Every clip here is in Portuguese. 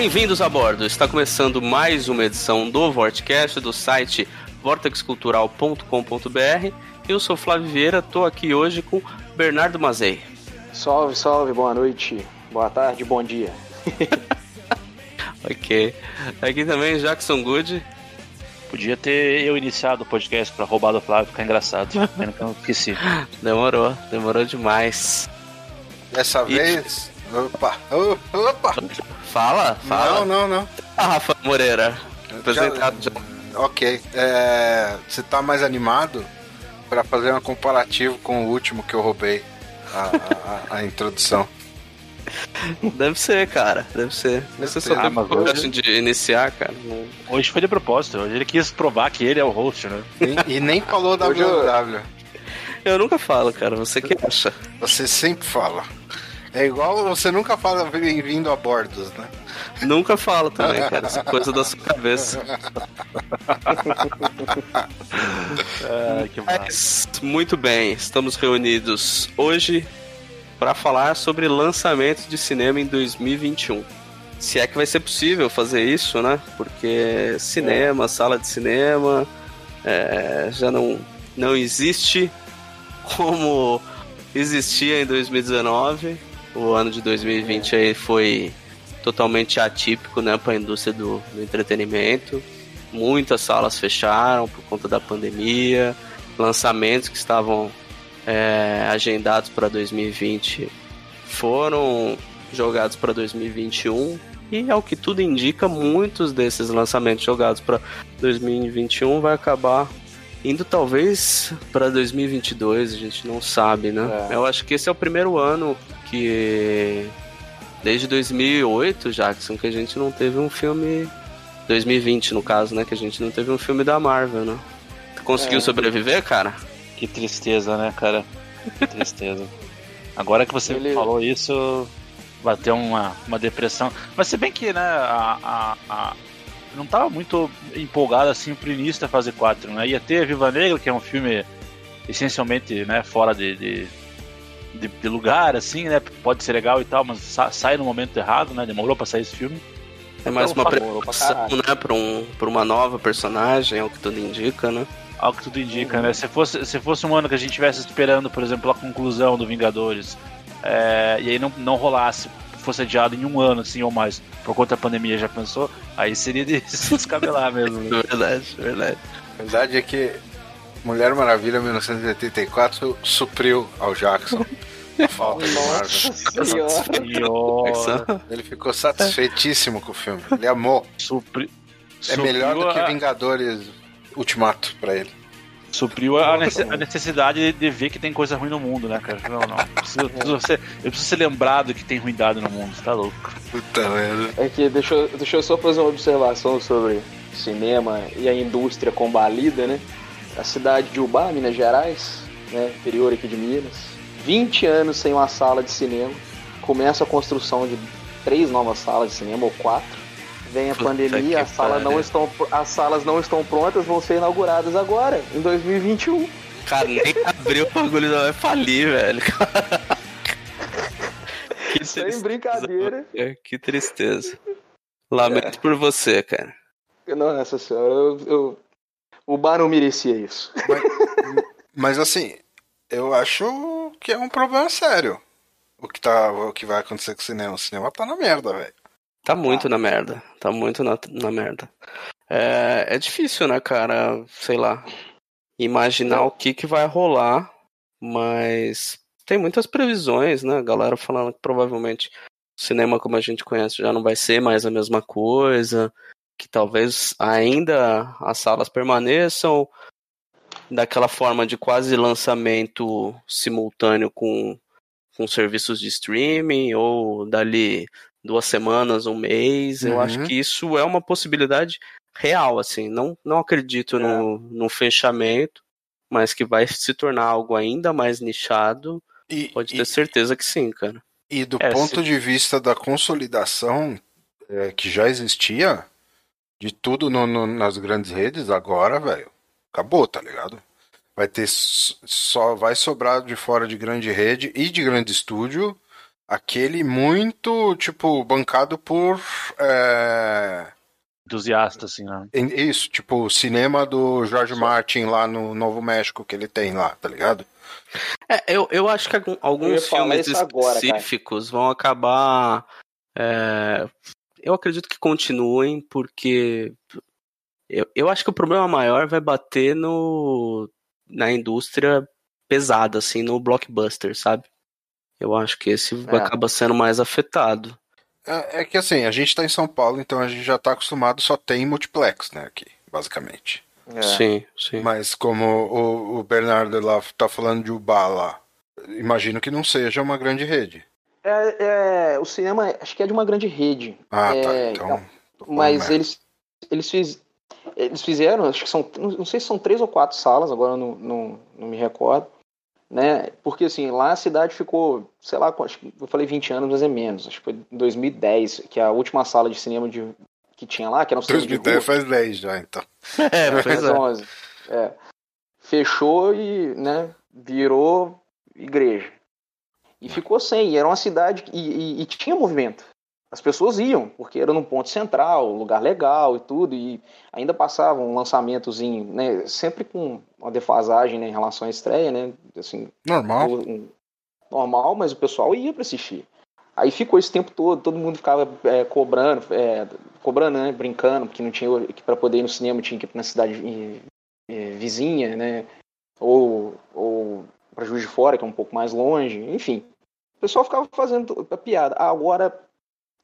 Bem-vindos a bordo. Está começando mais uma edição do Vortecast do site vortexcultural.com.br. Eu sou Flávio Vieira, estou aqui hoje com Bernardo Mazei. Salve, salve, boa noite, boa tarde, bom dia. Ok. Aqui também Jackson Good. Podia ter eu iniciado o podcast pra roubar do Flávio ficar engraçado. Pena que eu esqueci. Demorou, demorou demais. Dessa E- vez. Opa! Opa! Fala, fala. Não, não, não. Ah, Rafa Moreira. Apresentado já. Ok. É, você tá mais animado pra fazer um comparativo com o último que eu roubei a, a- a- introdução. Deve ser, cara. Deve ser. Você só Ah, mas coragem de iniciar, cara. Hoje foi de propósito. Hoje ele quis provar que ele é o host, né? E, e nem falou da Hoje eu- WW. Eu nunca falo, cara. Você que acha. Você sempre fala. É igual você nunca fala bem-vindo a bordos, né? Nunca falo também, cara. Essa coisa da sua cabeça. Ah, que. Mas, muito bem, estamos reunidos hoje para falar sobre lançamentos de cinema em 2021. Se é que vai ser possível fazer isso, né? Porque cinema, sala de cinema, é, já não, não existe como existia em 2019. O ano de 2020 aí foi totalmente atípico, né, para a indústria do, do entretenimento. Muitas salas fecharam por conta da pandemia, lançamentos que estavam é, agendados para 2020 foram jogados para 2021 e ao que tudo indica, muitos desses lançamentos jogados para 2021 vai acabar indo talvez para 2022, a gente não sabe, né? É. Eu acho que esse é o primeiro ano que desde 2008, Jackson, que a gente não teve um filme 2020 no caso, né, que a gente não teve um filme da Marvel, né? Tu conseguiu É. sobreviver, cara? Que tristeza, né, cara? Que tristeza. Agora que você Ele- falou isso, bateu uma, uma depressão. Mas se bem que, né, a, a, a- não tava muito empolgado assim pro início da fase 4, né? Ia ter Viva Negra, que é um filme essencialmente, né, fora de, de, de- de lugar, assim, né? Pode ser legal e tal, mas sa- sai no momento errado, né? Demorou pra sair esse filme. É mais Então, uma preparação, né, pra, um, pra uma nova personagem, é o que tudo indica, né? Ao que tudo indica, né? Se fosse, se fosse um ano que a gente estivesse esperando, por exemplo, a conclusão do Vingadores, é, e aí não, não rolasse, fosse adiado em um ano, assim, ou mais, por conta da pandemia, já pensou? Aí seria de se descabelar mesmo. né? Verdade, verdade. A verdade é que Mulher Maravilha 1984 supriu ao Jackson a falta do Marvel. Ele ficou satisfeitíssimo com o filme. Ele amou. supri, É melhor do que Vingadores Ultimato pra ele. Supriu a, nece- a necessidade de ver que tem coisa ruim no mundo, né, cara? Não, não. Eu preciso, eu preciso ser, eu preciso ser lembrado que tem ruindade no mundo, tá louco? Puta merda. É que deixa, eu- deixa eu só fazer uma observação sobre cinema e a indústria combalida, né? A cidade de Ubá, Minas Gerais, né? Interior aqui de Minas. 20 anos sem uma sala de cinema. Começa a construção de três novas salas de cinema, ou quatro. Vem a Puta pandemia, que as salas, não estão, as salas não estão prontas, vão ser inauguradas agora, em 2021. Cara, nem abriu o bagulho, não vai falir, velho. que Sem brincadeira. É, Que tristeza. Lamento por você, cara. Nossa senhora, eu, eu- o bar não merecia isso. Mas assim, eu acho que é um problema sério. O que, tá, o que vai acontecer com o cinema. O cinema tá na merda, velho. Tá muito na merda. Tá muito na, na merda. É, é difícil, né, cara? Sei lá. Imaginar o que, que vai rolar. Mas tem muitas previsões, né? A galera falando que provavelmente o cinema como a gente conhece já não vai ser mais a mesma coisa. Que talvez ainda as salas permaneçam daquela forma de quase lançamento simultâneo com, com serviços de streaming ou dali duas semanas, um mês. Eu Uhum. acho que isso é uma possibilidade real, assim. Não, não acredito no, no fechamento, mas que vai se tornar algo ainda mais nichado. E, Pode e- ter certeza que sim, cara. E do É, ponto se- de vista da consolidação é, que já existia, de tudo no- no- nas grandes redes, agora, velho, acabou, tá ligado? Vai ter só vai sobrar de fora de grande rede e de grande estúdio aquele muito tipo bancado por é, Entusiasta, assim, né? isso, tipo o cinema do George Martin lá no Novo México que ele tem lá, tá ligado? É, eu, eu acho que alguns filmes agora, cara. específicos vão acabar. é, eu acredito que continuem, porque eu, eu acho que o problema maior vai bater no, na indústria pesada, assim, no blockbuster, sabe? Eu acho que esse É. acaba sendo mais afetado. É, é que assim, a gente tá em São Paulo, então a gente já tá acostumado, só tem multiplex, né, aqui, basicamente. É. Sim, sim. Mas como o, o Bernardo lá tá falando de Ubá lá, imagino que não seja uma grande rede. É, é, o cinema, acho que é de uma grande rede. Ah, É, tá. Então, Mas merda. eles, eles, fiz, eles fizeram, acho que são, não sei se são três ou quatro salas, agora eu não, não, não me recordo. Né? Porque assim, lá a cidade ficou, sei lá, acho que eu falei 20 anos, mas é menos. Acho que foi em 2010, que é a última sala de cinema de, que tinha lá, que era um cinema de 2010 rua. faz 10 já, então. É, pois Mas é. 11. É. Fechou e né, virou igreja. E ficou sem. E era uma cidade e, e- e tinha movimento. As pessoas iam, porque era num ponto central, lugar legal e tudo. E ainda passava um lançamentozinho, né, sempre com uma defasagem né, em relação à estreia, né? Assim, Normal. um- normal, mas o pessoal ia para assistir. Aí ficou esse tempo todo, todo mundo ficava é, cobrando, é, cobrando, né, brincando, porque não tinha que para poder ir no cinema tinha que ir na cidade eh, vizinha, né, ou ou para Juiz de Fora, que é um pouco mais longe, enfim. O pessoal ficava fazendo a piada. Agora,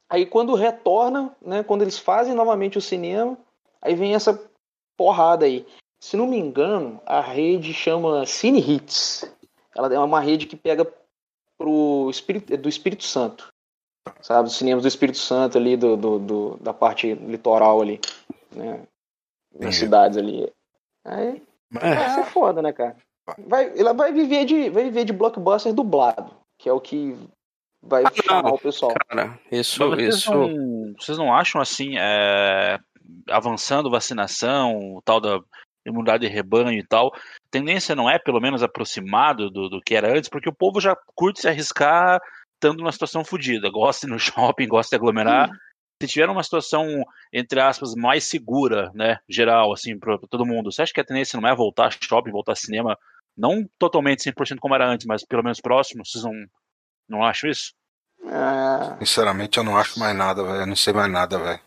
aí quando retorna, né, quando eles fazem novamente o cinema, aí vem essa porrada aí. Se não me engano, a rede chama Cine Hits. Ela é uma rede que pega pro Espírito, do Espírito Santo. Sabe? Os cinemas do Espírito Santo ali, do, do, do- da parte litoral ali. Né? Entendi. cidades ali. Aí vai ser foda, né, cara? Vai, ela vai viver de, vai viver de blockbuster dublado, que é o que vai chamar o pessoal. Cara, isso, vocês, isso. não, vocês não acham assim, é, avançando vacinação, o tal da imunidade de rebanho e tal, a tendência não é pelo menos aproximado do, do que era antes, porque o povo já curte se arriscar estando numa situação fodida, gosta de ir no shopping, gosta de aglomerar. Se tiver uma situação, entre aspas, mais segura, né, geral, assim, pra todo mundo, você acha que a tendência não é voltar a shopping, voltar a cinema, não totalmente 100% como era antes, mas pelo menos próximo? Vocês não, não acham isso? Ah, Sinceramente, eu não acho mais nada, velho. Eu não sei mais nada, velho.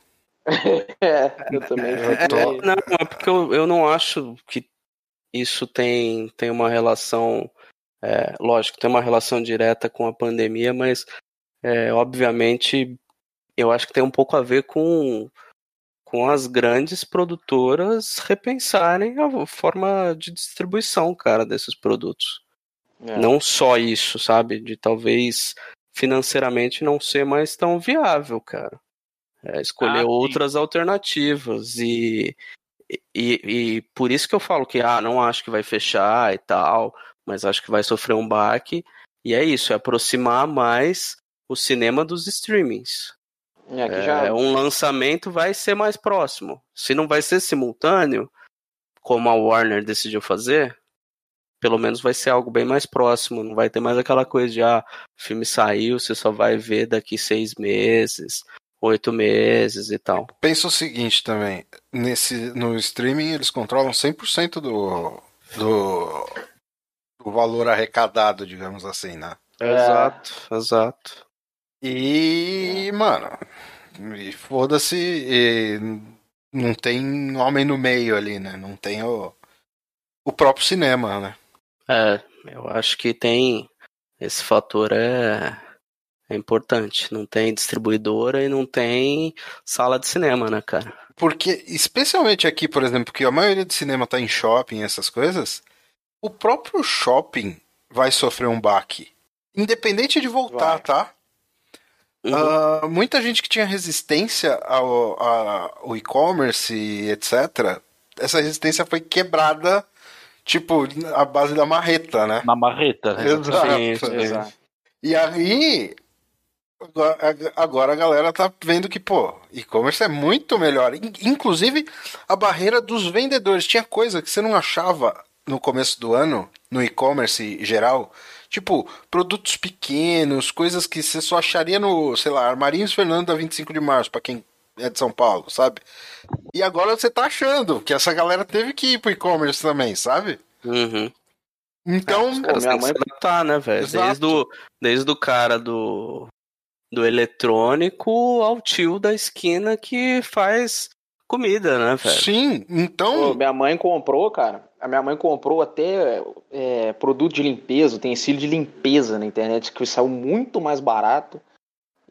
é, eu também. Eu tô- Não, é porque eu, eu não acho que isso tem, tem uma relação. é, lógico, tem uma relação direta com a pandemia, mas é, obviamente eu acho que tem um pouco a ver com, com as grandes produtoras repensarem a forma de distribuição, cara, desses produtos. É. Não só isso, sabe? De talvez financeiramente não ser mais tão viável, cara. É, escolher Ah, outras alternativas e, e, e por isso que eu falo que ah, não acho que vai fechar e tal, mas acho que vai sofrer um baque. E é isso, é aproximar mais o cinema dos streamings. É, que já, É, um lançamento vai ser mais próximo. Se não vai ser simultâneo, como a Warner decidiu fazer, pelo menos vai ser algo bem mais próximo. Não vai ter mais aquela coisa de, ah, o filme saiu, você só vai ver daqui seis meses, oito meses e tal. Pensa o seguinte também. Nesse, no streaming, eles controlam 100% do, do, do valor arrecadado, digamos assim, né? É. Exato, exato. E, mano, e foda-se, e não tem homem no meio ali, né? Não tem o, o próprio cinema, né? É, eu acho que tem esse fator é, É importante. Não tem distribuidora e não tem sala de cinema, né, cara? Porque, especialmente aqui, por exemplo, que a maioria do cinema tá em shopping, essas coisas, o próprio shopping vai sofrer um baque. Independente de voltar, Vai. tá? Uhum. Ah, muita gente que tinha resistência ao, ao e-commerce e etc. Essa resistência foi quebrada, tipo, a base da marreta, né? Na marreta. né? Exato. Sim. Exato. E aí, agora, a galera tá vendo que, pô, e-commerce é muito melhor. In- Inclusive, a barreira dos vendedores. Tinha coisa que você não achava no começo do ano, no e-commerce geral. Tipo, produtos pequenos, coisas que você só acharia no, sei lá, Armarinhos Fernando da 25 de março, pra quem é de São Paulo, sabe? E agora você tá achando que essa galera teve que ir pro e-commerce também, sabe? Uhum. Então, Os caras minha que mãe- adaptar, né, velho? Desde o, desde o cara do, do eletrônico ao tio da esquina que faz comida, né, velho? sim, então. Pô, minha mãe comprou, cara. A minha mãe comprou até é, produto de limpeza, utensílio de limpeza na internet, que saiu muito mais barato.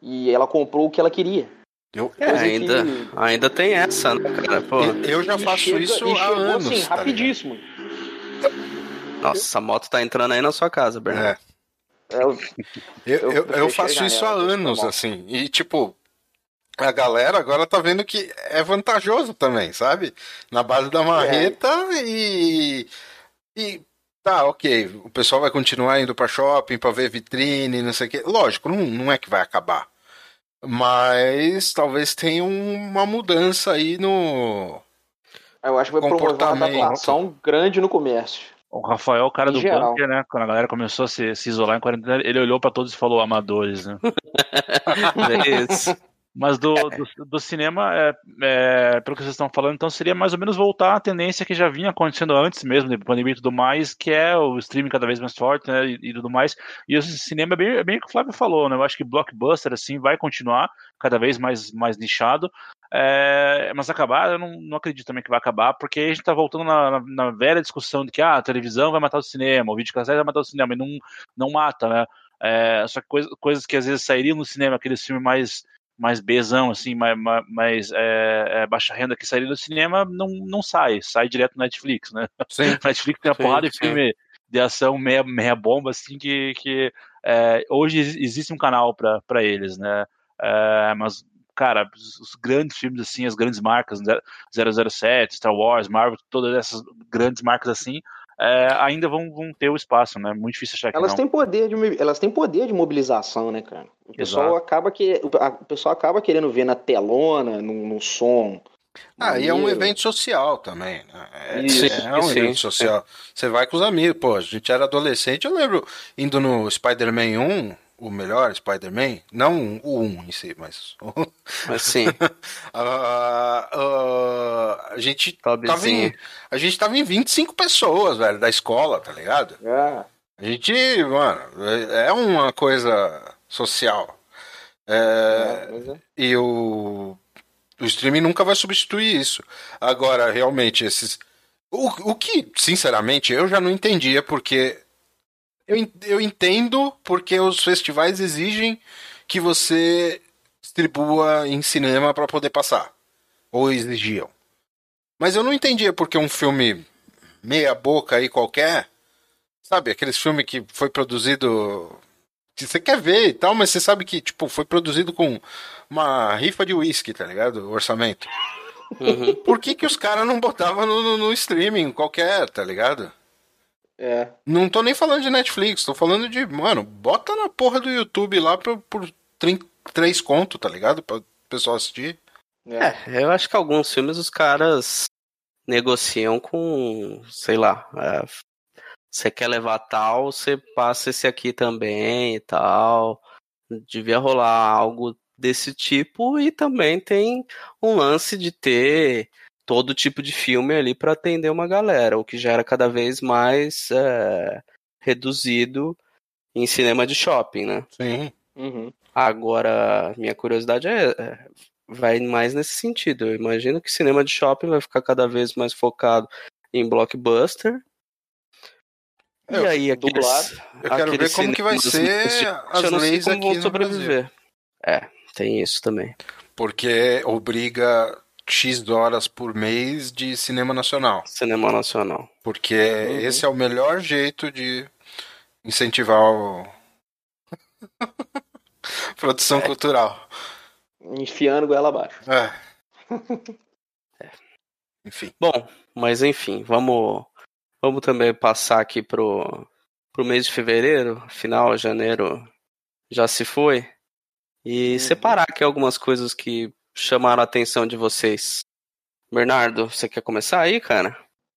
E ela comprou o que ela queria. Eu, É, ainda, que- ainda tem essa, né, cara? Pô, eu- já faço chega- isso há chegou, anos. assim, tá ligado? rapidíssimo. nossa, a moto tá entrando aí na sua casa, Bernardo. É. Eu- Eu, Eu- eu, faço isso há anos, assim. E, tipo, a galera agora tá vendo que é vantajoso também, sabe? Na base da marreta e. E. Tá, ok. O pessoal vai continuar indo pra shopping pra ver vitrine, não sei o quê. Lógico, não, não é que vai acabar. Mas talvez tenha uma mudança aí no. eu acho que vai promover uma Comportamento. adaptação grande no comércio. O Rafael, o cara Em do geral. bunker, né? Quando a galera começou a se, se isolar em quarentena, ele olhou pra todos e falou amadores, né? É isso. Mas do, do, do cinema, é, é, pelo que vocês estão falando, então seria mais ou menos voltar à tendência que já vinha acontecendo antes mesmo, da pandemia e tudo mais, que é o streaming cada vez mais forte, né, e, e tudo mais. E o cinema é bem, é bem o que o Flávio falou, né? Eu acho que blockbuster, assim, vai continuar cada vez mais, mais nichado. É, mas acabar, eu não, não acredito também que vai acabar, porque a gente tá voltando na, na, na velha discussão de que ah, a televisão vai matar o cinema, o videocassete vai matar o cinema, e não, não mata, né? É, só que coisa, coisas que às vezes sairiam no cinema, aqueles filmes mais mais bezão, assim, mais, mais, é, é, baixa renda que sairia do cinema, não, não sai, sai direto no Netflix, né? Sim. Netflix tem uma Sim, porrada de filme de ação meia, meia bomba, assim, que, que é, hoje ex- existe um canal pra eles, né? É, mas, cara, os, grandes filmes, assim, as grandes marcas, né? 007, Star Wars, Marvel, todas essas grandes marcas, assim, é, ainda vão, vão ter o espaço, né? Muito difícil achar que Elas não. têm poder de elas têm poder de mobilização, né, cara? O pessoal Exato. acaba que o a- o pessoal acaba querendo ver na telona, no, no som. Ah, e é um evento social também, né? É, Isso. é um Sim, evento sim. social. Você vai com os amigos, pô, a gente era adolescente, eu lembro indo no Spider-Man 1, o melhor Spider-Man, não o 1 em si, mas sim, Ah, ah, a gente tava em, a gente tava em 25 pessoas, velho, da escola, tá ligado? É, A gente, mano, é é uma coisa social. É, é, é. e o, o streaming nunca vai substituir isso. Agora, realmente, esses. O, o que, sinceramente, eu já não entendia, porque. Eu, eu entendo porque os festivais exigem que você distribua em cinema para poder passar. Ou exigiam. Mas eu não entendia porque um filme meia boca aí qualquer. Sabe, aqueles filmes que foi produzido. Que você quer ver e tal, mas você sabe que, tipo, foi produzido com uma rifa de uísque, tá ligado? O orçamento. Uhum. Por que, que os caras não botavam no, no- no streaming qualquer, tá ligado? É. Não tô nem falando de Netflix, tô falando de, mano, bota na porra do YouTube lá por, por 30, 3 conto, tá ligado? Pra o pessoal assistir. É. É, eu acho que alguns filmes os caras negociam com, sei lá, é, você quer levar tal, você passa esse aqui também e tal. Devia rolar algo desse tipo e também tem um lance de ter todo tipo de filme ali para atender uma galera, o que já era cada vez mais é, reduzido em cinema de shopping, né? Sim. Uhum. Agora, minha curiosidade é, é, vai mais nesse sentido. Eu imagino que cinema de shopping vai ficar cada vez mais focado em blockbuster. E aí, aqueles, dublado. Eu quero ver como que vai ser muito- as eu não sei leis como aqui vão no sobreviver. É, tem isso também. Porque obriga X horas por mês de cinema nacional. Cinema nacional. Porque Uhum. esse é o melhor jeito de incentivar o... produção cultural. Enfiando goela abaixo. É. Enfim. Bom, mas enfim, vamos, vamos também passar aqui pro, pro mês de fevereiro, final, janeiro já se foi, e Uhum. separar aqui algumas coisas que chamaram a atenção de vocês. Bernardo, você quer começar aí, cara?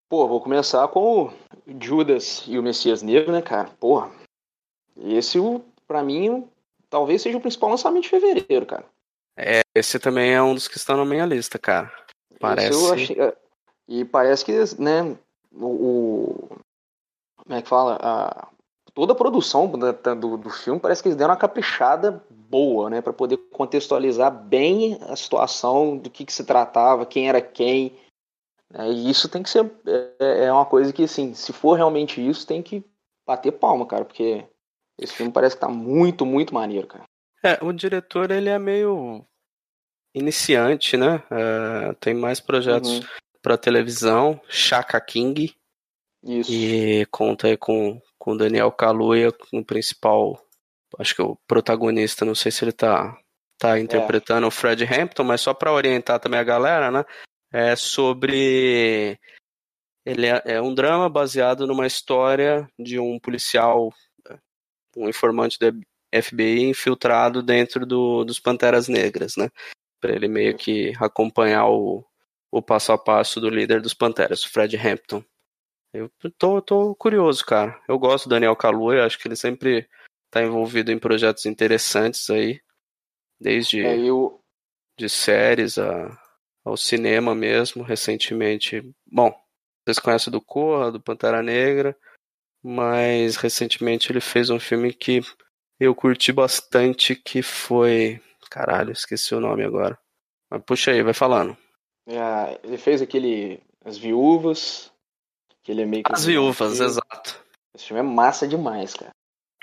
Pô, vou começar com o Judas e o Messias Negro, né, cara? Porra. Esse, o- pra mim, talvez seja o principal lançamento de fevereiro, cara. É, esse também é um dos que estão na minha lista, cara. Parece. Achei- é, E parece que, né, o. Como é que fala? A- toda a produção da- do, do filme parece que eles deram uma caprichada boa, né, Pra poder contextualizar bem a situação, do que, que se tratava, quem era quem. né, e isso tem que ser. É, é uma coisa que, assim, se for realmente isso, tem que bater palma, cara, porque esse filme parece que tá muito, muito maneiro, cara. É, o diretor ele é meio iniciante, né? É, tem mais projetos Uhum. pra televisão, Chaka King, Isso. e conta aí com com Daniel Kaluuya no principal, acho que é o protagonista, não sei se ele tá tá interpretando o Fred Hampton, mas só pra orientar também a galera, né? É sobre ele é, é um drama baseado numa história de um policial, um informante da FBI infiltrado dentro do, dos Panteras Negras, né? Pra ele meio que acompanhar o, o passo a passo do líder dos Panteras, o Fred Hampton. Eu tô, tô curioso, cara. Eu gosto do Daniel Kaluuya, acho que ele sempre tá envolvido em projetos interessantes aí, desde É, eu, de séries a, ao cinema mesmo, recentemente. Bom, vocês conhecem do Corra, do Pantera Negra, mas recentemente ele fez um filme que eu curti bastante, que foi. Caralho, esqueci o nome agora. Mas puxa aí, vai falando. é, ele fez aquele As Viúvas, que ele é meio que As Viúvas, exato. Esse filme é massa demais, cara.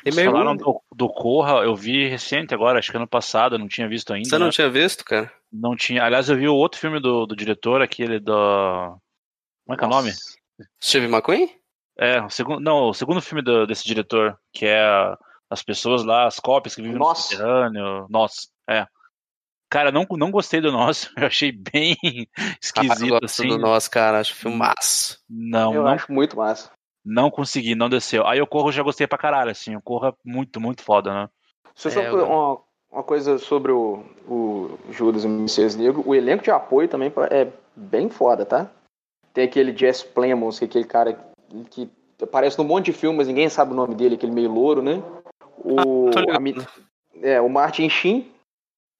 Vocês meio... falaram do, do Corra, eu vi recente agora, acho que ano passado, eu não tinha visto ainda. Você não né? tinha visto, cara? Não tinha. Aliás, eu vi o outro filme do, do diretor, aquele do. Como é que é o nome? Steve McQueen? É, o segundo, não, o segundo filme do- desse diretor, que é as pessoas lá, as cópias que vivem no Nossa. subterrâneo. Nossa, é. Cara, não, não gostei do nosso, eu achei bem Ah, eu esquisito, gosto assim. do nosso, cara. Acho filmaço. Não, eu não, acho muito massa. Não consegui, não desceu. Aí o Corro eu já gostei pra caralho, assim, o Corro é muito, muito foda, né? Só É, só eu- uma, uma coisa sobre o, o Judas e o Messias Negro, o elenco de apoio também é bem foda, tá? Tem aquele Jess Plemons, que é aquele cara que aparece num monte de filmes, mas ninguém sabe o nome dele, aquele meio louro, né? O, Ah, a é, o Martin Sheen,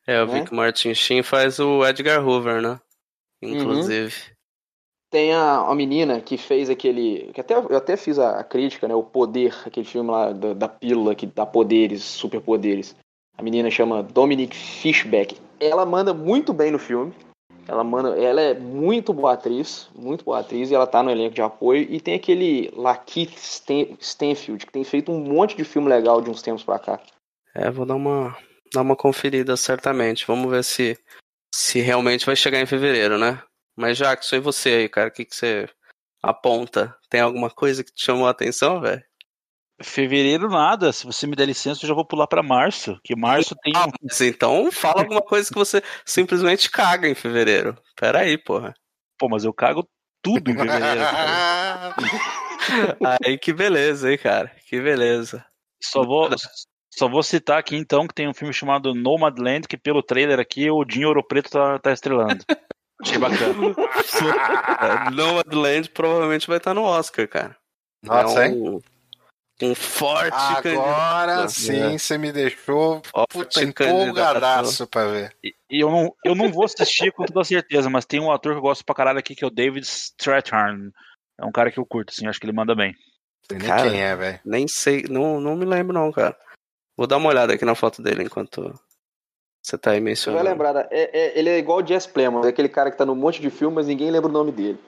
É, eu vi Né? que o Martin Sheen faz o Edgar Hoover, né? Uhum. Tem a, a menina que fez aquele. Que até, eu até fiz a, a crítica, né? O Poder, aquele filme lá da, da pílula que dá poderes, superpoderes. A menina chama Dominic Fishback. Ela manda muito bem no filme. Ela manda. Ela é muito boa atriz, muito boa atriz, e ela tá no elenco de apoio. E tem aquele Lakeith Stan- Stanfield, que tem feito um monte de filme legal de uns tempos pra cá. É, vou dar uma, dar uma conferida certamente. Vamos ver se, se realmente vai chegar em fevereiro, né? Mas Jackson, e você aí, cara? O que, que você aponta? Tem alguma coisa que te chamou a atenção, velho? Fevereiro nada, se você me der licença eu já vou pular pra março, que março tem Ah, mas então fala alguma coisa que você simplesmente caga em fevereiro. Pera aí, porra. Pô, mas eu cago tudo em fevereiro. Aí que beleza, hein, cara? Que beleza. Só vou, só vou citar aqui então que tem um filme chamado Nomadland, que pelo trailer aqui o Dinho Ouro Preto tá, tá estrelando. Achei bacana. É, Nomadland provavelmente vai estar no Oscar, cara. Nossa, é hein? um, um forte Agora candidato. sim, você me deixou Forte puta, empolgadaço pra ver. E e eu não, eu não vou assistir com toda certeza, mas tem um ator que eu gosto pra caralho aqui que é o David Strathairn. É um cara que eu curto, assim, acho que ele manda bem. Sei nem Cara, quem é, velho. Nem sei, não, não me lembro não, cara. Vou dar uma olhada aqui na foto dele enquanto você tá aí Você vai mencionando. lembrar, da- é, é- ele é igual o Jess Plemons, é aquele cara que tá num monte de filme, mas ninguém lembra o nome dele.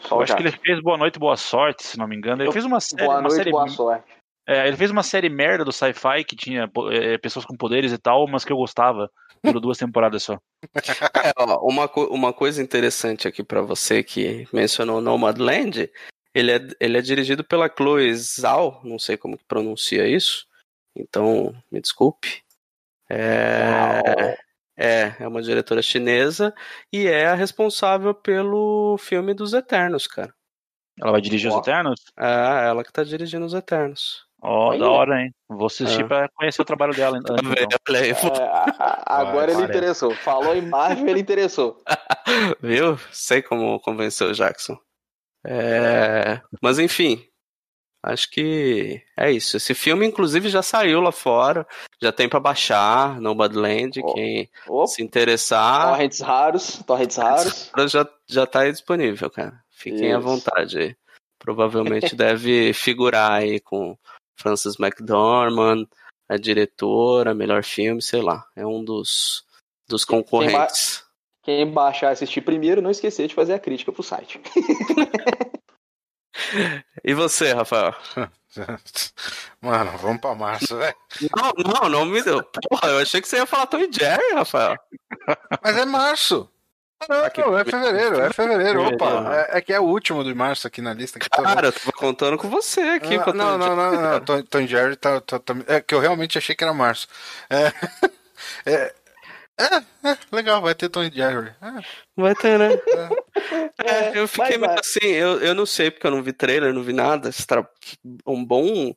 Só Eu acho que ele fez Boa Noite, Boa Sorte, se não me engano. Ele Eu- fez uma série. Boa uma noite, série boa sorte. É, ele fez uma série merda do sci-fi que tinha pô, é, pessoas com poderes e tal, mas que eu gostava. Durou duas temporadas só. É, ó, uma, co- uma coisa interessante aqui pra você que mencionou Nomadland, ele é, ele é dirigido pela Chloe Zhao, não sei como que pronuncia isso, então me desculpe. É, é, é uma diretora chinesa e é a responsável pelo filme dos Eternos, cara. Ela vai dirigir Ó. os Eternos? É, ela que tá dirigindo os Eternos. Ó, Olha. da hora, hein? Vou assistir É. pra conhecer o trabalho dela. Então. É, agora ele Parece. interessou. Falou em Marvel, ele interessou. Viu? Sei como convencer o Jackson. É, Mas enfim, acho que é isso. Esse filme, inclusive, já saiu lá fora. Já tem pra baixar no Badland. Ó. Quem Opa, se interessar, torrents raros, torrents raros. já, já tá aí disponível, cara. Fiquem à Isso. vontade aí. Provavelmente deve figurar aí com Frances McDormand, a diretora, melhor filme, sei lá. É um dos, dos concorrentes. Quem baixar e assistir primeiro, não esquecer de fazer a crítica pro site. E você, Rafael? Mano, vamos pra março, velho. Não, não, não me deu. Porra, eu achei que você ia falar Tom e Jerry, Rafael. Mas é março. Não, Aqui. não, é fevereiro, é fevereiro. Opa, é, é que é o último de março aqui na lista. Que tô vendo. Cara, eu tava contando com você aqui. Ah, não, não, não, não, não. Tom, Tom Jerry tá, tá- tá- É que eu realmente achei que era março. É, é, é, é, legal, vai ter Tom e Jerry. É, Vai ter, né? É, eu fiquei vai, vai. meio assim, eu, eu não sei porque eu não vi trailer, não vi nada. Tra- Um bom,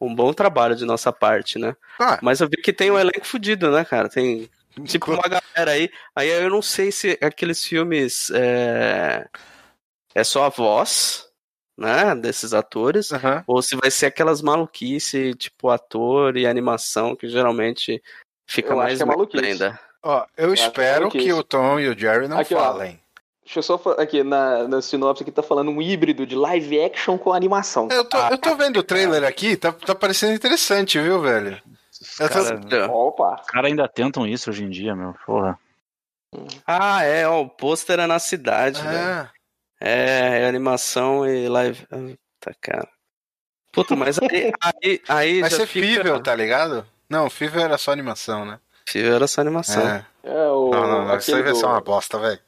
um bom trabalho de nossa parte, né? Ah, Mas eu vi que tem um elenco fudido, né, cara? Tem tipo uma galera aí. Aí eu não sei se aqueles filmes é, é só a voz, né, desses atores. aham. Ou se vai ser aquelas maluquice, tipo ator e animação, que geralmente fica Eu acho mais que é maluquice. ainda. Ó, eu acho espero que o Tom e o Jerry não Aqui, ó. falem. Deixa eu só fa- aqui na, na sinopse aqui tá falando um híbrido de live action com animação. Eu tô, eu tô vendo o trailer aqui, tá, tá parecendo interessante, viu, velho? Os Eu tô- caras Opa! cara ainda tentam isso hoje em dia, meu. Porra. Ah, é, ó, o pôster é na cidade. É, É, é animação e live. Puta, cara. Puta, mas aí, aí, aí vai já ser fica... Fível, tá ligado? Não, Fível era só animação, né? Era só animação. É. É o. Não, não, não, isso aí vai ser uma bosta, velho.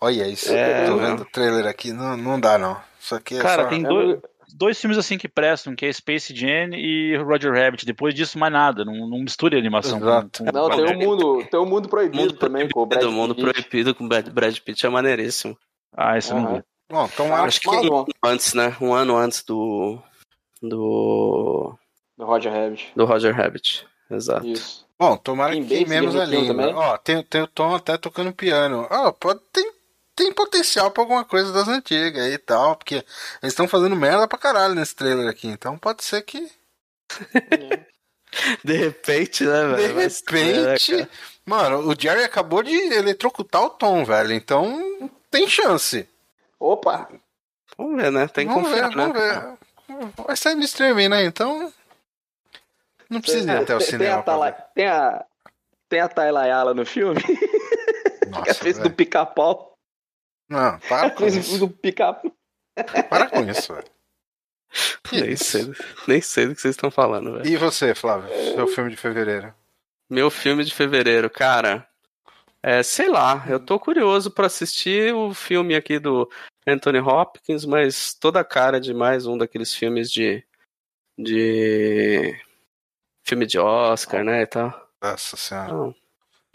Olha isso, É, tô não. vendo o trailer aqui, não, não dá não. Isso aqui é Cara, só... tem É dois, dois filmes assim que prestam, que é Space Jam e Roger Rabbit. Depois disso, mais nada. Não, não misture animação. Exato. Com, com, Não, com tem um mundo, tem um mundo proibido Mundo também, com o Brad Proibido, Mundo Pitt. Proibido com Brad, Brad Pitt é maneiríssimo. Ah, esse eu não vi. Bom, tomara Acho que um ano antes, né? Um ano antes do. Do. Do Roger Rabbit. Do Roger Rabbit. Exato. Isso. Bom, tomara Kim que queimemos Basinger a língua. também? Ó, tem, tem o Tom até tocando piano. Ó, pode, tem, tem potencial pra alguma coisa das antigas aí e tal, porque eles estão fazendo merda pra caralho nesse trailer aqui, então pode ser que, De repente, né, de velho? Né, repente... Mano, o Jerry acabou de eletrocutar o Tom, velho, então tem chance. Opa! Vamos ver, né? Tem que vamos confiar, ver, né? vamos ver. Vai sair no streaming, né, então... Não precisa ir até o tem, cinema Tem a, tem a, tem a Tayla Ayala no filme, que Nossa, é fez do pica-pau. Não, para com isso. do pica-pau. Para com isso, velho. Que Nem sei, nem sei do que vocês estão falando, velho. E você, Flávio? Seu filme de fevereiro? Meu filme de fevereiro, cara. É, sei lá, eu tô curioso pra assistir o filme aqui do Anthony Hopkins, mas toda a cara de mais um daqueles filmes de. de. Filme de Oscar, né? E tal. Nossa senhora. Então,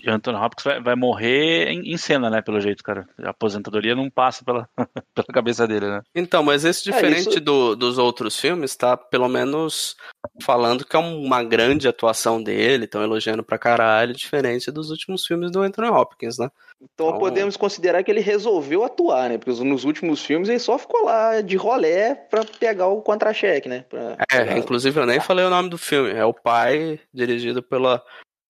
E o Anthony Hopkins vai, vai morrer em, em cena, né? Pelo jeito, cara. A aposentadoria não passa pela, pela cabeça dele, né? Então, mas esse É, diferente isso- do- dos outros filmes, tá pelo menos falando que é uma grande atuação dele, estão elogiando pra caralho, diferente dos últimos filmes do Anthony Hopkins, né? Então Então- podemos considerar que ele resolveu atuar, né? Porque nos últimos filmes ele só ficou lá de rolé pra pegar o contra-cheque, né? Pra- É, pra- inclusive eu nem falei o nome do filme. É O Pai, dirigido pela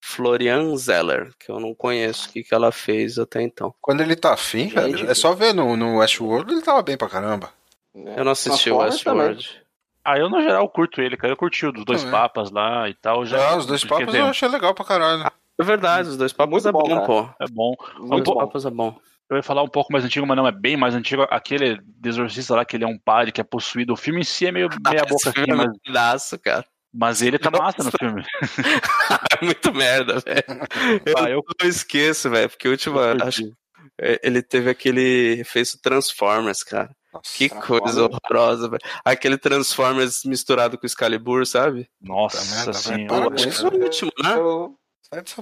Florian Zeller, que eu não conheço o que, que ela fez até então. Quando ele tá afim, velho, é só ver no, no Westworld, ele tava bem pra caramba. né? Eu não assisti o também. Westworld. Ah, eu no geral curto ele, cara. Eu curti o dos dois Também. papas lá e tal. Já, Já, os dois dizer, eu achei legal pra caralho. É verdade, os dois papos Muito é bom, bom, pô. É bom. Muito Os bom. papos é bom. eu ia falar um pouco mais antigo, mas não é bem mais antigo. Aquele Exorcista lá, que ele é um padre que é possuído. O filme em si é meio meia boca assim, é mas, cara. Mas ele tá Nossa. massa no filme. É muito merda, velho. Eu Ah, eu- não esqueço, velho, porque o último, acho, é, ele teve aquele, fez o Transformers, cara. Nossa, Que coisa horrorosa, velho. Aquele Transformers misturado com o Excalibur, sabe? Nossa vai, senhora. Eu acho que isso. foi o último, né? Eu-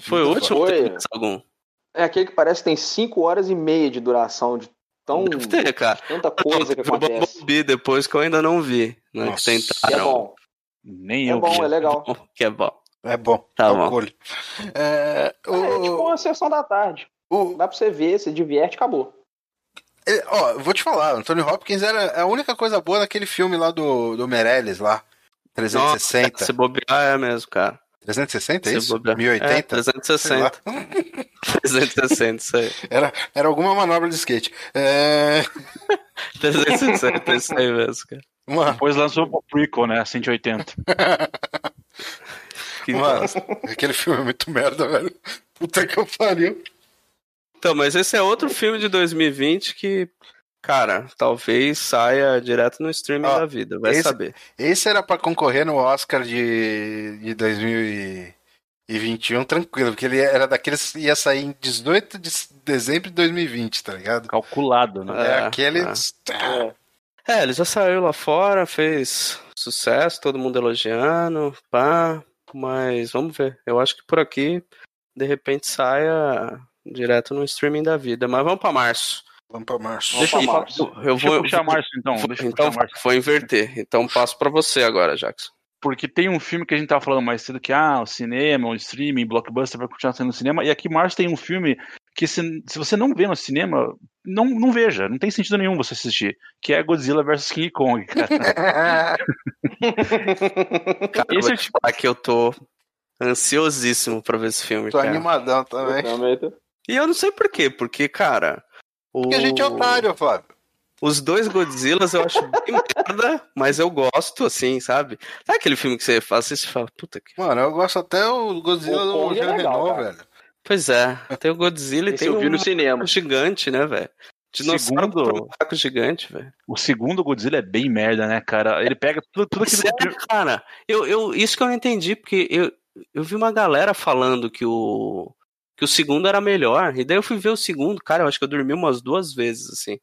Foi o último? Foi. Algum? É aquele que parece que tem 5 horas e meia de duração de tão Deve ter, cara. tanta coisa que Teve o acontece. Bumblebee depois que eu ainda não vi, né? Nossa. Que Que é tentaram. bom. Nem É eu bom, é legal. Que é bom. É bom. Tá é o bom. colho. É, o, É tipo uma sessão da tarde. o- Dá pra você ver, se diverte, acabou. ele- ó, eu vou te falar, Anthony Hopkins era a única coisa boa naquele filme lá do, do Meirelles lá. 360. Nossa, se bobear é mesmo, cara. 360 é Se isso? bobear. 1080? É, Sei 360. 360, isso aí. Era, era alguma manobra de skate. É, 360, isso aí mesmo, cara. Uma, Depois lançou o prequel, né? 180. Que Mano, aquele filme é muito merda, velho. Puta que eu pariu. Então, mas esse é outro filme de 2020 que, cara, talvez saia direto no streaming Ó, da vida, vai esse- saber. Esse era pra concorrer no Oscar de, de 2021, tranquilo, porque ele era daqueles que ia sair em 18 de dezembro de 2020, tá ligado? Calculado, né? É, É, aqueles. É. É, ele já saiu lá fora, fez sucesso, todo mundo elogiando, pá, mas vamos ver. Eu acho que por aqui, de repente, saia direto no streaming da vida. Mas vamos pra março. Vamos pra março. Deixa eu, fa- eu deixa vou, eu puxar março, então. vou- Deixa eu então puxar março. vou inverter. Então passo pra você agora, Jackson. Porque tem um filme que a gente tava falando mais cedo que, ah, o cinema, o streaming, blockbuster vai continuar sendo no cinema. E aqui em março tem um filme que se, se você não vê no cinema, não, não veja. Não tem sentido nenhum você assistir. Que é Godzilla vs King Kong, cara. Cara, eu Esse vou é te tipo- falar que eu tô ansiosíssimo pra ver esse filme, Tô cara. animadão também. Também tô- E eu não sei por quê, porque, cara. O... Porque a gente é otário, Flávio. Os dois Godzillas eu acho bem merda, mas eu gosto, assim, sabe? Sabe aquele filme que você faz e você fala, puta que. Mano, eu gosto até o Godzilla O do é Jean legal, Renault, velho. Pois é, tem o Godzilla e Esse tem eu vi um no cinema. gigante, né, velho? Dinossauro Segundo- macaco gigante, velho. O segundo Godzilla é bem merda, né, cara? Ele pega tudo, tudo aquilo Sério, que. cara, eu, eu, isso que eu não entendi, porque eu, eu vi uma galera falando que o, que o segundo era melhor, e daí eu fui ver o segundo, cara, eu acho que eu dormi umas duas vezes, assim.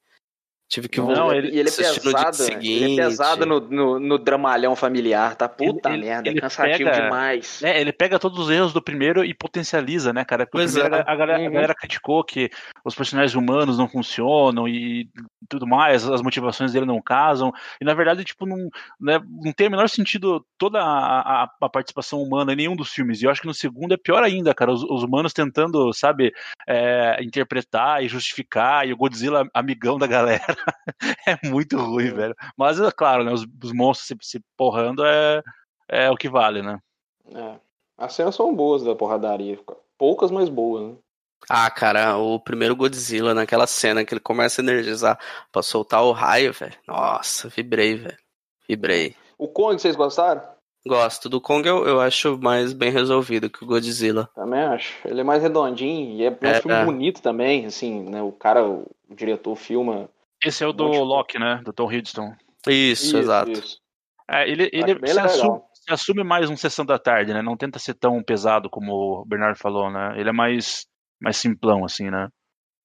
Tive que Não, voltar. ele- e ele é pesado, ele é pesado no, no, no dramalhão familiar, tá? Puta Ele- merda, ele é cansativo pega- demais. É, ele pega todos os erros do primeiro e potencializa, né, cara? Pois é. a, galera, a Uhum. galera criticou que os personagens humanos não funcionam e tudo mais, as motivações dele não casam. E na verdade, tipo, não, né, não tem o menor sentido toda a, a- a participação humana em nenhum dos filmes. E eu acho que no segundo é pior ainda, cara. Os, os humanos tentando, sabe, é, interpretar e justificar, e o Godzilla amigão da galera. é muito ruim, velho. Mas, é claro, né, os, os monstros se, se porrando é, é o que vale, né? É. As cenas são boas da porradaria. Poucas, mas boas, né? Ah, cara, o primeiro Godzilla, naquela cena que ele começa a energizar pra soltar o raio, velho. Nossa, vibrei, velho. Vibrei. O Kong, vocês gostaram? Gosto. Do Kong eu, eu acho mais bem resolvido que o Godzilla. Também acho. Ele é mais redondinho e é, é um É, filme é. bonito também, assim, né? O cara, o diretor filma. Esse é o do Loki, né? Do Tom Hiddleston. Isso, exato. isso. É, ele ele se, assume, se assume mais um Sessão da Tarde, né? Não tenta ser tão pesado como o Bernardo falou, né? Ele é mais, mais simplão, assim, né?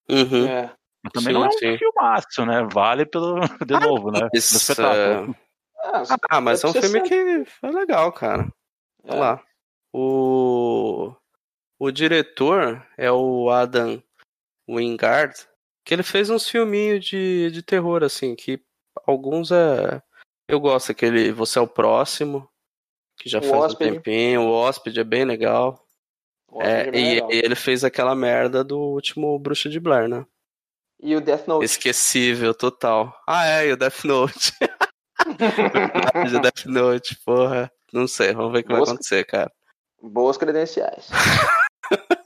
Uhum. É. Mas também Sim, não é um sim. filmaço, né? Vale pelo, de novo, né? Do Isso, espetáculo. Ah, Ah, mas é um filme que foi legal, cara. Olha é. lá. O, o diretor é o Adam Wingard, que ele fez uns filminhos de, de terror, assim, que alguns é. Eu gosto, aquele Você é o Próximo, que já O faz Hóspede. um tempinho. O Hóspede é bem legal. É, é bem e, legal. e ele fez aquela merda do último Bruxa de Blair, né? E o Death Note. Esquecível, total. Ah, é, e o Death Note. Verdade, o Death Note, porra. Não sei, vamos ver o que vai Boas- acontecer, cara. Boas credenciais.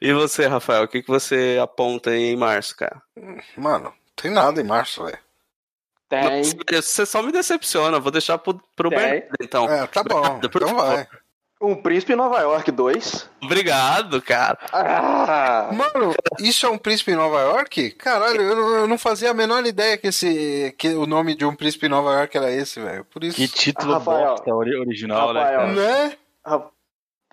E você, Rafael, o que, que você aponta aí em março, cara? Mano, tem nada em março, velho. Tem. Nossa, Você só me decepciona, vou deixar pro, pro Tem. Bernardo, então. É, tá bom. Por Então favor. vai. Um Príncipe em Nova York 2. Obrigado, cara. Ah, Mano, isso é um príncipe em Nova York? Caralho, eu não, não fazia a menor ideia que esse que o nome de um príncipe em Nova York era esse, velho. Por isso. Que título Rafael. bosta ori- original, né? Rafael. cara? Né?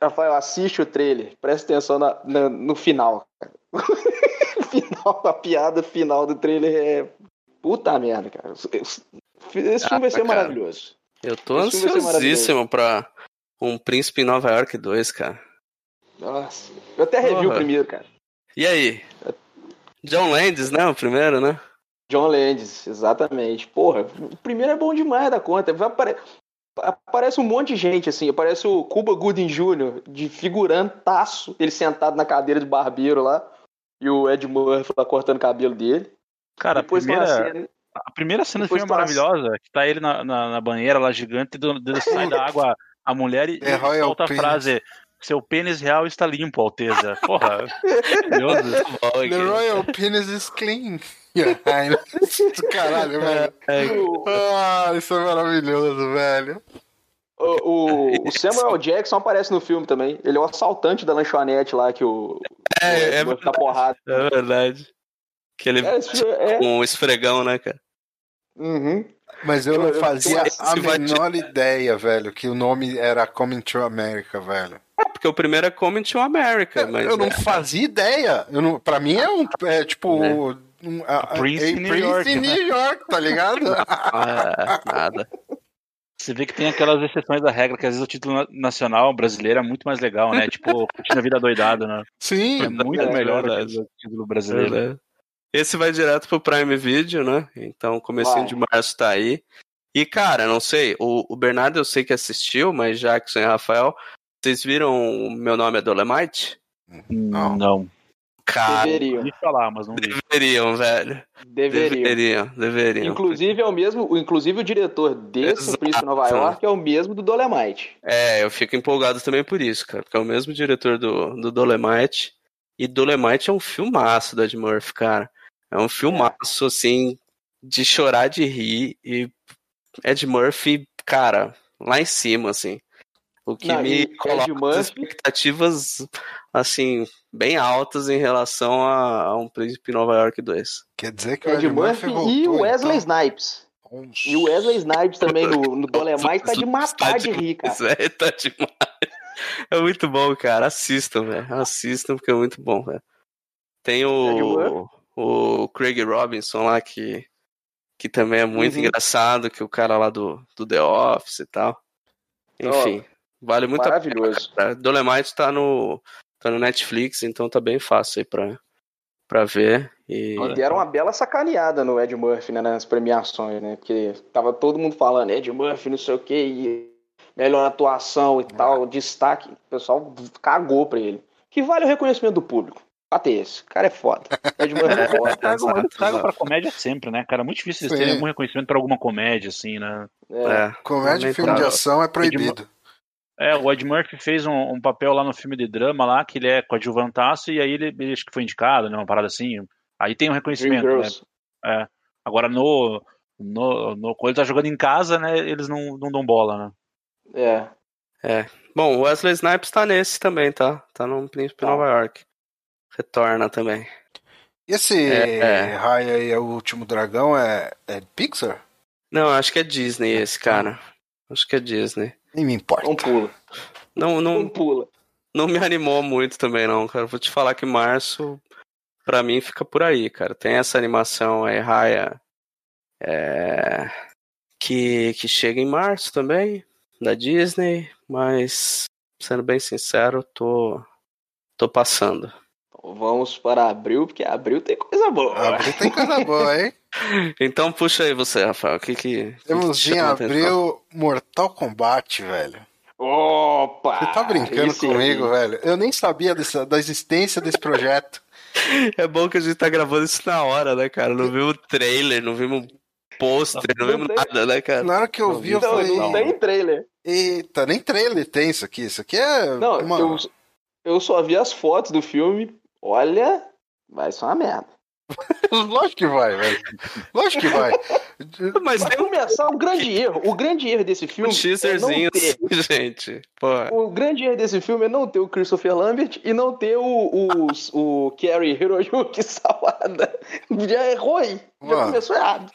Ra- Rafael, assiste o trailer. Presta atenção na- na- no final. cara. final, a piada final do trailer é. Puta merda, cara. Esse filme vai ser Ah, cara. maravilhoso. Eu tô Esse ansiosíssimo pra um Príncipe em Nova York 2, cara. Nossa. Eu até revi o primeiro, cara. E aí? John Landis, né? O primeiro, né? John Landis, exatamente. Porra, o primeiro é bom demais da conta. Vai apare- Aparece um monte de gente, assim. Aparece o Cuba Gooding Jr., de figurantaço, ele sentado na cadeira de barbeiro lá. E o Ed Murphy lá cortando o cabelo dele. Cara, a Depois uma primeira, cena- a primeira cena do filme é maravilhosa, que tá ele na, na, na banheira lá gigante, e do, do, sai da água a mulher e, É e solta a frase. Seu pênis real está limpo, Alteza. Porra, maravilhoso. Bom, The. Royal Penis is clean. Caralho, velho. O, Ah, isso é maravilhoso, velho. o, o- o Samuel Jackson aparece no filme também. Ele é o assaltante da lanchonete lá que o. É, o é dá porrada. É verdade. Que ele É, filme é. com um esfregão, né, cara? Uhum. Mas eu não Eu- eu- fazia esse a menor ideia, velho, que o nome era Coming to America, velho. Porque o primeiro é Coming to America, mas eu não é, fazia ideia. Eu não, pra mim é um. É tipo. Né? Um, a, a- Prince a em New Prince York, em né? New York, tá ligado? ah, nada. Você vê que tem aquelas exceções da regra, que às vezes o título na- nacional brasileiro é muito mais legal, né? Tipo, Curtindo a Vida Doidado, né? Sim. É muito É melhor que o título brasileiro. É, né? Esse vai direto pro Prime Video, né? Então, comecinho Vai. de março tá aí. E, cara, não sei, o, o Bernardo eu sei que assistiu, mas Jackson e Rafael, vocês viram o Meu Nome é Dolemite? Não. Não. Cara, Deveriam. Falar, mas não deveriam, velho. Deveriam. Deveriam, deveriam. Inclusive é o mesmo, o- inclusive o diretor desse. Príncipe Nova York é o mesmo do Dolemite. É, eu fico empolgado também por isso, cara, porque é o mesmo diretor do, do Dolemite. E Dolemite é um filmaço da Ed Murphy, cara. É um filmaço, assim, de chorar de rir. E Ed Murphy, cara, lá em cima, assim. O que Não, me Ed coloca expectativas, assim, bem altas em relação a, a um Príncipe Nova York 2. Quer dizer que o Ed Murphy voltou, e o Wesley então. Snipes. E o Wesley Snipes também no, no Dolemite tá de matar de rir, cara. Isso aí tá demais. É muito bom, cara. Assistam, velho. Assistam, porque é muito bom, velho. Tem Ed o, o Craig Robinson lá, que, que também é muito Uhum. engraçado, que é o cara lá do, do The Office e tal. Enfim, vale muito a pena. Maravilhoso. cara. Dolemite tá no, tá no Netflix, então tá bem fácil aí pra, pra ver. E... E deram uma bela sacaneada no Ed Murphy, né, nas premiações, né? Porque tava todo mundo falando Ed Murphy, não sei o que, e melhor atuação e tal, destaque. O pessoal cagou pra ele. Que vale o reconhecimento do público. Até esse. O cara é foda. Ed Murphy é foda. Tragam, Exato, tragam exato. pra comédia sempre, né, cara? É muito difícil eles terem algum reconhecimento pra alguma comédia, assim, né? É. É, Comédia e filme de ação é proibido. É, o Ed Murphy fez um, um papel lá no filme de drama lá, que ele é coadjuvantaço, e aí ele, ele acho que foi indicado, né? Uma parada assim. Aí tem um reconhecimento, né? Girls. Agora no. No, no, quando ele tá jogando em casa, né? Eles não, não dão bola, né? É. Bom, o Wesley Snipes tá nesse também, tá? Tá no Príncipe Tá. Nova York. Retorna também. E esse É, é. Raya aí, é o último dragão, é, é Pixar? Não, acho que é Disney esse, cara. Acho que é Disney. Nem me importa. Não pula. Não, Não não, pula. não me animou muito também, não, cara. Vou te falar que março, pra mim, fica por aí, cara. Tem essa animação aí, Raya, é, que, que chega em março também, da Disney, mas, sendo bem sincero, tô, tô passando. Vamos para abril, porque abril tem coisa boa. Abril tem coisa boa, hein? Então puxa aí você, Rafael. O que que. Temos que em abril Mortal Kombat, velho. Opa! Você tá brincando Esse aí. comigo, velho? Eu nem sabia dessa, da existência desse projeto. É bom que a gente tá gravando isso na hora, né, cara? Não vimos trailer, não vimos pôster, não Não vimos tem. nada, né, cara? Na hora que eu vi, eu Não, falei. não tem trailer. Eita, nem trailer tem isso aqui. Isso aqui é. Não, uma... eu, eu só vi as fotos do filme. Olha, vai ser uma merda. Lógico que vai, velho. Lógico que vai. Mas tem um, começar, o grande erro, o grande erro desse um filme é não teaserzinho ter assim, gente. Pô, O grande erro desse filme é não ter o Christopher Lambert e não ter o, o, o Kerry Hiroyuki Sawada. Já é ruim. Já Mano. começou errado.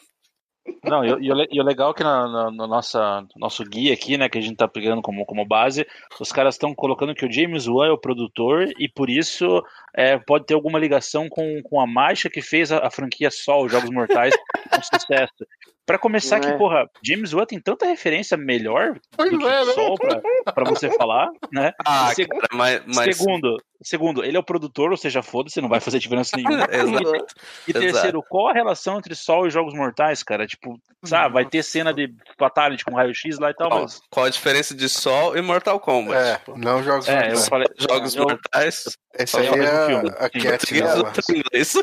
Não, e, e o legal é que na, na- no nossa, nosso guia aqui, né, que a gente tá pegando como, como base, os caras estão colocando que o James Wan é o produtor e por isso é, pode ter alguma ligação com, com a marcha que fez a, a franquia Sol, Jogos Mortais, um sucesso. Pra começar, que, É. porra, James Wan tem tanta referência melhor Pois do que é, o né? Sol pra, pra você falar, né? ah, Se- cara, mas, mas Segundo, segundo, ele é o produtor, ou seja, foda-se, não vai fazer diferença nenhuma. Exato. E terceiro, qual a relação entre Sol e Jogos Mortais, cara? Tipo, sabe, vai ter cena de Fatality com raio-x lá e tal, qual, mas. qual a diferença de Sol e Mortal Kombat? É, Tipo, não jogos É, eu mortais. falei. Jogos eu- mortais. Esse é aí é filme. a Sim. Cat dela. inglês?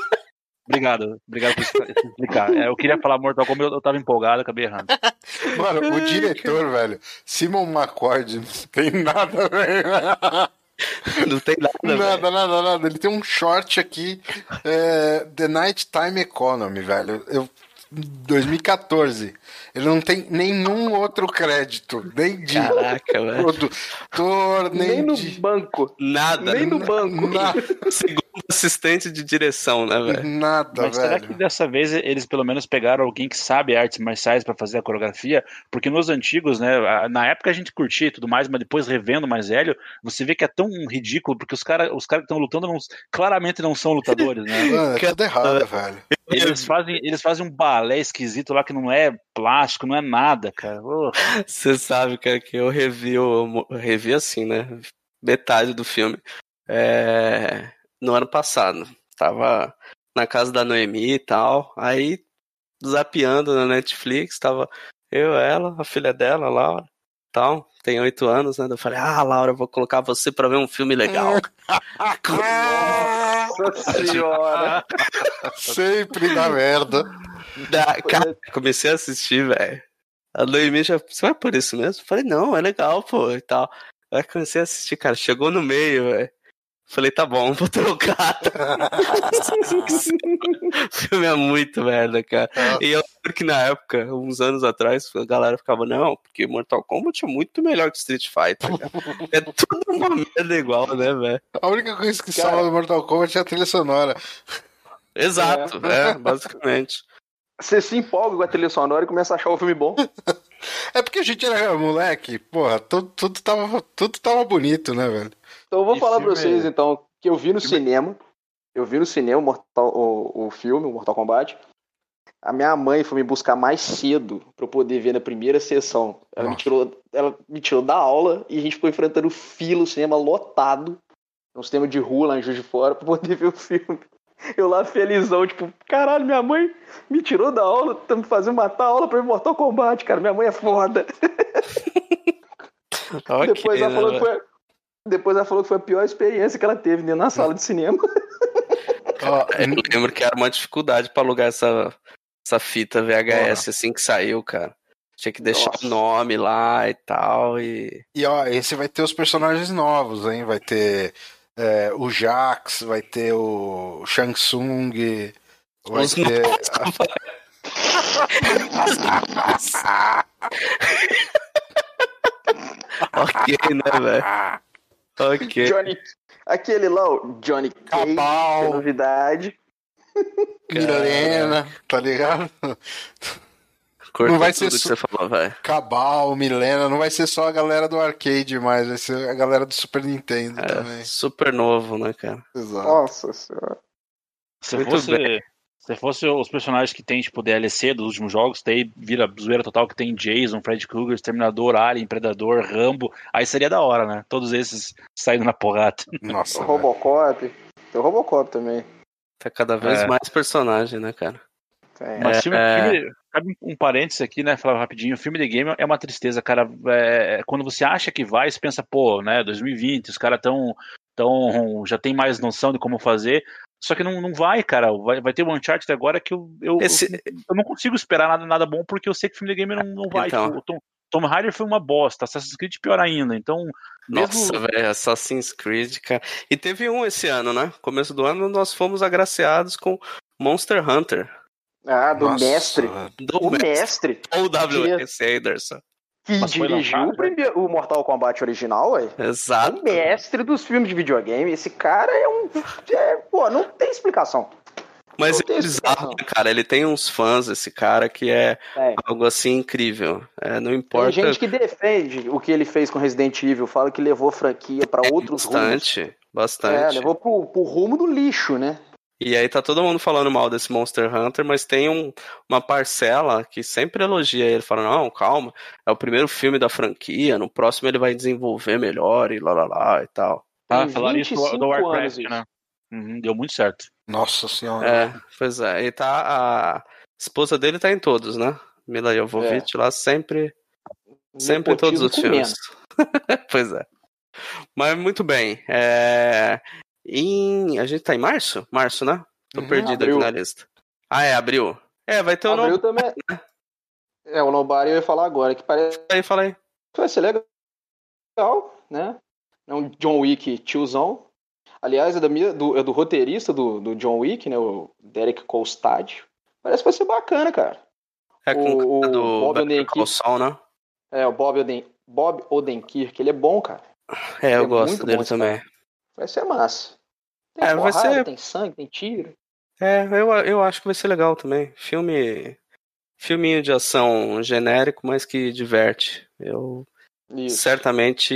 Obrigado, obrigado por expli- explicar. É, eu queria falar Mortal Kombat, eu, eu tava empolgado, acabei errando. Mano, o diretor, velho, Simon McCord, não tem nada, velho. Não tem nada, velho. Nada, nada, nada. Ele tem um short aqui, é, The Nighttime Economy, velho. Eu, 2014. Ele não tem nenhum outro crédito, nem de Caraca, velho. produtor, nem, Nem no de. banco. Nada. Nem no banco. Nada, Segundo assistente de direção, né, velho? nada Mas será velho. que dessa vez eles pelo menos pegaram alguém que sabe artes marciais pra fazer a coreografia? Porque nos antigos, né, na época a gente curtia e tudo mais, mas depois revendo mais velho, você vê que é tão ridículo, porque os caras os cara que estão lutando não- claramente não são lutadores, né? Mano, é tudo errado, velho. Eles fazem, eles fazem um balé esquisito lá que não é plástico, não é nada, cara. Você sabe, cara, que eu revi, o- eu revi assim, né? Metade do filme. É, No ano passado. Tava na casa da Noemi e tal. Aí, zapeando na Netflix, tava eu, ela, a filha dela, a Laura, tal. Tem oito anos, né? Eu falei, ah, Laura, eu vou colocar você pra ver um filme legal. Nossa senhora. Sempre dá merda. Da- cara, comecei a assistir, velho. A Noemi já, você vai por isso mesmo? Eu Falei, não, é legal, pô, e tal. Aí comecei a assistir, cara, chegou no meio, velho. Falei, tá bom, vou trocar. o filme é muito merda, cara. E eu lembro que na época, uns anos atrás, a galera ficava, não, porque Mortal Kombat é muito melhor que Street Fighter. cara. É tudo uma merda igual, né, velho? A única coisa que Cara. salva do Mortal Kombat é a trilha sonora. Exato, é, basicamente. Você se empolga com a trilha sonora e começa a achar o filme bom. É porque a gente era moleque, porra, tudo, tudo, tava, tudo tava bonito, né, velho? Então eu vou E falar pra filme- vocês, então, que eu vi no cinema. Eu vi no cinema o, Mortal- o, o filme, o Mortal Kombat. A minha mãe foi me buscar mais cedo pra eu poder ver na primeira sessão. Ela me tirou, ela me tirou da aula e a gente ficou enfrentando fila, o cinema lotado. Um cinema de rua lá em Juiz de Fora pra poder ver o filme. Eu lá felizão, tipo, caralho, minha mãe me tirou da aula, tá me fazendo matar a aula pra Mortal Kombat, cara. Minha mãe é foda. Ok, Depois ela né, falou que foi. Depois ela falou que foi a pior experiência que ela teve dentro da sala de cinema. Eu lembro que era uma dificuldade pra alugar essa, essa fita VHS assim que saiu, cara. Tinha que deixar Nossa. o nome lá e tal. E. E ó, esse vai ter os personagens novos, hein? Vai ter é, o Jax, vai ter o Shang Tsung, vai Os ter. ok, né, velho? Ok. Johnny. Aquele lá, o Johnny Cage, que é novidade. Milena, tá ligado? Cortou não vai tudo ser você falou, velho. Cabal, Milena, não vai ser só a galera do arcade mais, vai ser a galera do Super Nintendo É, também. super novo, né, cara? Exato. Nossa senhora. Se Muito fosse, bem. se fosse os personagens que tem, tipo, DLC dos últimos jogos, daí vira zoeira total que tem Jason, Fred Krueger, Exterminador, Alien, Predador, Rambo, aí seria da hora, né? Todos esses saindo na porrada. Nossa. Robocop. Tem o Robocop também. Tá cada vez É. mais personagem, né, cara? Tem. Mas É, filme, é. filme- cabe um parênteses aqui, né? Falar rapidinho. Filme de game é uma tristeza, cara. É, quando você acha que vai, você pensa, pô, né? 2020, os caras tão, tão. já tem mais noção de como fazer. Só que não, não vai, cara. Vai, vai ter o Uncharted agora que eu, eu, Esse- eu não consigo esperar nada, nada bom porque eu sei que filme de game não, não vai. Então. Tipo, o Tom, Tom Raider foi uma bosta, Assassin's Creed pior ainda. Então, mesmo. Nossa, velho, Assassin's Creed, cara. E teve um esse ano, né? Começo do ano nós fomos agraciados com Monster Hunter. Ah, do Nossa, mestre. Do O mestre. mestre Ou W.S. Anderson. que Mas dirigiu o, primeiro, o Mortal Kombat original, ué. Exato. O mestre dos filmes de videogame. Esse cara é um. é, pô, não tem explicação. Mas Não tem é bizarro, explicação. né, cara. Ele tem uns fãs, esse cara, que é É. algo assim incrível. É, não Tem importa gente que defende o que ele fez com Resident Evil, fala que levou a franquia pra outros rumos. bastante. É, Bastante. levou pro, pro rumo do lixo, né? E aí tá todo mundo falando mal desse Monster Hunter, mas tem um- uma parcela que sempre elogia ele, fala, não, calma, é o primeiro filme da franquia, no próximo ele vai desenvolver melhor e lá lá lá e tal. Ah, falaram isso do, 25 do anos Warcraft, né? Uhum, deu muito certo. Nossa senhora. É, pois é, e tá, a esposa dele tá em todos, né? Mila Jovovich lá sempre, sempre em todos os filmes. pois é. Mas muito bem, é... em... a gente tá em março? Março, né? Tô Uhum, perdido abril. aqui na lista. Ah, é, abril. É, vai ter o Abril nome. também. É, o Nobody eu ia falar agora, que parece Aí, fala aí. vai ser legal, né? É um John Wick tiozão. Aliás, é, da minha- do, é do roteirista do, do John Wick, né? O Derek Kolstad. Parece que vai ser bacana, cara. É com O- o cara do Bob Odenkirk. Né? É, o Bob, Oden, Bob Odenkirk, ele é bom, cara. É, eu É gosto dele também. Vai ser massa. Tem É, vai porrada, ser- tem sangue, tem tiro. É, eu, eu acho que vai ser legal também. Filme. Filminho de ação genérico, mas que diverte. Eu Isso. certamente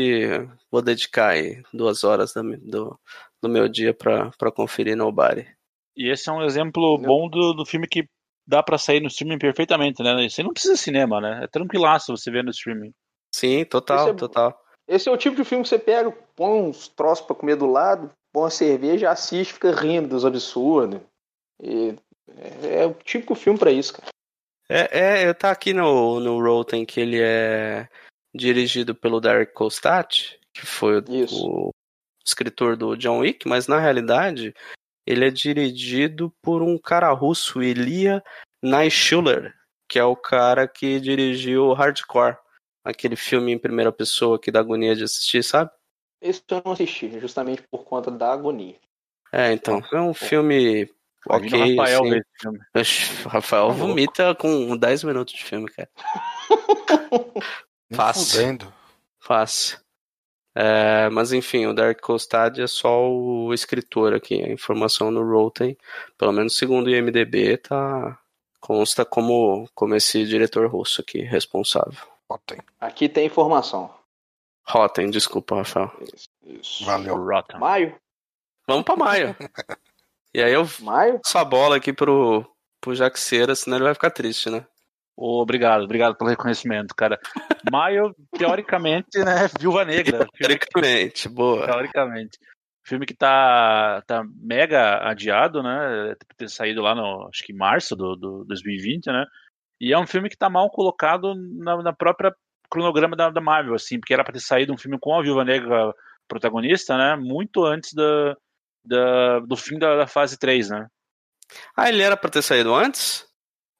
vou dedicar aí duas horas da mi- do, do meu dia pra, pra conferir Nobody. E esse é um exemplo Meu- bom do, do filme que dá pra sair no streaming perfeitamente, né? Você não precisa de cinema, né? É tranquilaço você ver no streaming. Sim, total, é- total. Esse é o tipo de filme que você pega, põe uns troços pra comer do lado, põe uma cerveja, assiste, fica rindo dos absurdos. E é, é o típico filme pra isso, cara. É, é, tá aqui no, no Rotten que ele é dirigido pelo Derek Kolstad, que foi o, o escritor do John Wick, mas na realidade ele é dirigido por um cara russo, Ilya Naishuller, que é o cara que dirigiu Hardcore, aquele filme em primeira pessoa que dá agonia de assistir, sabe? Esse eu não assisti, justamente por conta da agonia. É, então, é um filme ok, o Rafael assim. filme. Oxe, Rafael Tá vomita com 10 minutos de filme, cara. Fácil. fudendo. Fácil. É, mas enfim, o Dark Costad é só o escritor aqui. A informação no Rotten, pelo menos segundo o IMDB, tá, consta como, como esse diretor russo aqui, responsável. Rotten. Aqui tem informação. Rotten, desculpa, Rafael. Isso. isso. Valeu. Rotten. Maio? Vamos pra maio. e aí eu Maio? passo a bola aqui pro, pro Jaxeira, senão ele vai ficar triste, né? Ô, obrigado, obrigado pelo reconhecimento, cara. Maio, teoricamente, né? Viúva Negra. Que- Teoricamente, boa. teoricamente. Filme que tá, tá mega adiado, né? Ter saído lá no, acho que março do, do 2020, né? E é um filme que tá mal colocado na, na própria cronograma da, da Marvel, assim, porque era pra ter saído um filme com a Viúva Negra protagonista, né? Muito antes da, da, do fim da, da fase 3, né? Ah, ele era pra ter saído antes?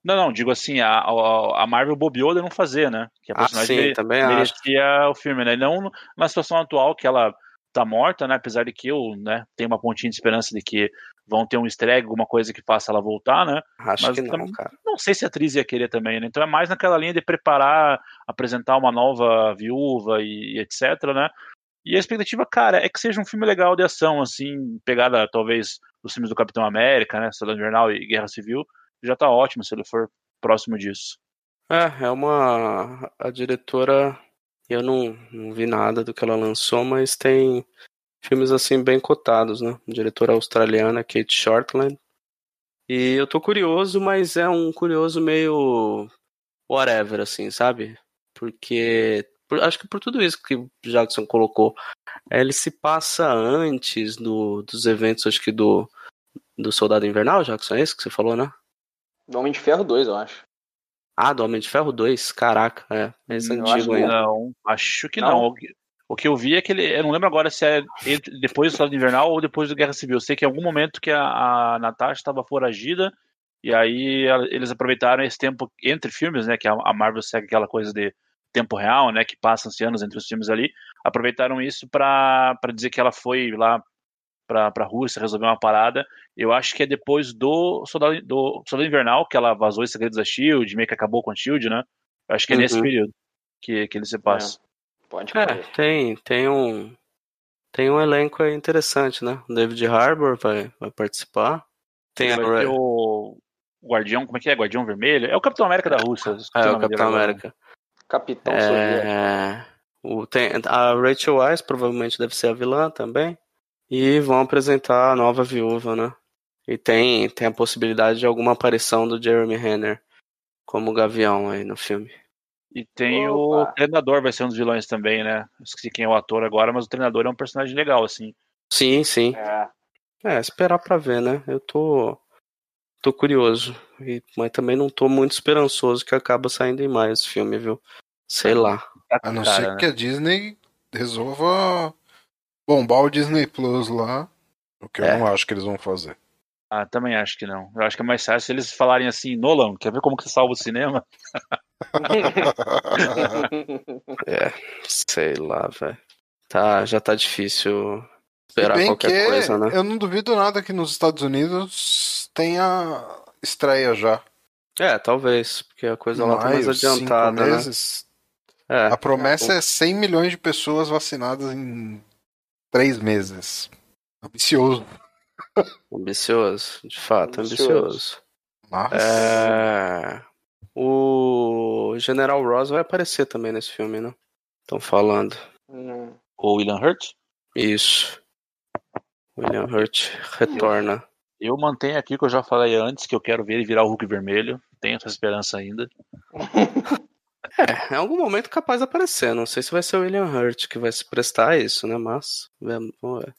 Não, não, digo assim, a, a, a Marvel bobeou de não fazer, né? Que a Ah, personagem sim, mere- também acho. merecia o filme, né? Não na situação atual que ela tá morta, né? Apesar de que eu, né, tenho uma pontinha de esperança de que vão ter um easter egg, alguma coisa que faça ela voltar, né? Acho Mas que não, cara. Não sei se a atriz ia querer também, né? Então é mais naquela linha de preparar, apresentar uma nova viúva e, e etc, né? E a expectativa, cara, é que seja um filme legal de ação, assim, pegada talvez dos filmes do Capitão América, né? Soldado Invernal e Guerra Civil, já tá ótimo se ele for próximo disso. É, é uma. A diretora. Eu não, não vi nada do que ela lançou, mas tem filmes assim bem cotados, né? Diretora australiana, Kate Shortland. E eu tô curioso, mas é um curioso meio. whatever, assim, sabe? Porque. por- acho que por tudo isso que o Jackson colocou, é, ele se passa antes do, dos eventos, acho que do. Do Soldado Invernal, Jackson, é isso que você falou, né? Do Homem de Ferro 2, eu acho. Ah, do Homem de Ferro 2, caraca, é. Esse Eu antigo acho que ainda. Não, acho que Não? não. O que- eu vi é que ele. Eu não lembro agora se é entre- depois do Soldado Invernal ou depois do Guerra Civil. Eu sei que em algum momento que a, a Natasha estava foragida e aí ela- eles aproveitaram esse tempo entre filmes, né? Que a, a Marvel segue aquela coisa de tempo real, né? Que passam-se anos entre os filmes ali. Aproveitaram isso para dizer que ela foi lá pra, pra Rússia resolver uma parada. Eu acho que é depois do Soldado, do Soldado Invernal, que ela vazou os segredos da Shield, meio que acabou com a Shield, né? Eu acho que é nesse Uhum. período que, que ele se passa. Pode É, crer. tem, tem um. Tem um elenco aí interessante, né? O David Harbour vai, vai participar. Tem a o Guardião, como é que é? Guardião Vermelho? É o Capitão América da Rússia. esqueci É, o Capitão agora. América. Capitão Soviético. É, o, tem, a Rachel Weisz provavelmente deve ser a vilã também. E vão apresentar a nova viúva, né? E tem, tem a possibilidade de alguma aparição do Jeremy Renner como Gavião aí no filme. E tem o Opa. treinador, vai ser um dos vilões também, né? Esqueci quem é o ator agora, mas o treinador é um personagem legal, assim. Sim, sim. É. É, esperar pra ver, né? Eu tô, tô curioso. E, mas também não tô muito esperançoso que acaba saindo em mais esse filme, viu? Sei lá. Tá A não cara, ser né? que a Disney resolva bombar o Disney Plus lá. O que eu É. não acho que eles vão fazer. Ah, também acho que não. Eu acho que é mais fácil se eles falarem assim, Nolan, quer ver como que você salva o cinema? É, sei lá, velho. Tá, já tá difícil esperar bem qualquer que coisa, né? eu não duvido nada que nos Estados Unidos tenha estreia já. É, talvez, porque a coisa lá tá mais Maio, cinco adiantada, né? meses. É, A promessa é 100 milhões de pessoas vacinadas em três meses. Ambicioso. Ambicioso, de fato, Ambicioso. ambicioso. Mas É, o General Ross vai aparecer também nesse filme, né? Estão falando. Hum. O William Hurt? Isso. William Hurt retorna. Eu mantenho aqui que eu já falei antes, que eu quero ver ele virar o Hulk vermelho. Tenho essa esperança ainda. É, em algum momento capaz de aparecer. Não sei se vai ser o William Hurt que vai se prestar a isso, né? Mas vamos vamos ver.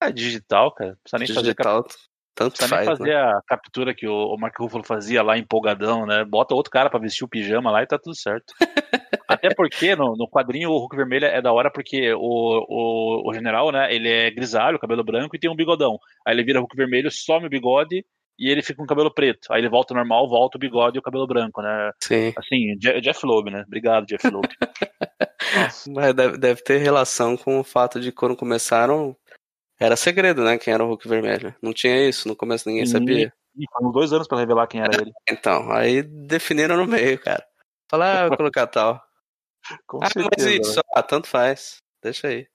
É digital, cara. Não precisa nem fazer digital, tanto Precisa nem faz, fazer né? a captura que o, o Mark Ruffalo fazia lá empolgadão, né? Bota outro cara pra vestir o pijama lá e tá tudo certo. Até porque no, no quadrinho o Hulk vermelho é da hora porque o, o, o general, né? Ele é grisalho, cabelo branco e tem um bigodão. Aí ele vira Hulk vermelho, some o bigode e ele fica com o cabelo preto. Aí ele volta normal, volta o bigode e o cabelo branco, né? Sim. Assim, Je- Jeff Loeb, né? Obrigado, Jeff Loeb. Mas deve, deve ter relação com o fato de quando começaram. Era segredo, né? Quem era o Hulk Vermelho. Não tinha isso, no começo ninguém sabia. Foi uns dois anos pra revelar quem era ele. Então, aí definiram no meio, cara. Falar, ah, vou colocar tal. Com Ah, mas certeza, isso, ah, tanto faz. Deixa aí.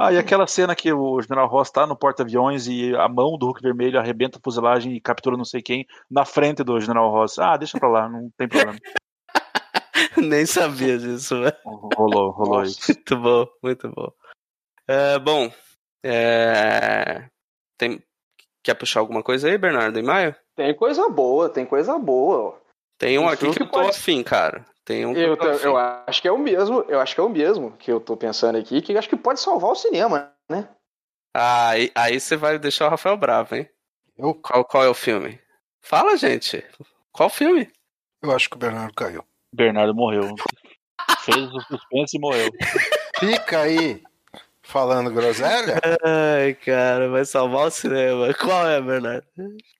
Ah, e aquela cena que o General Ross tá no porta-aviões e a mão do Hulk vermelho arrebenta a fuselagem e captura não sei quem na frente do General Ross. Ah, deixa pra lá, não tem problema. Nem sabia disso, velho. Rolou, rolou Nossa. isso. Muito bom, muito bom. É, bom, é, tem... quer puxar alguma coisa aí, Bernardo, em maio? Tem coisa boa, tem coisa boa. Tem um aqui que eu tô pode- afim, cara. Tem um que Eu, tô eu acho que é o mesmo, eu acho que é o mesmo que eu tô pensando aqui, que acho que pode salvar o cinema, né? Ah, aí, aí você vai deixar o Rafael bravo, hein? eu, Qual, qual é o filme? Fala, gente. Qual filme? eu acho que o Bernardo caiu. Bernardo morreu. Fez o suspense e morreu. Fica aí falando groselha. Ai, cara, vai salvar o cinema. Qual é, Bernardo?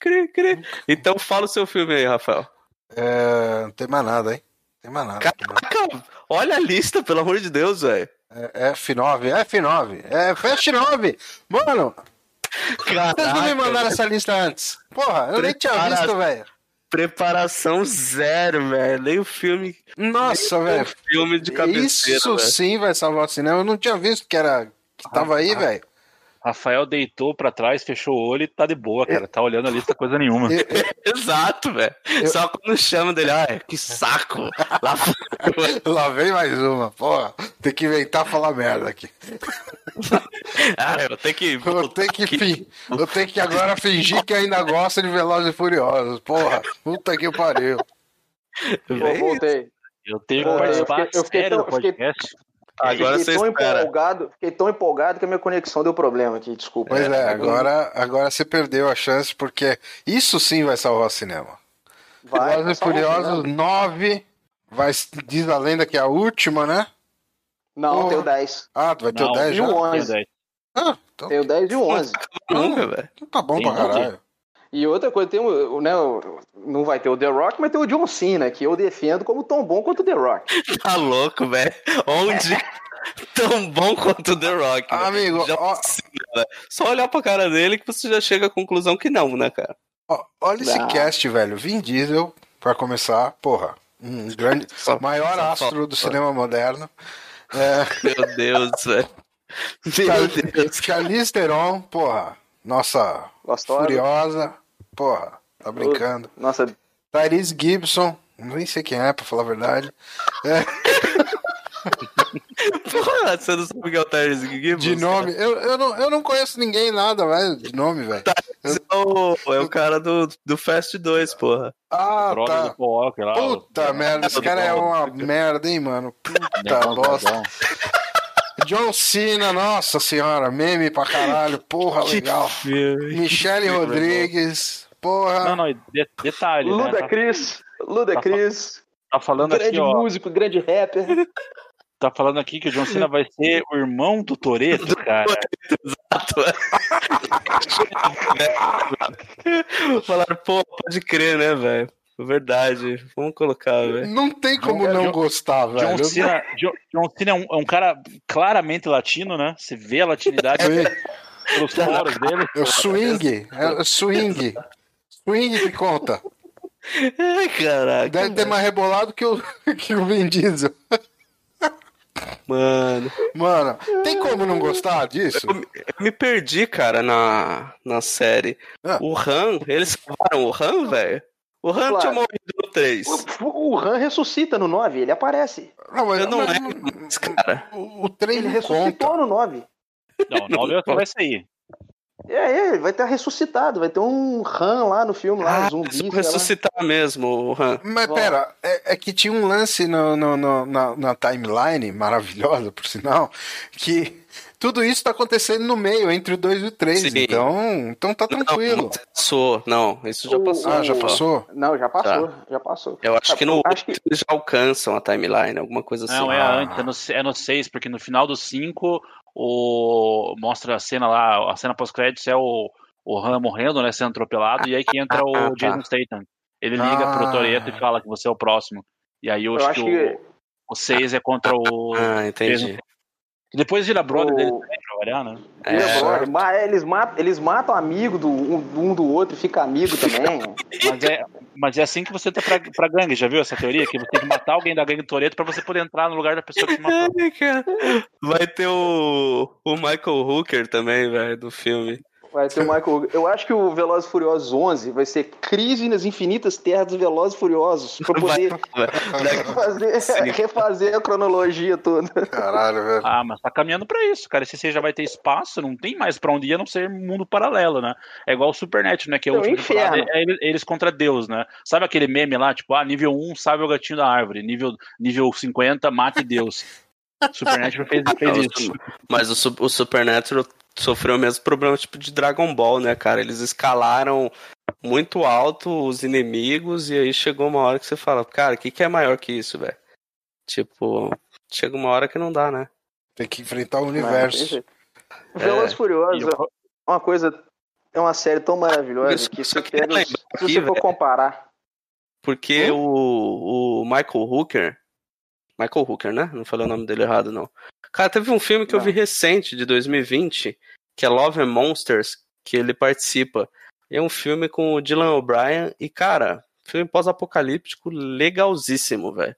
Cri, cri. Então fala o seu filme aí, Rafael. É, não tem mais nada, hein? Não tem mais nada. Caraca, olha a lista, pelo amor de Deus, velho. É F9, F9, é Fast 9. Mano, vocês não me mandaram essa lista antes. Porra, eu nem tinha Prepara- visto, velho. Preparação zero, velho. Nem o filme. Nossa, velho. filme de cabeceira, Isso velho. sim vai salvar o cinema. Eu não tinha visto que era que tava aí, Ah, velho. Rafael deitou pra trás, fechou o olho e tá de boa, cara. Tá olhando a lista coisa nenhuma. Eu- eu- Exato, velho. Só quando chama dele, ai, que saco. Lá. Lá vem mais uma, porra. Tem que inventar falar merda aqui. Ah, eu tenho que. Eu tenho que, fin... eu tenho que agora fingir que ainda gosta de Velozes e Furiosos. Porra, puta que pariu. Pô, Vem. voltei. Eu tenho que Pô, eu participar fiquei- eu fiquei sério tão- eu fiquei- podcast. Agora você fiquei tão espera. empolgado, fiquei tão empolgado que a minha conexão deu problema aqui, desculpa. Pois é, agora, agora você perdeu a chance, porque isso sim vai salvar o cinema. Vai, Velozes e Furiosos final. 9, vai, diz a lenda que é a última, né? Não, Porra. tem o 10. Ah, vai ter Não, o 10 e já? o Tenho 11. dez. Ah, então, Tem o 10 e o 11. Nunca, velho. então tá bom Tem pra 11? caralho. E outra coisa, tem o, né, não vai ter o The Rock, mas tem o John Cena, que eu defendo como tão bom quanto o The Rock. Tá louco, velho. Onde? Tão bom quanto o The Rock. Amigo, ó, velho. Só olhar pra cara dele que você já chega à conclusão que não, né, cara? Ó, olha esse Não. cast, velho. Vin Diesel, pra começar, porra. Um grande. Só- maior só astro do cinema moderno. É, Meu Deus, velho. Meu Deus. Charlize Theron, porra. Nossa, Gostosa. furiosa. Porra, tá brincando. Nossa, Tyrese Gibson, nem sei quem é, pra falar a verdade. Porra, você não sabe quem é o Tyrese Gibbons? De nome, eu, eu, não, eu não conheço ninguém nada, velho, de nome, velho. É o, é o cara do, do Fast 2, porra. Ah, do tá. Paul Walker lá. Puta o- merda, esse cara é uma merda, hein, mano. Puta bosta. John Cena, nossa senhora, meme pra caralho, porra, legal. Michele Rodrigues, porra. Não, não, de- detalhe, né? Luda Tá, Cris, Luda Cris, tá falando aqui, grande ó. músico, grande rapper. Tá falando aqui que o John Cena vai ser o irmão do Toreto, cara. Falaram, pô, pode crer, né, velho? Verdade. Vamos colocar, velho. Não tem como John- não John- gostar, velho. John Cena, John, John Cena é, um, é um cara claramente latino, né? Você vê a latinidade pelos poros dele. É o swing, é o swing. Swing que conta. Ai, caraca. Deve ter mais rebolado que o, que o Vin Diesel. Mano. Mano, tem como não gostar disso? Eu me perdi, cara, na, na série. Ah. O Han, eles salvaram o Han, velho? O Han Claro. tinha morrido no 3. O, o Han ressuscita no 9, ele aparece. Não, mas, Eu não mas- lembro mais, cara. O, o trem Ele não conta. ressuscitou no 9. Não, é o que vai sair. É, é, ele vai ter ressuscitado, vai ter um Han lá no filme, lá, Ah, um zumbi. lá. ressuscitar mesmo o Han. Mas Bom. pera, é, é que tinha um lance no, no- no- na, na timeline, maravilhosa por sinal, que tudo isso tá acontecendo no meio, entre o 2 e o 3. Sim. Então, então tá tranquilo. Não, passou. Não, isso já O- passou. Ah, já passou? Não, já passou, já passou. Eu acho que no Acho que- eles já alcançam a timeline, alguma coisa assim. Não, é Ah. antes, é no, é no 6, porque no final do 5 o, mostra a cena lá, a cena pós-créditos é o, o Han morrendo, né, sendo atropelado, e aí que entra Ah, o tá. Jason Statham. Ele liga Ah. pro Toreto e fala que você é o próximo. E aí eu, Eu acho, acho que, que o, o 6 é contra o. Ah, entendi. E depois vira brother O- dele também, pra variar, né? É, Ele é brother, certo. mas eles, matam, eles matam amigo do, um, um do outro e fica amigo também. Mas é, mas é assim que você tá pra, pra gangue, já viu essa teoria? Que você tem que matar alguém da gangue do Toreto pra você poder entrar no lugar da pessoa que te matou. Vai ter o, o Michael Hooker também, velho, do filme. Vai ter o Michael. Eu acho que o Velozes e Furiosos 11 vai ser crise nas infinitas terras dos Velozes e Furiosos pra poder Vai- fazer, Sim. refazer a cronologia toda. Caralho, velho. Ah, mas tá caminhando pra isso, cara. Esse você já vai ter espaço, não tem mais pra onde ir a não ser mundo paralelo, né? É igual o Supernatural, né? Que é o último inferno. é eles, contra Deus, né? Sabe aquele meme lá, tipo, ah, nível 1 sabe o gatinho da árvore, nível, nível 50 mate Deus. Supernatural fez, fez isso. Mas o, o Supernatural sofreu o mesmo problema tipo de Dragon Ball, né, cara? Eles escalaram muito alto os inimigos e aí chegou uma hora que você fala, cara, o que, que é maior que isso, velho? Tipo, chega uma hora que não dá, né? Tem que enfrentar o universo. e E Furiosos eu- é uma coisa. É uma série tão maravilhosa Isso- que pega. Se aqui, você for comparar. Porque Hum? o, o Michael Hooker. Michael Hooker, né? Não falei o nome dele errado, não. Cara, teve um filme que eu Não. vi recente, de 2020, que é Love and Monsters, que ele participa. É um filme com o Dylan O'Brien e, cara, filme pós-apocalíptico legalzíssimo, velho.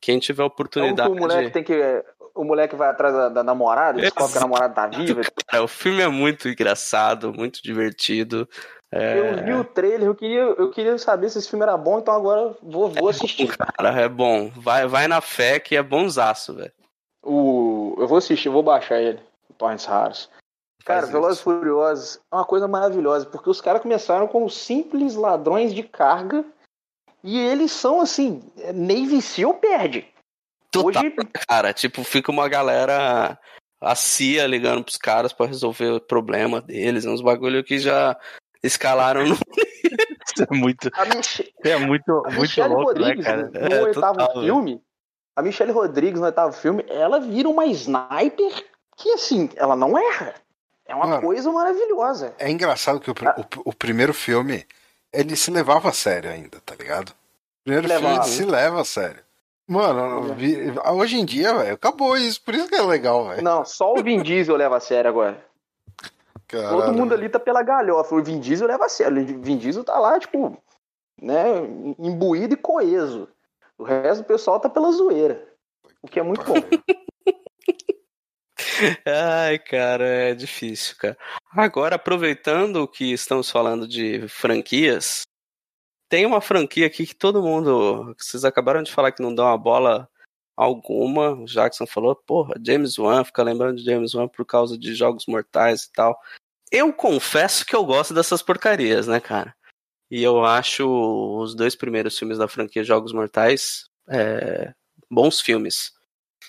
Quem tiver É oportunidade. o moleque tem que. O moleque vai atrás da, da namorada, descobre que a namorada tá viva. Cara, o filme é muito engraçado, muito divertido. É, Eu vi o trailer, eu queria, eu queria saber se esse filme era bom, então agora vou, vou assistir. Cara, é bom. Vai, vai na fé que é bonzaço, velho. O, eu vou assistir, eu vou baixar ele. Torrents raros. Cara, Faz Velozes e. Furiosos é uma coisa maravilhosa, porque os caras começaram como simples ladrões de carga e eles são assim, Navy SEAL perde. Total, Hoje, cara. Tipo, fica uma galera, a CIA ligando pros caras pra resolver o problema deles. Uns bagulho que já escalaram no. Isso é muito, a, Mich é muito, a muito Michelle louco, né, Rodrigues, cara? no É, oitavo total, velho. filme, a Michelle Rodrigues no oitavo filme, ela vira uma sniper que, assim, ela não erra. É uma Mano. coisa maravilhosa. É engraçado que o, o- o primeiro filme, ele se levava a sério ainda, tá ligado? O primeiro filme Levava. ele se leva a sério. Mano, hoje em dia, velho, acabou isso, por isso que é legal, velho. Não, só o Vin Diesel leva a sério agora. Caralho. Todo mundo ali tá pela galhofa. O Vin Diesel leva a sério. O Vin Diesel tá lá, tipo, né, imbuído e coeso. O resto do pessoal tá pela zoeira. O que é muito bom. Ai, cara, é difícil, cara. Agora, aproveitando que estamos falando de franquias, tem uma franquia aqui que todo mundo. Vocês acabaram de falar que não dá uma bola alguma. O Jackson falou, porra, James Wan, fica lembrando de James Wan por causa de jogos mortais e tal. Eu confesso que eu gosto dessas porcarias, né, cara? E eu acho os dois primeiros filmes da franquia Jogos Mortais é, bons filmes.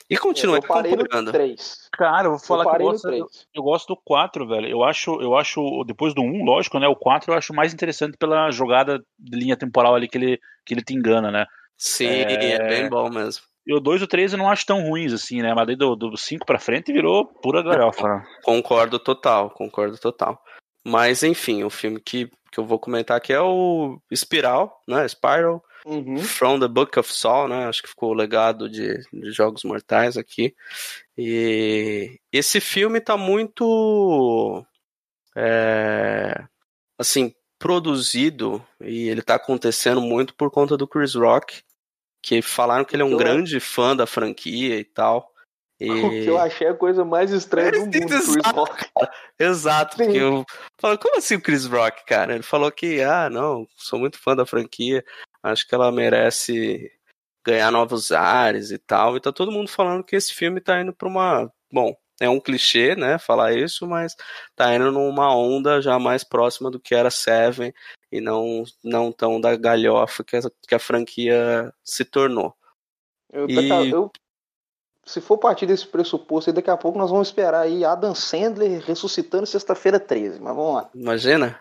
E continua. 3. Cara, eu vou falar eu que eu gosto, 3. eu, eu gosto do 4, velho. Eu acho, eu acho, depois do 1, lógico, né? O 4 eu acho mais interessante pela jogada de linha temporal ali que ele, que ele te engana, né? Sim, é... É. bem bom mesmo. E o 2 e o 3 eu não acho tão ruins assim, né? Mas daí do, do 5 pra frente virou pura galhofa. né? Concordo total, concordo total. Mas enfim, o filme que, que eu vou comentar aqui é o Espiral, né? Spiral. Uhum. From the Book of Saul, né? Acho que ficou o legado de, de Jogos Mortais aqui. E esse filme tá muito. é, assim, produzido e ele tá acontecendo muito por conta do Chris Rock, que falaram que ele é um grande fã da franquia e tal. E... O que eu achei a coisa mais estranha do mundo, Chris exato. Rock. Exato, Sim. porque eu falo, como assim o Chris Rock, cara? Ele falou que, ah, não, sou muito fã da franquia, acho que ela merece ganhar novos ares e tal. E tá todo mundo falando que esse filme tá indo pra uma. Bom, é um clichê, né, falar isso, mas tá indo numa onda já mais próxima do que era Seven e não, não tão da galhofa que a, que a franquia se tornou. Eu, E- eu- se for partir desse pressuposto, daqui a pouco nós vamos esperar aí Adam Sandler ressuscitando sexta-feira 13. Mas vamos lá. Imagina?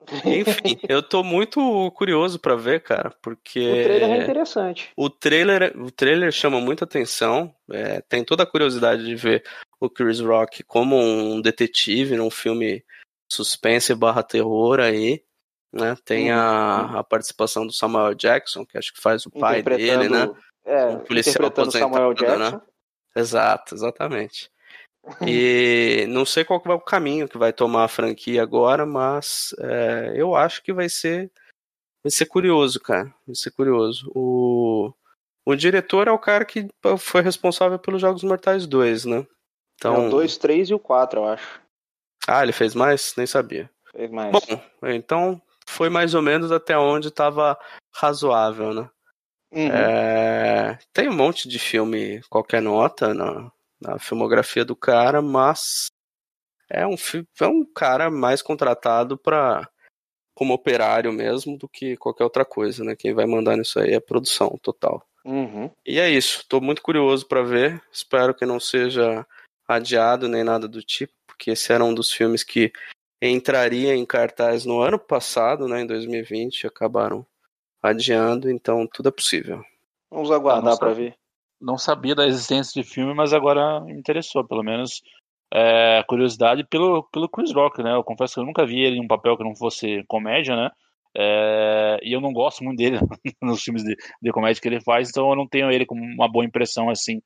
Enfim, eu tô muito curioso pra ver, cara, porque. O trailer é interessante. O trailer, o trailer chama muita atenção. é, tem toda a curiosidade de ver o Chris Rock como um detetive num filme suspense barra terror aí. Né? Tem a, a participação do Samuel Jackson, que acho que faz o pai dele, né? É, Um policial interpretando Samuel aposentado, né? Jackson. Exato, exatamente. E não sei qual vai o caminho que vai tomar a franquia agora, mas é, eu acho que vai ser vai ser curioso, cara. Vai ser curioso. O, o diretor é o cara que foi responsável pelos Jogos Mortais 2, né? Então, É o 2, 3 e o 4, eu acho. ah, ele fez mais? Nem sabia. Fez mais. Bom, então foi mais ou menos até onde estava razoável, né? Uhum. É, tem um monte de filme qualquer nota na, na filmografia do cara, mas é um, é um cara mais contratado para como operário mesmo do que qualquer outra coisa, né? Quem vai mandar nisso aí é a produção total. Uhum. E é isso, tô muito curioso para ver. Espero que não seja adiado nem nada do tipo, porque esse era um dos filmes que entraria em cartaz no ano passado, né, em 2020, e acabaram adiando, então tudo é possível. Vamos aguardar Nossa. pra ver. Não sabia da existência de filme, mas agora me interessou, pelo menos. É, curiosidade pelo, pelo Chris Rock, né? Eu confesso que eu nunca vi ele em um papel que não fosse comédia, né? É, e eu não gosto muito dele nos filmes de, de comédia que ele faz, então eu não tenho ele como uma boa impressão assim.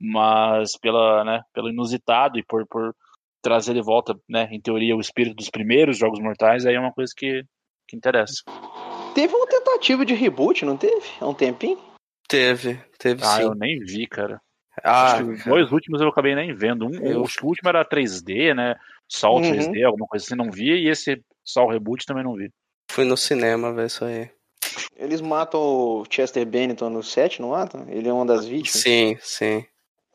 Mas pela, né, pelo inusitado e por, por trazer de volta, né, em teoria, o espírito dos primeiros Jogos Mortais, aí é uma coisa que, que interessa. Teve uma tentativa de reboot, não teve? Há um tempinho? Teve, teve Ah, sim. eu nem vi, cara. Ah, Acho que os dois últimos eu acabei nem vendo. Um, Eu- Acho que o último era 3D, né? Só o Uhum. 3D, alguma coisa assim, não vi. E esse só o reboot também não vi. fui no cinema ver isso aí. Eles matam o Chester Bennington no set, não matam? Ele é uma das vítimas. Sim, sim.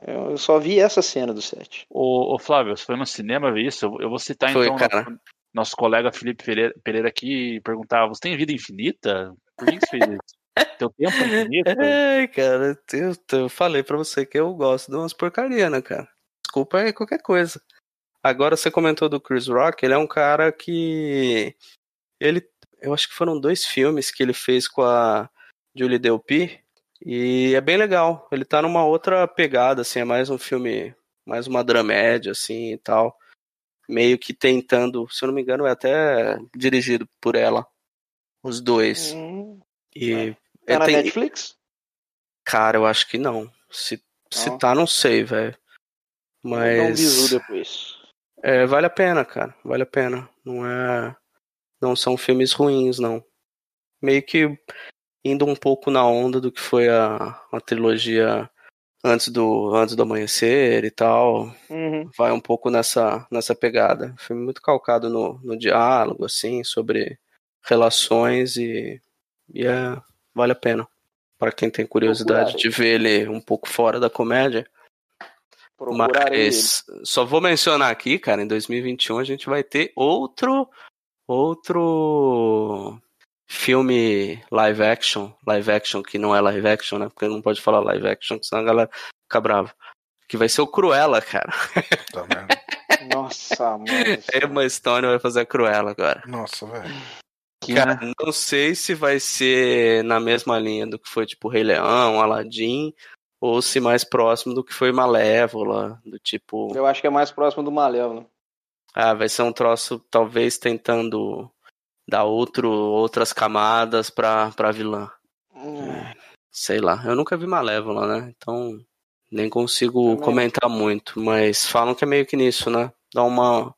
Eu só vi essa cena do set. Ô, ô Flávio, você foi no cinema ver isso? Eu, eu vou citar Foi, então cara. nosso, nosso colega Felipe Pereira, Pereira aqui e perguntar: você tem vida infinita? Por que que você fez isso? Teu tempo é infinito? Ai, cara, eu, eu falei pra você que eu gosto de umas porcaria, né, cara? Desculpa aí qualquer coisa. Agora você comentou do Chris Rock, ele é um cara que ele, eu acho que foram dois filmes que ele fez com a Julie Delpy e é bem legal. Ele tá numa outra pegada, assim, é mais um filme, mais uma dramédia, assim e tal, meio que tentando, se eu não me engano, é até dirigido por ela, os dois. Hum, E tá é, na tem- Netflix? Cara, eu acho que não. Se, se tá, não sei, velho. Dar um Mas. depois. É, vale a pena, cara. Vale a pena. Não é. Não são filmes ruins, não. Meio que indo um pouco na onda do que foi a, a trilogia antes do, antes do amanhecer e tal. Uhum. Vai um pouco nessa, nessa pegada. Filme muito calcado no, no diálogo, assim, sobre relações e, e é, vale a pena. Para quem tem curiosidade de ver ele um pouco fora da comédia. Procurarei ele. Mas só vou mencionar aqui, cara, em 2021 a gente vai ter outro outro filme live action, live action que não é live action, né? Porque não pode falar live action, senão a galera fica brava. Que vai ser o Cruella, cara. Tá merda. Nossa, mano. Emma Stone vai fazer a Cruella agora. Nossa, velho. Que, Cara, né? não sei se vai ser na mesma linha do que foi tipo Rei Leão, Aladdin, ou se mais próximo do que foi Malévola, do tipo, Eu acho que é mais próximo do Malévola. ah, vai ser um troço talvez tentando dar outro, outras camadas pra, pra vilã. Hum, Sei lá, eu nunca vi Malévola, né? Então nem consigo Também. comentar muito, mas falam que é meio que nisso, né? Dá uma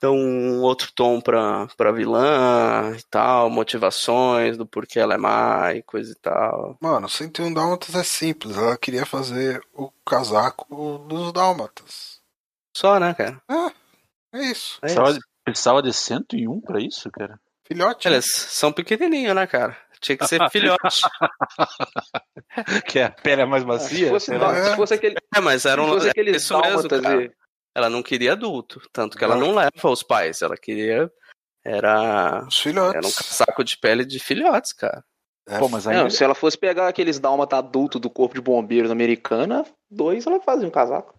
dá um outro tom pra, pra vilã e tal, motivações do porquê ela é má e coisa e tal. Mano, 101 Dálmatas é simples. Ela queria fazer o casaco dos Dálmatas. Só, né, cara? É isso. É Precisava, isso. de- precisava de 101 pra isso, cara? Filhote. né? Eles são pequenininhos, né, cara? Tinha que ser filhote. que a pele é mais se, macia? fosse, sei lá. dá- se fosse aquele, É, mas era se um fosse é aqueles isso mesmo, cara. e- Ela não queria adulto, tanto que ela não leva os pais, ela queria era Os filhotes. era um casaco de pele de filhotes, cara. É, Pô, mas aí Não, se ela fosse pegar aqueles dálmata adulto do corpo de bombeiros americana, dois ela fazia um casaco.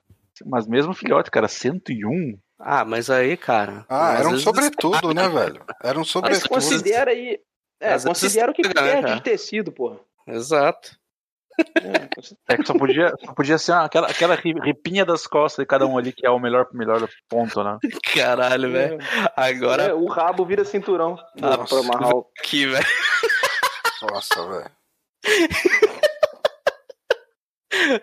Mas mesmo filhote, cara, 101? Ah, mas aí, cara. Ah, era um sobretudo, né, velho? Era um Mas sobretudo. considera aí. É, Às considera o que estraga, né, perde cara? de tecido, porra. Exato. É, É que só podia, só podia ser uma- aquela, aquela ri- ripinha das costas de cada um ali, que é o melhor, melhor ponto, né? Caralho, velho. Agora É, o rabo vira cinturão. Nossa. pra amarrar o- aqui, velho. Nossa, velho.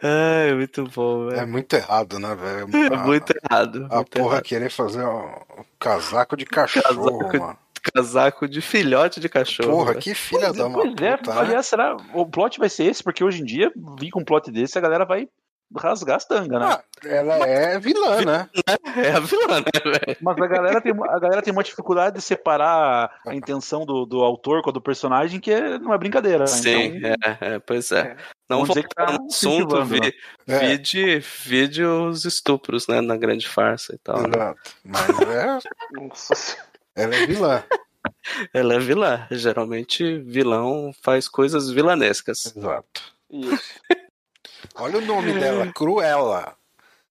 Ai, muito bom, É velho. muito errado, né, velho? É muito errado. A muito porra errado. querer fazer um, casaco de cachorro, Casaco de- mano. Casaco de filhote de cachorro. Porra, velho. que filha da uma Pois é, puta, né? aliás, será o plot vai ser esse? Porque hoje em dia, vir com um plot desse, a galera vai rasgar as tangas, né? Ah, ela é vilã, né? É a vilã, né, velho? Mas a galera, tem, a galera tem uma dificuldade de separar a intenção do, do autor com a do personagem, que é- não é brincadeira. né? Sim, Então, é, é, pois é. Não Vamos vou entrar tá no assunto, incentivando, vi, É. vide, vide os estupros, né, na grande farsa e tal. né? Exato. Mas é, ela é vilã. Ela é vilã. Geralmente, vilão faz coisas vilanescas. Exato. Isso. Olha o nome dela, Cruella.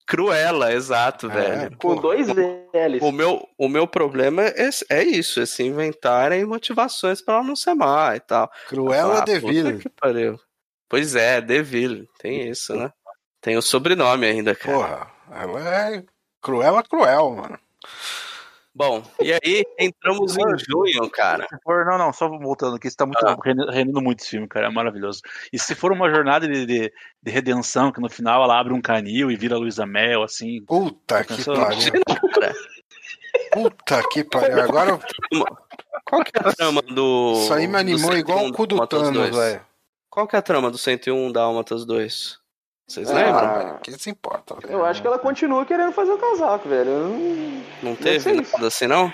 Cruela, exato, É, velho. Com dois L's. O meu, o meu problema é, é isso, é se inventarem motivações pra ela não ser má e tal. Cruella Ah, Deville. que pariu. Pois é, Deville, tem isso, né? Tem o sobrenome ainda, cara. Porra, ela é Cruella Cruel, mano. Bom, e aí entramos em junho, cara. for- não, não, só voltando aqui, você tá muito Ah. rende- rendendo muito esse filme, cara, é maravilhoso. E se for uma jornada de, de, de redenção, que no final ela abre um canil e vira Luísa Mel, assim, Puta que pariu. Puta que pariu. Agora Qual que é a trama do. isso aí me animou 101 igual o cu do Thanos, 2? velho. Qual que é a trama do 101 Dálmatas 2? Vocês Ah, lembram? Quem se importa? velho? Eu acho que ela continua querendo fazer o casaco, velho. Não- Não teve isso. nada assim, não?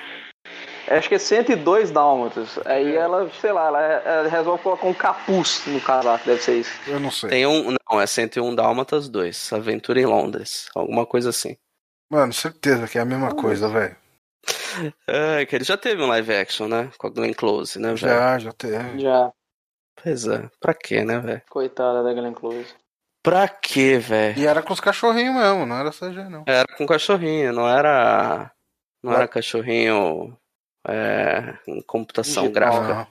Acho que é 102 dálmatas. Aí ela, sei lá, ela, ela resolve colocar um capuz no casaco, deve ser isso. Eu não sei. Tem um. Não, é 101 Dálmatas 2. Aventura em Londres. Alguma coisa assim. Mano, certeza que é a mesma coisa, velho. É, que ele já teve um live action, né? Com a Glenn Close, né, velho? Já, já teve. Já, Pois é. Pra quê, né, velho? coitada da Glenn Close. Pra quê, velho? E era com os cachorrinhos mesmo, não era CG, não. Era com cachorrinho, não era. Não era cachorrinho. É, em computação Digital, gráfica. Não.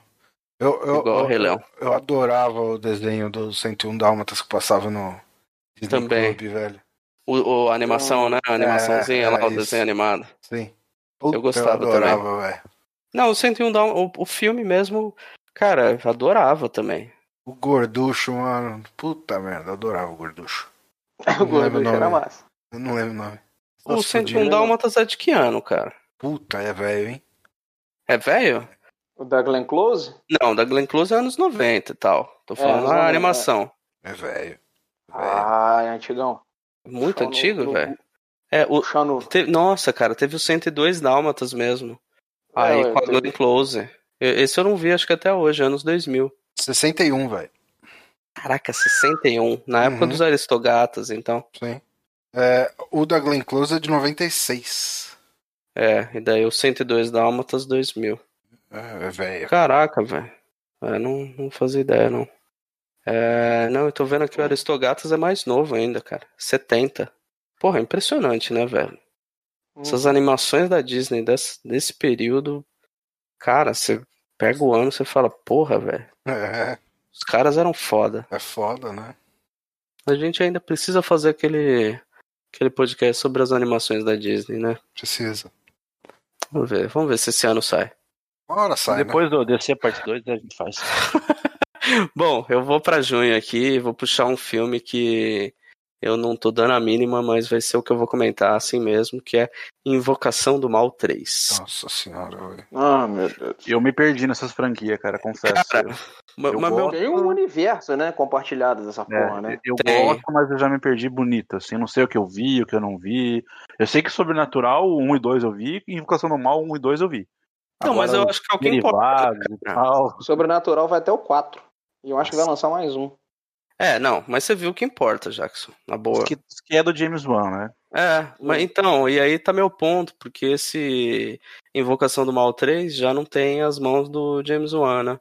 Eu, eu, Igual o Rei eu, Leão. eu adorava o desenho do 101 Dálmatas que passava no Disney Também. Club, velho. O, o- a animação, né? A animaçãozinha é, lá, o isso. desenho animado. Sim. Eu gostava eu adorava, velho. Não, o 101 Dál- o, o filme mesmo, cara, eu adorava também. O Gorducho, mano. Puta merda, eu adorava o Gorducho. O Não lembro o gordo era nome. massa. Eu não lembro o nome. O Nossa, 101 fudido. Dálmatas é de que ano, cara? Puta, é velho, hein? É velho? O da Glenn Close? Não, da Glenn Close é anos 90 e tal. Tô falando anos a 90, animação. É velho. Ah, é antigão. Muito antigo, no- velho. É, o, Puxando. te- nossa, cara, teve o 102 Dálmatas mesmo. Aí É, com a teve- Glenn Close. Esse eu não vi, acho que até hoje, anos 2000. 61, velho. Caraca, 61. Na época Uhum. dos Aristogatas, então. Sim. É, o da Glenn Close é de 96. É, e daí o 102 Dálmatas 2000. É, é velho. Caraca, velho. É, não, não fazia ideia, não. É, não, eu tô vendo que o Aristogatas é mais novo ainda, cara. 70. Porra, impressionante, né, velho? Essas Hum. animações da Disney desse, desse período, cara, você pega o ano e você fala, porra, velho, É, os caras eram foda. é foda, né? A gente ainda precisa fazer aquele, aquele podcast sobre as animações da Disney, né? Precisa. Vamos ver, vamos ver se esse ano sai. Uma hora sai, né? Depois do DC parte 2 a gente faz. Bom, eu vou pra junho aqui e vou puxar um filme que eu não tô dando a mínima, mas vai ser o que eu vou comentar assim mesmo, que é Invocação do Mal 3. Nossa senhora, velho. Ah, meu Deus. Eu me perdi nessas franquias, cara, confesso. Cara, eu mas meu- gosto. Tem um universo, né? Compartilhado dessa porra, É, né? eu Tem. gosto, mas eu já me perdi bonito, assim, não sei o que eu vi, o que eu não vi. Eu sei que Sobrenatural 1 e 2 eu vi, e Invocação do Mal 1 e 2 eu vi. Não, mas Agora, eu acho que é e tal. O Sobrenatural vai até o 4. E eu acho que vai lançar mais um. É, não, mas você viu o que importa, Jackson, na boa. Que, que é do James Wan, né? É, mas então, e aí tá meu ponto, porque esse Invocação do Mal 3 já não tem as mãos do James Wan, né?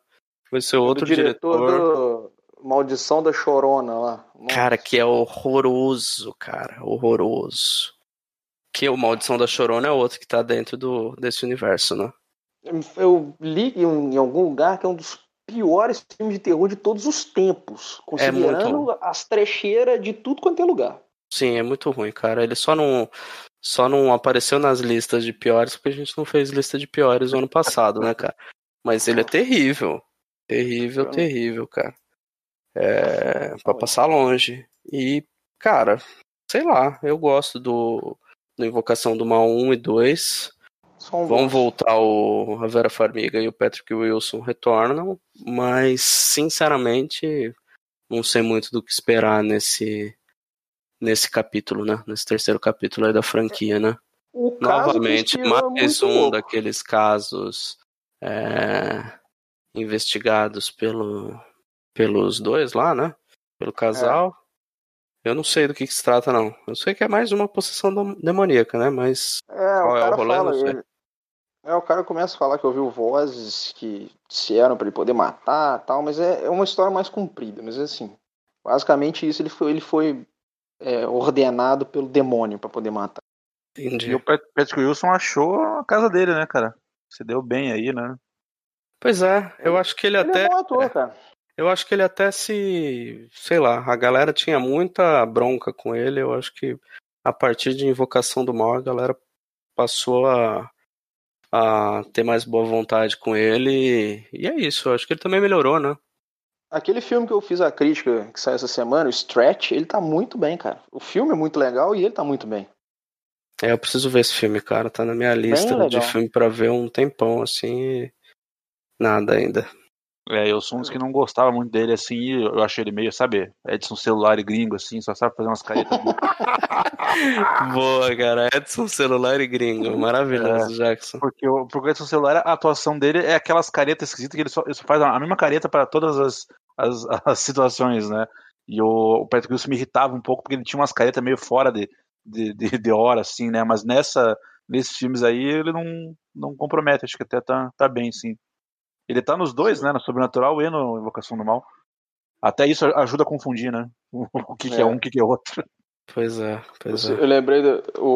Vai ser outro do diretor, diretor. do Maldição da Chorona lá. Cara, que é horroroso, cara, horroroso. Que o Maldição da Chorona é outro que tá dentro do, desse universo, né? Eu li em, em algum lugar que é um dos piores filmes de terror de todos os tempos. Considerando as trecheiras de tudo quanto é lugar. Sim, é muito ruim, cara. Ele só não, só não apareceu nas listas de piores porque a gente não fez lista de piores no ano passado, né, cara? Mas ele é terrível. Terrível, terrível, cara. É, pra passar longe. E, cara, sei lá, eu gosto do, do Invocação do Mal 1 e 2. Um Vão voltar o, a Vera Farmiga e o Patrick Wilson retornam, mas sinceramente não sei muito do que esperar nesse nesse capítulo, né? Nesse terceiro capítulo aí da franquia, né? Novamente, é mais muito um louco. daqueles casos é, investigados pelo, pelos dois lá, né? Pelo casal. Eu não sei do que, que se trata, não. Eu sei que é mais uma possessão demoníaca, né? Mas É, Qual é o rolê? fala. Não sei. ele- É, o cara começa a falar que ouviu vozes que disseram pra ele poder matar tal, mas é, é uma história mais comprida. Mas assim, basicamente isso ele foi, ele foi é, ordenado pelo demônio pra poder matar. entendi. E o Pat- Patrick Wilson achou a casa dele, né, cara? Se deu bem aí, né? Pois é, eu acho que ele Ele até. é bom ator, cara. Eu acho que ele até se. Sei lá, a galera tinha muita bronca com ele. Eu acho que a partir de Invocação do Mal, a galera passou a, a ter mais boa vontade com ele. E é isso, acho que ele também melhorou, né? Aquele filme que eu fiz a crítica que saiu essa semana, o Stretch, ele tá muito bem, cara. O filme é muito legal e ele tá muito bem. É, eu preciso ver esse filme, cara. Tá na minha lista de filme pra ver um tempão, assim. e Nada ainda. É, eu sou um dos que não gostava muito dele, assim, e eu achei ele meio, sabe, Edson celular e gringo, assim, só sabe fazer umas caretas. Boa, cara. Edson celular e gringo. Maravilhoso, Jackson. porque o, porque o Edson celular, a atuação dele é aquelas caretas esquisitas que ele só, ele só faz a mesma careta para todas as, as, as situações, né? E o, o Patrick Wilson me irritava um pouco porque ele tinha umas caretas meio fora de, de, de, de hora, assim, né? Mas nessa, nesses filmes aí ele não, não compromete, acho que até tá, tá bem, sim. Ele tá nos dois, né? No Sobrenatural e no Invocação do Mal. Até isso ajuda a confundir, né? O que, que é. É. um, o que, que é outro. Pois é, pois Eu, é. eu lembrei do. O,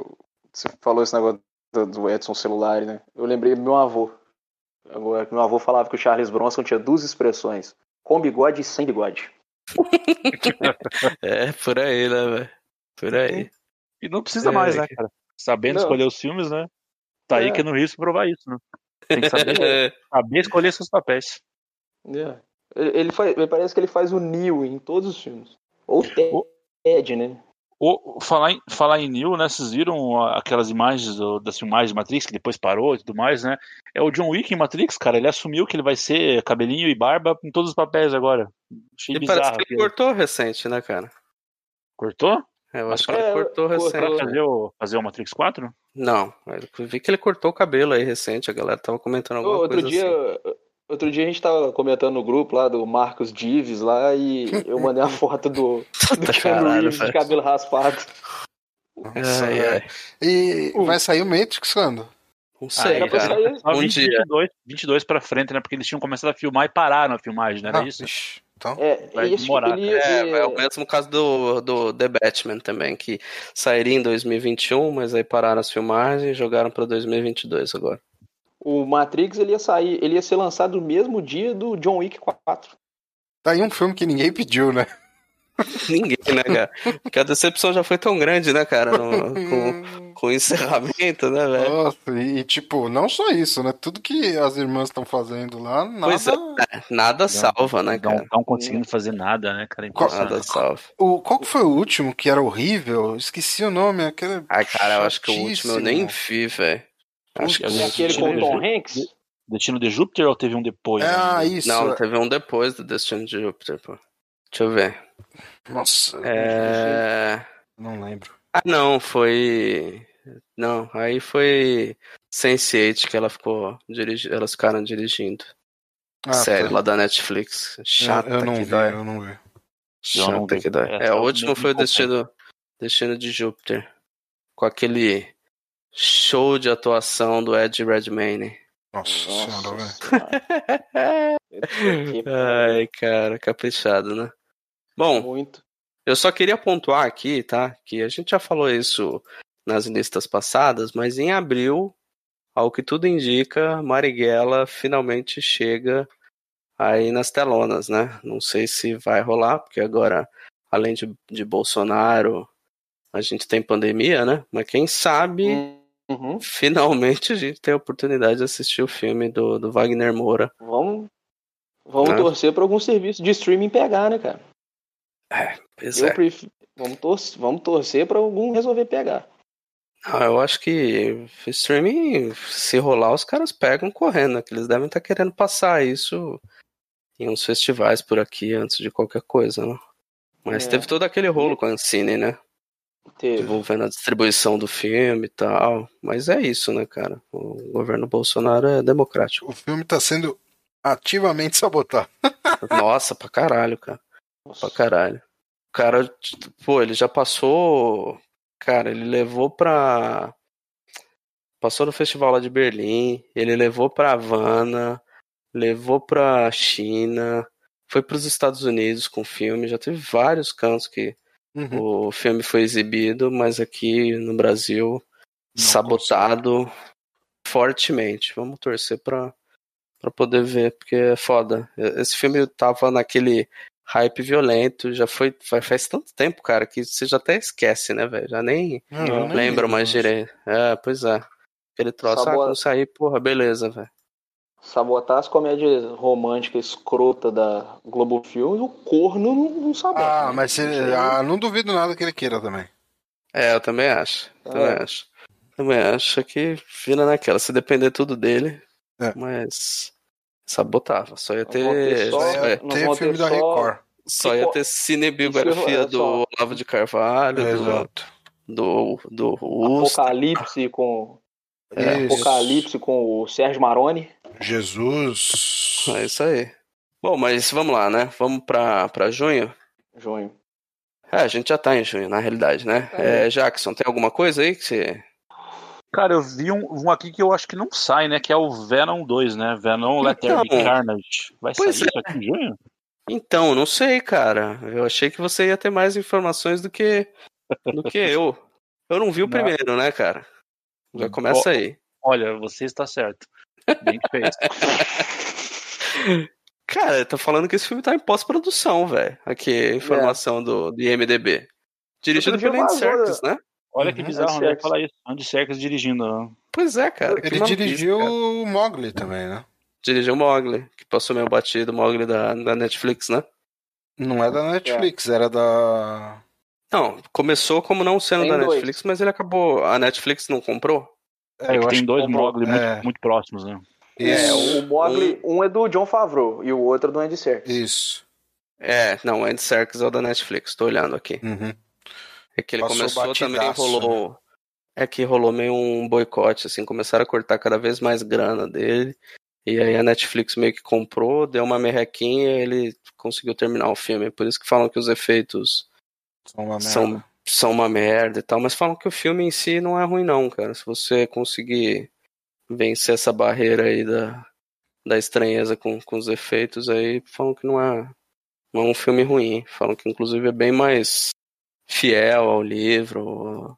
o- você falou esse negócio do, do Edson celular, né? Eu lembrei do meu avô. Agora, meu avô falava que o Charles Bronson tinha duas expressões: com bigode e sem bigode. É, por aí, né, velho? Por aí. E não precisa É, mais, né, cara? Sabendo Não. escolher os filmes, né? Tá aí É. que é no risco provar isso, né? Tem que saber, saber escolher seus papéis. É. Ele, faz, me parece que ele faz o Neo em todos os filmes. Ou o Ted, né? O, falar, em, falar em Neil, né? Vocês viram aquelas imagens do, das filmagens de Matrix, que depois parou e tudo mais, né? É o John Wick em Matrix, cara. Ele assumiu que ele vai ser cabelinho e barba em todos os papéis agora. Achei E bizarro. parece que ele cortou recente, né, cara? Cortou? Eu Mas acho que pra- ele cortou É, recente. cortou. Pra fazer o, fazer o Matrix 4? Não, eu vi que ele cortou o cabelo aí recente, a galera tava comentando alguma outro coisa dia, assim. outro dia a gente tava comentando no grupo lá do Marcos Dives lá e eu mandei a foto do, do caralho, de cabelo raspado. Nossa, Ai, ai. E Uh. vai sair o Matrix quando? Não sei, era pra cara. sair- Um 20, dia. 22, 22 pra frente, né? Porque eles tinham começado a filmar e pararam a filmagem, não era Ah, isso? ixi, então. É, Vai demorar, ele, É, é o mesmo caso do, do The Batman também, que sairia em 2021, mas aí pararam as filmagens e jogaram pra 2022 agora. o Matrix ele ia sair, ele ia ser lançado no mesmo dia do John Wick 4. Tá aí um filme que ninguém pediu, né? Ninguém, né, cara? Porque a decepção já foi tão grande, né, cara? no- com, com o encerramento, né, velho? Nossa, e, e, tipo, não só isso, né? Tudo que as irmãs estão fazendo lá, nada. Pois é, nada salva, né, Não cara? estão conseguindo fazer nada, né, cara? Qual- Nada Impressionante. salva. O, qual que foi o último que era horrível? Esqueci o nome, aquele. Ai, cara, eu acho que o último eu nem vi, velho. Acho que não aquele com o Tom Destino Hanks? Destino de Júpiter ou teve um depois? Ah, né? isso. Não, teve um depois do Destino de Júpiter, pô. Deixa eu ver. Nossa, É... não lembro. Ah, não, foi. Não, aí foi Sense8 que ela ficou dirigindo. Elas ficaram dirigindo. Ah, série tá. lá da Netflix. Chata eu, eu não que vi, dói. eu não vi. Eu não Chata vi. que dói. É, eu o último foi o Destino, Destino de Júpiter. Com aquele show de atuação do Ed Redmayne. Nossa, senhora, velho. Senhora. Que Ai, cara, caprichado, né? Bom, Muito. Eu só queria pontuar aqui, tá? Que a gente já falou isso nas listas passadas, mas em abril, ao que tudo indica, Marighella finalmente chega aí nas telonas, né? Não sei se vai rolar, porque agora, além de, de Bolsonaro, a gente tem pandemia, né? Mas quem sabe, Uhum. finalmente a gente tem a oportunidade de assistir o filme do, do Wagner Moura. Vamos, vamos Né? torcer para algum serviço de streaming pegar, né, cara? Pois Eu é. prefiro, vamos, torcer, vamos torcer para algum resolver pegar. Ah, eu acho que streaming, se rolar, os caras pegam correndo, né? Que eles devem estar querendo passar isso em uns festivais por aqui antes de qualquer coisa, né? Mas É. teve todo aquele rolo com a Ancine, né? Teve. Envolvendo a distribuição do filme e tal. Mas é isso, né, cara? O governo Bolsonaro é democrático. O filme tá sendo ativamente sabotado. Nossa, pra caralho, cara. Pra caralho. O cara, pô, ele já passou. Cara, ele levou pra. Passou no festival lá de Berlim, ele levou pra Havana, levou pra China, foi pros Estados Unidos com o filme, já teve vários cantos que Uhum. o filme foi exibido, mas aqui no Brasil, sabotado fortemente. Vamos torcer pra, pra poder ver, porque é foda. Esse filme tava naquele hype violento, já foi faz, faz tanto tempo, cara, que você já até esquece, né, velho? Já nem Não, eu nem mais direito. É, pois é. Aquele troço, ah, Sabota- quando sair, porra, beleza, velho. Sabotar as comédias românticas escrota da Globo Filmes, o corno não, não sabota. Ah, né? mas se, ah, não duvido nada que ele queira também. É, eu também acho. Também É. acho. Também acho que vira naquela, se depender tudo dele, É. mas sabotava. Só ia ter só- ia é, ter filme da Record. só ia ter cinebiografia é do Olavo de Carvalho, do, Exato. do, do. Apocalipse com. É. Apocalipse com o Sérgio Maroni. Jesus. É isso aí. Bom, mas vamos lá, né? Vamos pra, pra junho? Junho. É, a gente já tá em junho, na realidade, né? É, Jackson, tem alguma coisa aí que você. Cara, eu vi um, um aqui que eu acho que não sai, né? Que é o Venom 2, né? Venom Let There Be Então, Carnage. Vai sair é. isso aqui em junho? Então, não sei, cara. Eu achei que você ia ter mais informações do que do que eu. Eu não vi o Não. primeiro, né, cara? Já começa Ó, aí. Olha, você está certo. Bem fez. Cara, tá falando que esse filme tá em pós-produção, velho. Aqui, a informação do, do IMDB. Dirigido pelo Andy Serkis, né? Olha que Uhum, bizarro, Andy né? Falar isso. Andy Serkis dirigindo. ó. Pois é, cara. que Ele dirigiu cara. o Mogli também, né? Dirigiu o Mogli, que passou meio batido, o Mogli da, da Netflix, né? Não é da Netflix, era da. Não, começou como não sendo Tem da dois. Netflix, mas ele acabou. A Netflix não comprou? É, que tem dois. Mogli muito, É. muito próximos, né? É, Isso. o Mogli, um é do John Favreau e o outro é do Andy Serkis. Isso. É, não, o Andy Serkis é o da Netflix, tô olhando aqui. Uhum. É que ele Passou começou também, batidaço, rolou. É que rolou meio um boicote, assim, começaram a cortar cada vez mais grana dele. E aí a Netflix meio que comprou, deu uma merrequinha e ele conseguiu terminar o filme. Por isso que falam que os efeitos São uma merda. são, são uma merda e tal, mas falam que o filme em si não é ruim, não, cara. Se você conseguir vencer essa barreira aí da, da estranheza com, com os efeitos, aí falam que não é, não é um filme ruim. Falam que, inclusive, é bem mais fiel ao livro,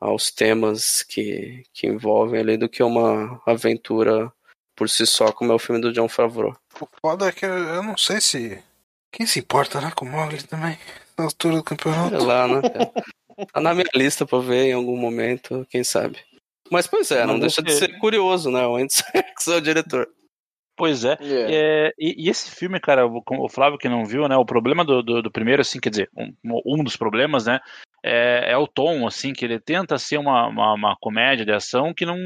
aos temas que, que envolvem ali, do que uma aventura por si só, como é o filme do John Favreau. O foda é que eu, não sei se. Quem se importa, né, com o Mogli também? Na altura do campeonato. Sei lá, né? Tá na minha lista pra ver em algum momento, quem sabe. Mas, pois é, não Mas deixa de ser curioso, né? O Andy Serkis é o diretor. Pois é. É. É, e, e esse filme, cara, o, o Flávio que não viu, né? O problema do, do, do primeiro, assim, quer dizer, um, um dos problemas, né? É, é o tom, assim, que ele tenta ser uma, uma, uma comédia de ação que não,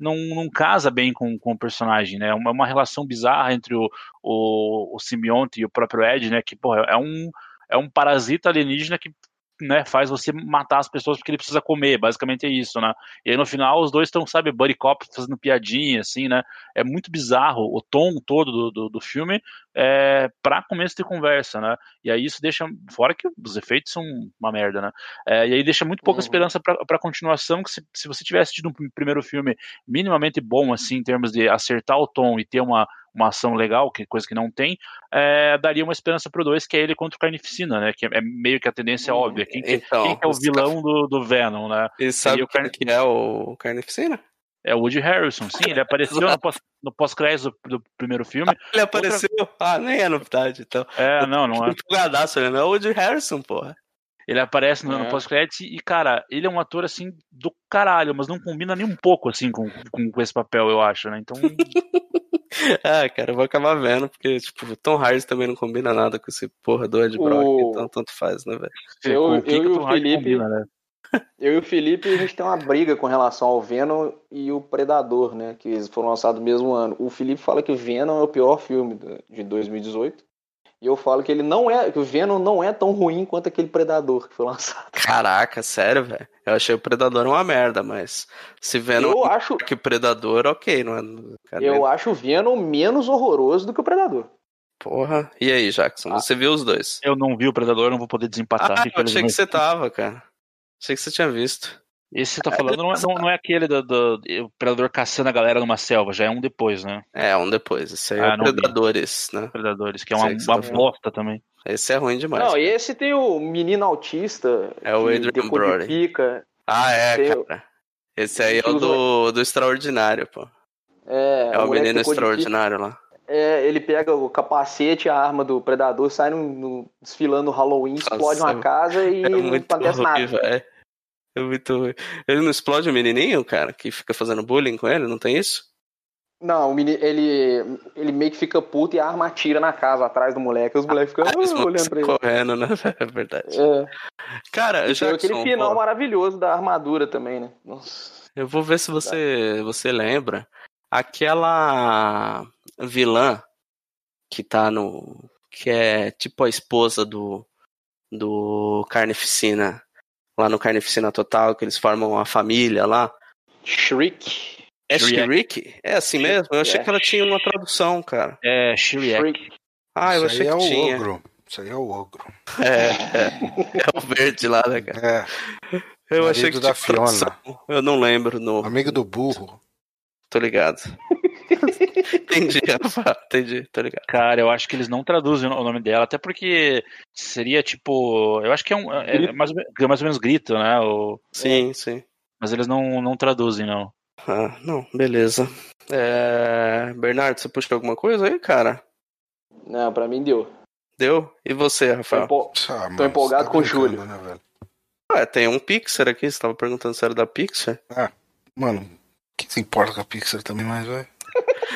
não, não casa bem com, com o personagem, né? Uma, uma relação bizarra entre o, o, o simbionte e o próprio Ed, né? Que, porra, é um, é um parasita alienígena que né, faz você matar as pessoas porque ele precisa comer, basicamente é isso, né? E aí no final os dois estão, sabe, buddy cop fazendo piadinha, assim, né? É muito bizarro o tom todo do, do, do filme é, para começo de conversa, né? E aí isso deixa, fora que os efeitos são uma merda, né? É, e aí deixa muito pouca Uhum. esperança pra continuação, que se, se você tivesse tido um pr- primeiro filme minimamente bom, assim, em termos de acertar o tom e ter uma, uma ação legal, que coisa que não tem, é, daria uma esperança pro dois, que é ele contra o Carnificina, né? Que é, meio que a tendência Uhum. óbvia. Quem, que- Então, quem que é o vilão do, do Venom, né? E sabe E o quem Carne- que é o Carnificina? É o Woody Harrison, sim, ele apareceu no pós- no pós-crédito do, do primeiro filme. Ele apareceu. Ah, nem é novidade, então. É, não, não é. Empolgadaço, né? Não é o Woody Harrison, porra. Ele aparece no, no É. pós-crédito e, cara, ele é um ator, assim, do caralho, mas não combina nem um pouco, assim, com, com, com esse papel, eu acho, né? Então, Ah, cara, eu vou acabar vendo, porque, tipo, o Tom Hardy também não combina nada com esse porra do Ed Brock, O- então tanto faz, né, velho? Eu- com o que eu que e o Tom Hardy Felipe- combina, né? Eu e o Felipe, a gente tem uma briga com relação ao Venom e o Predador, né? Que eles foram lançados no mesmo ano. O Felipe fala que o Venom é o pior filme de 2018. E eu falo que ele não é, que o Venom não é tão ruim quanto aquele Predador que foi lançado. Caraca, sério, velho? Eu achei o Predador uma merda, mas se Venom Eu acho, que o Predador, ok, não é? Cara, eu acho o Venom menos horroroso do que o Predador. Porra. E aí, Jackson? Ah. Você viu os dois? Eu não vi o Predador, não vou poder desempatar. Ah, eu achei que você tava, cara. Achei que você tinha visto. Esse que você tá falando não é, não, não é aquele do, do- o Predador caçando a galera numa selva, já é um depois, né? É, um depois. Esse aí Ah, é o não vi. Predadores, né? Predadores, que é uma, Sei que uma tá bosta também. Esse é ruim demais. Não, esse tem o menino autista. É o que Adrian Brody. decodifica. Ah, é, Tem- cara. Esse aí é o do, do Extraordinário, pô. É, É o menino extraordinário lá. É, ele pega o capacete, a arma do predador, sai no, no- desfilando Halloween, explode uma é- casa e É não acontece nada. velho. É muito ruim. Ele não explode o menininho, cara, que fica fazendo bullying com ele, não tem isso? Não, o meni- ele, ele meio que fica puto e a arma atira na casa atrás do moleque. Os moleques ficam Ah, vão olhando pra ele. correndo, né? É verdade. É, Cara, e Jackson, aquele final pô, maravilhoso da armadura também, né? Nossa. eu vou ver se você, você lembra. Aquela vilã que tá no. que é tipo a esposa do. do Carnificina. Lá no Carnificina Total, que eles formam uma família lá. Shriek. É. Shriek? É assim mesmo? Eu achei É. que ela tinha uma tradução, cara. É Shriek. Shriek. Ah, eu Isso achei aí é que o tinha. ogro. Isso aí é o ogro. É, é. É o verde lá, né, cara? É, Eu Marido achei que da tinha tradução. Eu não lembro no. amigo do burro. Tô ligado. entendi, Rafa. Entendi, tô ligado. Cara, eu acho que eles não traduzem o nome dela, até porque seria tipo. Eu acho que é, um, é Grito. mais, ou menos- é mais ou menos grito, né? O, Sim, sim. mas eles não, não traduzem, não. Ah, não, beleza. É... Bernardo, você puxou alguma coisa aí, cara? Não, pra mim deu. Deu? E você, Tô, Rafael? empo- Ah, mano, empolgado tá com o Júlio. Né, velho? Ué, tem um Pixar aqui, você tava perguntando se era da Pixar? Mano, quem se importa com a Pixar também mais, velho?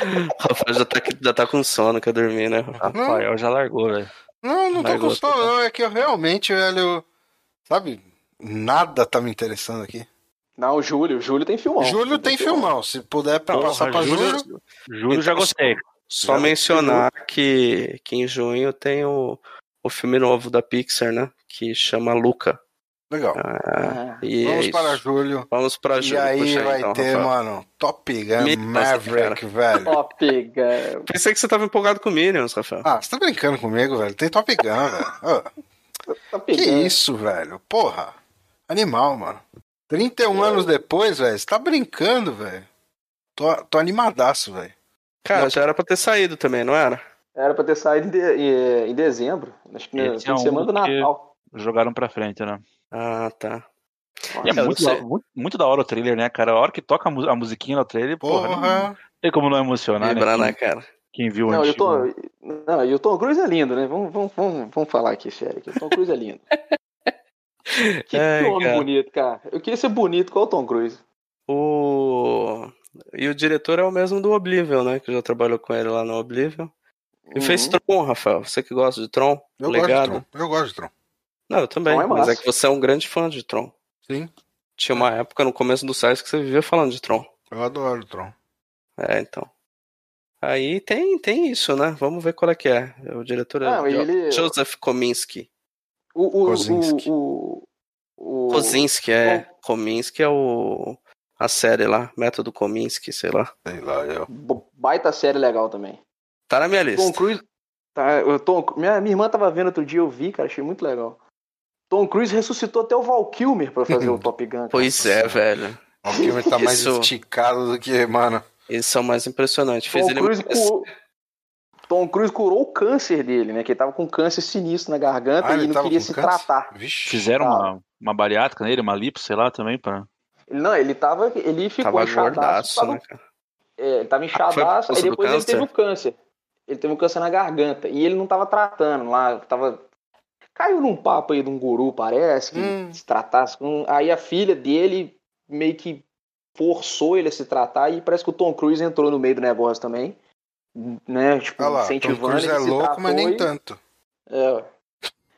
O Rafael já tá, já tá com sono, quer dormir, né? Rafael? Rafael já largou, velho. Não, não tô Largou, com sono, tá. não. É que eu realmente, velho. Sabe? Nada tá me interessando aqui. Não, o Júlio, o Júlio tem filmão. Júlio tem filmão. Se puder pra Porra, passar pra Júlio- Júlio. Júlio já Então, gostei. Só mencionar que, que em junho tem o, o filme novo da Pixar, né? Que chama Luca. Legal. Ah, E Vamos é para isso. Júlio. Vamos pra E Júlio. aí Puxa vai então, ter, Rafael. mano, Top Gun Minions, Maverick, velho. Top Gun. Pensei que você tava empolgado com Minions, Rafael. Ah, você tá brincando comigo, velho? Tem Top Gun, velho. Tá que pegando. isso, velho? Porra. Animal, mano. 31 anos depois, velho, você tá brincando, velho. Tô, tô animadaço, velho. Cara, já era pra ter saído também, não era? Era pra ter saído em, de- em- em dezembro. Acho que é um semana do Natal. Jogaram pra frente, né? Ah, tá. E é Eu muito, sei. muito, muito da hora o trailer, né, cara? A hora que toca a, mu- a musiquinha no trailer, porra, não Porra. tem como não emocionar, Lembrar, né? né, Quem, cara? quem viu o Não, eu antigo. tô. Não, e o Tom Cruise é lindo, né? Vamos, vamos, vamos, vamos falar aqui, sério. que O Tom Cruise é lindo. Que, Ai, que homem cara. bonito, cara. Eu queria ser bonito igual o Tom Cruise. O... E o diretor é o mesmo do Oblivion, né? Que já trabalhou com ele lá no Oblivion. E fez Uhum. Tron, Rafael. Você que gosta de Tron? Eu Legado. gosto de Tron. Eu gosto de Tron. Não, eu também. É mas é que você é um grande fã de Tron. Sim. Tinha uma época no começo do site que você vivia falando de Tron. Eu adoro Tron. É, então. Aí tem, tem isso, né? Vamos ver qual é que é. O diretor é Não, Jo- ele- Joseph Kominsky. O, o, Kozinski. o, o, o, Kozinski, é. Kominsky é o... A série lá. Método Kominsky, sei lá. Sei lá, eu. o baita série legal também. Tá na minha Tom lista. Cruise. Tá, eu Tom, minha, minha irmã tava vendo outro dia, eu vi, cara, achei muito legal. Tom Cruise ressuscitou até o Val Kilmer pra fazer o Top Gun. cara. Pois é, velho. O filme tá mais Isso. esticado do que, mano. Esse é o mais impressionante. Fez Tom ele Cruise, curou, Tom Cruise curou o câncer dele, né? Que ele tava com câncer sinistro na garganta Ah, e ele não queria se câncer? tratar. Vixe. Fizeram uma, uma bariátrica nele, uma lipo, sei lá, também, pra... Ele, não, ele tava. Ele ficou Tava tava- né? É, ele tava Ah, inchadaço, causa aí depois ele teve o câncer. Ele teve um câncer na garganta. E ele não tava tratando lá, tava. Caiu num papo aí de um guru, parece, que Hum. se tratasse com. Aí a filha dele meio que forçou ele a se tratar e parece que o Tom Cruise entrou no meio do negócio também. Né? Tipo, Olha lá, Tom incentivando. Cruise ele é louco, mas nem e- tanto. É.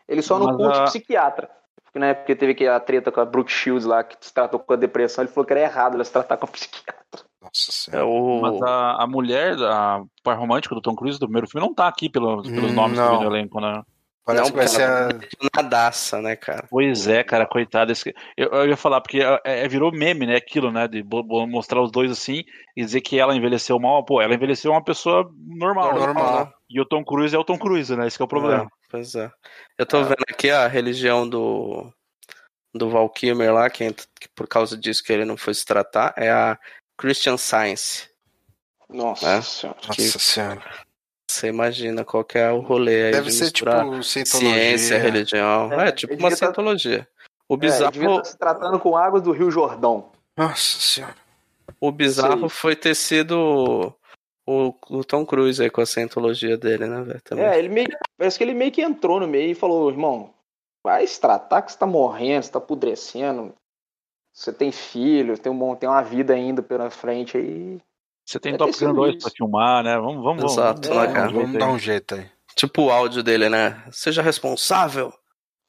Ele só não Mas curte a- psiquiatra. Porque, né, porque teve que a treta com a Brooke Shields lá, que se tratou com a depressão, ele falou que era errado ela se tratar com a psiquiatra. Nossa É senhora. o. Mas a, a mulher, a par romântica do Tom Cruise do primeiro filme não tá aqui pelos, pelos Hum, nomes não. no elenco, né? Parece Não, que vai ser a... Nadaça, né, cara? Pois é, cara, coitado. esse- Eu, eu ia falar, porque é, é, virou meme, né? Aquilo, né? De mostrar os dois assim e dizer que ela envelheceu mal. Pô, ela envelheceu uma pessoa normal. Normal. né? E o Tom Cruise é o Tom Cruise, né? Esse que é o problema. É, pois é. Eu tô vendo aqui a religião do. Do Val Kilmer lá, que, que por causa disso que ele não foi se tratar, é a Christian Science. Nossa É. senhora. Nossa senhora. Você imagina qual que é o rolê aí Deve de ser tipo cientologia. ciência, religião. É, É, tipo uma tá- cientologia. O É, ele devia bizarro, estar se tratando com águas do Rio Jordão. Nossa senhora. o bizarro foi ter sido o, o Tom Cruise aí com a cientologia dele, né, velho? Também. É, ele meio, parece que ele meio que entrou no meio e falou, irmão, vai se tratar que você tá morrendo, você tá apodrecendo, você tem filho, tem, um, tem uma vida ainda pela frente aí. Você tem Deve Top Gun 2 isso. pra filmar, né? Vamos, vamos, Exato, vamos. né, cara? Vamos dar um jeito aí. Tipo o áudio dele, né? Seja responsável.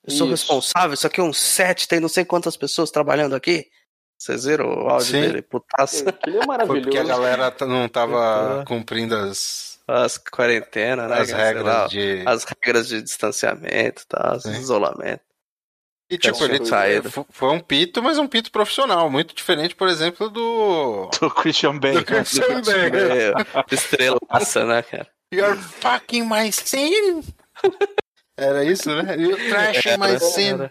Eu sou Isso. responsável. Isso aqui é um set, tem não sei quantas pessoas trabalhando aqui. Vocês viram o áudio Sim. dele? Putaça. Aquilo é Foi maravilhoso. porque a galera não tava Então. cumprindo as, As quarentenas, né? as regras lá, de. As regras de distanciamento, tá? Sim. isolamento. E tipo, ele f- foi um pito, mas um pito profissional. Muito diferente, por exemplo, do. Do Christian Bale. Do Christian Bale. Estrelaça, né, cara? You're fucking my sin. Era isso, né? You're trashing my sin.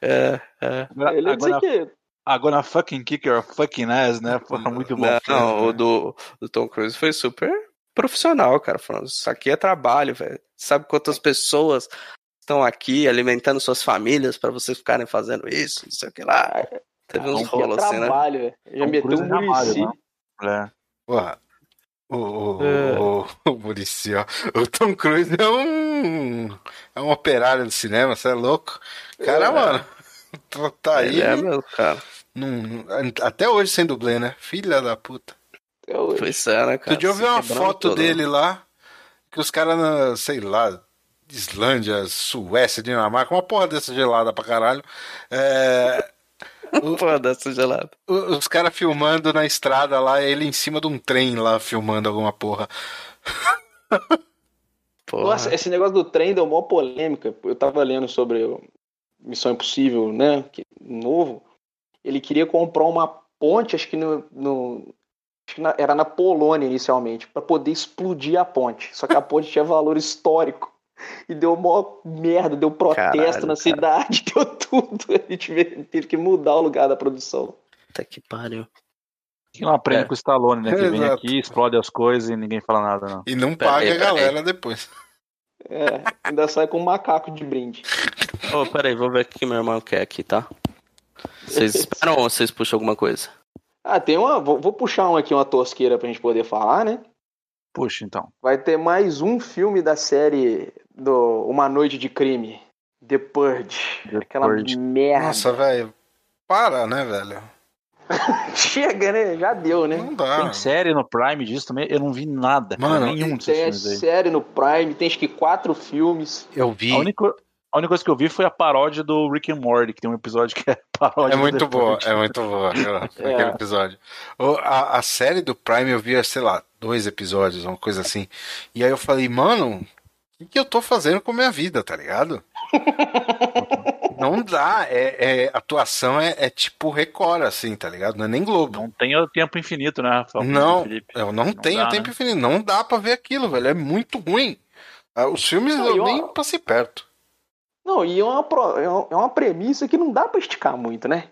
É, é. Ele ia dizer Agora, que agora fucking kick your fucking ass, né? Porra, muito bom. Não, não, o do, do Tom Cruise foi super profissional, cara. Falando, isso aqui é trabalho, velho. Sabe quantas pessoas estão aqui alimentando suas famílias pra vocês ficarem fazendo isso, não sei o que lá. Teve uns que é rolos assim, né? trabalho, velho. Já Tom meteu Cruise um é né? É. Porra. O, o, É. o, o Muricy, ó. O Tom Cruise é um. É um operário do cinema, você é louco? Cara, É. mano. Tá aí. Ele é mesmo, cara. num- até hoje sem dublê, né? Filha da puta. Até hoje. Foi sério, né, cara? Eu vi Se uma foto todo. dele lá, que os caras, sei lá, Islândia, Suécia, Dinamarca, uma porra dessa gelada pra caralho. É, Pô, dessa gelada. o- os caras filmando na estrada lá, ele em cima de um trem lá filmando alguma porra. Porra. Nossa, esse negócio do trem deu maior polêmica. Eu tava lendo sobre o Missão Impossível, né? Que, novo. Ele queria comprar uma ponte, acho que no. no- acho que na- era na Polônia inicialmente, para poder explodir a ponte. Só que a ponte tinha valor histórico. E deu maior merda, deu protesto Caralho, na cara. cidade, deu tudo. A gente teve, teve que mudar o lugar da produção. Puta que pariu. Que não aprende É. com o Stallone, né? Que vem Exato. aqui, explode as coisas e ninguém fala nada, não. E não paga aí, a pera aí. galera depois. É, ainda sai com um macaco de brinde. Ô, peraí, vou ver o que meu irmão quer aqui, tá? Vocês esperam ou vocês puxam alguma coisa? Ah, tem uma. Vou, vou puxar um aqui, uma tosqueira pra gente poder falar, né? Puxa, então. Vai ter mais um filme da série do Uma Noite de Crime. The Purge. The Aquela Purge. merda. Nossa, velho. Para, né, velho? Chega, né? Já deu, né? Não dá. Tem série no Prime disso também? Eu não vi nada. Mano, nenhum desses Tem filmes aí. série no Prime, tem acho que quatro filmes. Eu vi. A única, a única coisa que eu vi foi a paródia do Rick and Morty, que tem um episódio que é paródia É muito boa, é muito boa aquela- aquele episódio. O- A, a série do Prime eu via, sei lá, dois episódios, uma coisa assim. E aí eu falei, mano, o que, eu tô fazendo com a minha vida, tá ligado? Não dá, é, é- atuação é, é tipo Record, assim, tá ligado? Não é nem Globo. Não tem o tempo infinito, né, Rafael? Não, Felipe? eu não, Não tenho dá, tempo né? infinito, não dá pra ver aquilo, velho, é muito ruim. Ah, Os filmes ó- nem passei perto. Não, e é uma, é uma- é uma premissa que não dá pra esticar muito, né?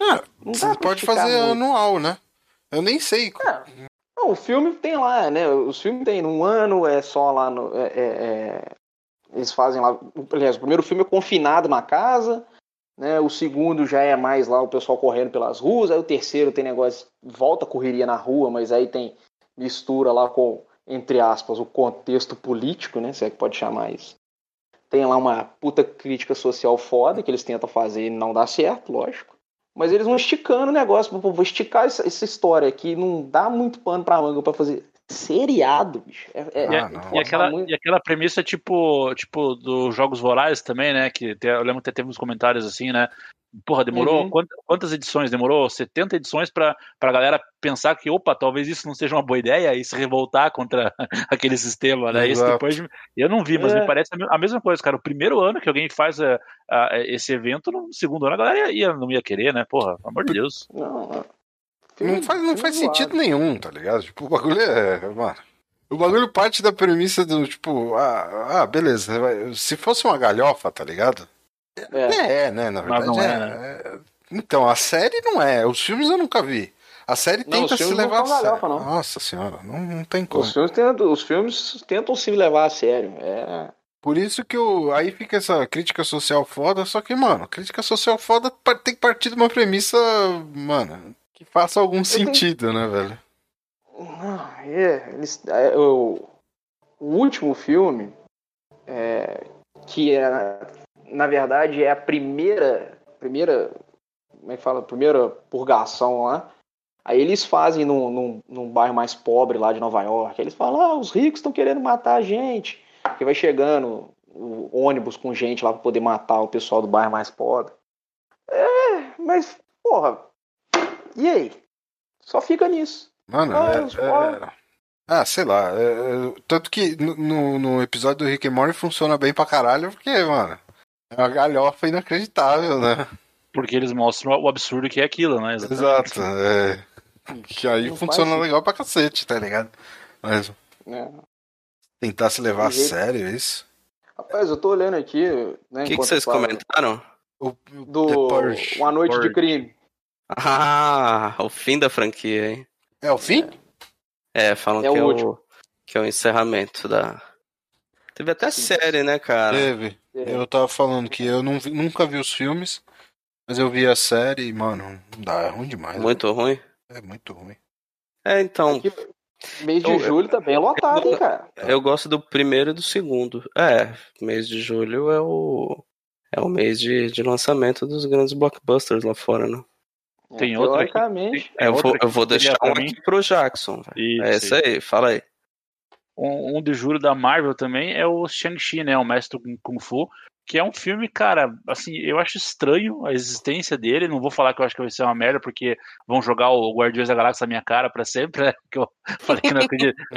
Ah, Não você pode fazer muito. anual, né? Eu nem sei. É. Não, o filme tem lá, né? Os filmes tem num ano, é só lá no. é- é- é- eles fazem lá. Aliás, o primeiro filme é confinado na casa, né? O segundo já é mais lá o pessoal correndo pelas ruas, aí o terceiro tem negócio, volta correria na rua, mas aí tem mistura lá com, entre aspas, o contexto político, né? Se é que pode chamar isso. Tem lá uma puta crítica social foda que eles tentam fazer e não dá certo, lógico. Mas eles vão esticando o negócio. Pô, vou esticar essa, essa história aqui. Não dá muito pano pra manga pra fazer seriado, bicho. É, é- E, Ah, não. e aquela, muito. e aquela premissa tipo, tipo dos Jogos Vorazes também, né? Que te- eu lembro que teve uns comentários assim, né? Porra, demorou Uhum. quant- quantas edições? Demorou 70 edições pra, pra galera pensar que, opa, talvez isso não seja uma boa ideia e se revoltar contra aquele sistema, né? Isso depois eu não vi, mas É. me parece a me- a mesma coisa, cara. O primeiro ano que alguém faz eh, ah, esse evento, no segundo ano a galera ia, não ia querer, né? Porra, pelo amor de Deus. Não. Não faz, não faz sentido nenhum, tá ligado? Tipo, o bagulho é. Mano. O bagulho parte da premissa do tipo, ah, ah beleza. Se fosse uma galhofa, tá ligado? É. É, né? Na Mas verdade não é, é, é. Então, a série não é. Os filmes eu nunca vi. A série Não, tenta se levar a sério. galhofa, não. Nossa senhora, não, não tem como. Os filmes, tentam, os filmes tentam se levar a sério. É. Por isso que o, aí fica essa crítica social foda, só que, mano, crítica social foda tem que partir de uma premissa, mano, que faça algum tenho- sentido, né, velho? Não, é, eles, é, o, o último filme, é, que é, na verdade é a primeira, primeira, como é que fala, primeira purgação lá. Aí eles fazem num, num, num bairro mais pobre lá de Nova York. Eles falam, ah, os ricos estão querendo matar a gente. Que vai chegando o ônibus com gente lá pra poder matar o pessoal do bairro mais pobre. É, mas, porra, e aí? Só fica nisso. Mano, Ah, é- os é- pobres. Ah, sei lá. é- é- tanto que no- no, no episódio do Rick and Morty funciona bem pra caralho, porque, mano, é uma galhofa inacreditável, né? Porque eles mostram o absurdo que é aquilo, né? Exatamente. Exato. É. Que aí Não funciona faz legal pra cacete, tá ligado? Mas né? tentar se levar a sério, isso. Rapaz, eu tô olhando aqui. Né, O que, que enquanto vocês fala comentaram? O, o Do. Uma Noite de. Crime. Ah, o fim da franquia, hein? É o fim? É, falam É que, o é último. o, que é o encerramento da. Teve até Sim. série, né, cara? Teve. É. Eu tava falando que eu não vi- nunca vi os filmes, mas eu vi a série e, mano, não dá, é ruim demais. Muito ruim. É muito ruim. É, então, Aqui, mês de Eu- julho tá bem lotado, hein, cara. eu gosto do primeiro e do segundo. É, mês de julho é o. É o mês de, de lançamento dos grandes blockbusters lá fora, né? Tem É, outra aqui. Teoricamente. Tem eu, vou, eu vou deixar um aqui pro Jackson. velho. Isso, É isso aí, fala aí. Um, um de julho da Marvel também é o Shang-Chi, né? O Mestre Kung Fu. Que é um filme, cara, assim, eu acho estranho a existência dele. Não vou falar que eu acho que vai ser uma merda, porque vão jogar o Guardiões da Galáxia na minha cara para sempre, né? Que eu falei que não,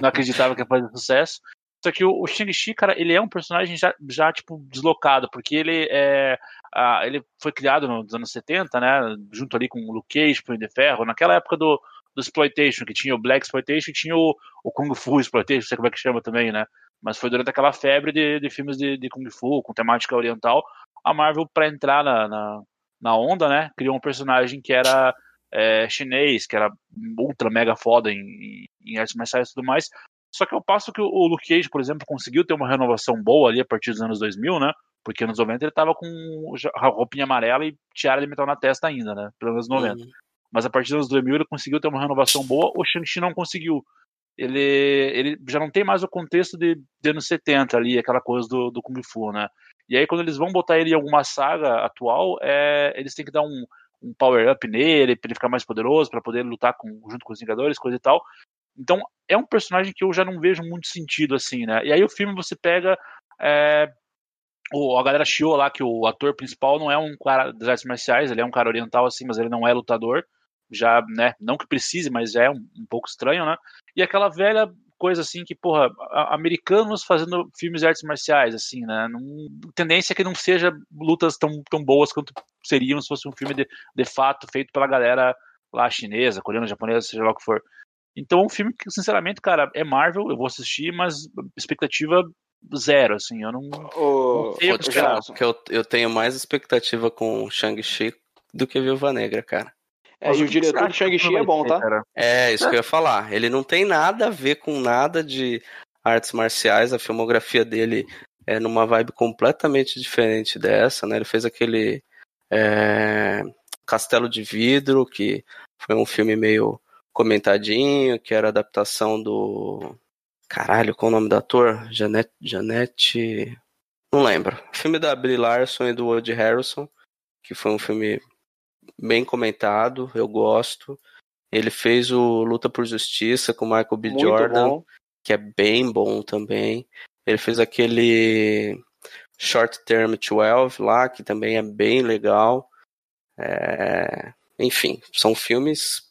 não acreditava que ia fazer sucesso. Só que o, Shang-Chi, cara, ele é um personagem já, já tipo, deslocado, porque ele é. Ele foi criado nos anos 70, né? Junto ali com o Luke Cage, Punho de Ferro, naquela época do, do Exploitation, que tinha o Black Exploitation e tinha o, o Kung Fu Exploitation, não sei como é que chama também, né? Mas foi durante aquela febre de, de filmes de, de Kung Fu, com temática oriental, a Marvel, para entrar na, na, na, onda, né? Criou um personagem que era é, chinês, que era ultra mega foda em, em artes marciais e tudo mais. Só que ao passo que o Luke Cage, por exemplo, conseguiu ter uma renovação boa ali a partir dos anos 2000, né? Porque nos 90 ele tava com roupinha amarela e tiara de metal na testa ainda, né? Pelo menos 90. Uhum. Mas a partir dos anos 2000 ele conseguiu ter uma renovação boa, o Shang-Chi não conseguiu. Ele, ele já não tem mais o contexto de, de anos 70 ali, aquela coisa do, do Kung Fu, né? E aí quando eles vão botar ele em alguma saga atual, é, eles têm que dar um, um power-up nele, pra ele ficar mais poderoso, para poder lutar com, junto com os Vingadores, coisa e tal. Então, é um personagem que eu já não vejo muito sentido, assim, né? E aí o filme você pega. É, o, a galera chiou lá que o ator principal não é um cara das artes marciais, ele é um cara oriental, assim, mas ele não é lutador. Já, né? Não que precise, mas já é um, um pouco estranho, né? E aquela velha coisa assim que, porra, americanos fazendo filmes de artes marciais, assim, né? Não, tendência é que não seja lutas tão, tão boas quanto seriam se fosse um filme de, de fato feito pela galera lá chinesa, coreana, japonesa, seja lá o que for. Então é um filme que, sinceramente, cara, é Marvel, eu vou assistir, mas expectativa zero, assim, eu não, oh, não eu, eu tenho mais expectativa com Shang-Chi do que Viúva Negra, cara. É, e o diretor do Shang-Chi é bom, tá? É, isso que eu ia falar. Ele não tem nada a ver com nada de artes marciais, a filmografia dele é numa vibe completamente diferente dessa, né? Ele fez aquele é, Castelo de Vidro, que foi um filme meio comentadinho, que era adaptação do. Caralho, qual o nome do ator? Janete. Janete. Não lembro. Filme da Brie Larson e do Woody Harrison, que foi um filme bem comentado, eu gosto. Ele fez o Luta por Justiça com Michael B. Muito Jordan, bom. que é bem bom também. Ele fez aquele Short Term 12 lá, que também é bem legal. É... Enfim, são filmes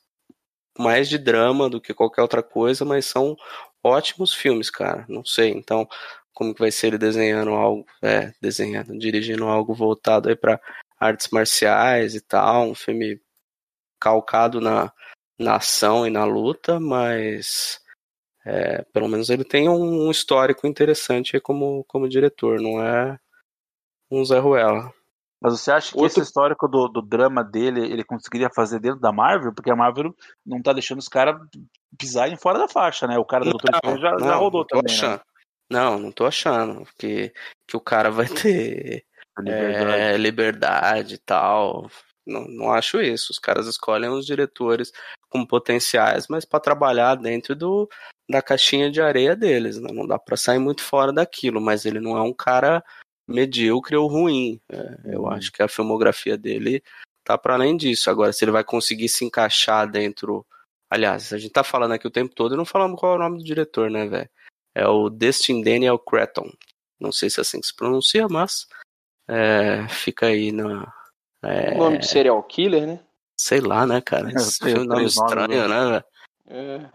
mais de drama do que qualquer outra coisa, mas são ótimos filmes, cara. Não sei, então como que vai ser ele desenhando algo, é, desenhando, dirigindo algo voltado aí para artes marciais e tal, um filme calcado na, na ação e na luta, mas é, pelo menos ele tem um, um histórico interessante como, como diretor, não é um Zé Ruela. Mas você acha que Outro... esse histórico do, do drama dele ele conseguiria fazer dentro da Marvel? Porque a Marvel não tá deixando os caras pisarem fora da faixa, né? O cara do Doutor Estranho já, não, já rodou não também. Né? Não, não tô achando que, que o cara vai ter liberdade, é, liberdade e tal. Não, não acho isso. Os caras escolhem os diretores com potenciais, mas para trabalhar dentro do, da caixinha de areia deles. Né? Não dá para sair muito fora daquilo, mas ele não é um cara medíocre ou ruim. É, eu uhum. acho que a filmografia dele tá para além disso. Agora, se ele vai conseguir se encaixar dentro. Aliás, a gente tá falando aqui o tempo todo e não falamos qual é o nome do diretor, né, velho? É o Destin Daniel Cretton. Não sei se é assim que se pronuncia, mas é, fica aí na. É... O nome de serial killer, né? Sei lá, né, cara? Esse é um nome estranho, né, velho? É.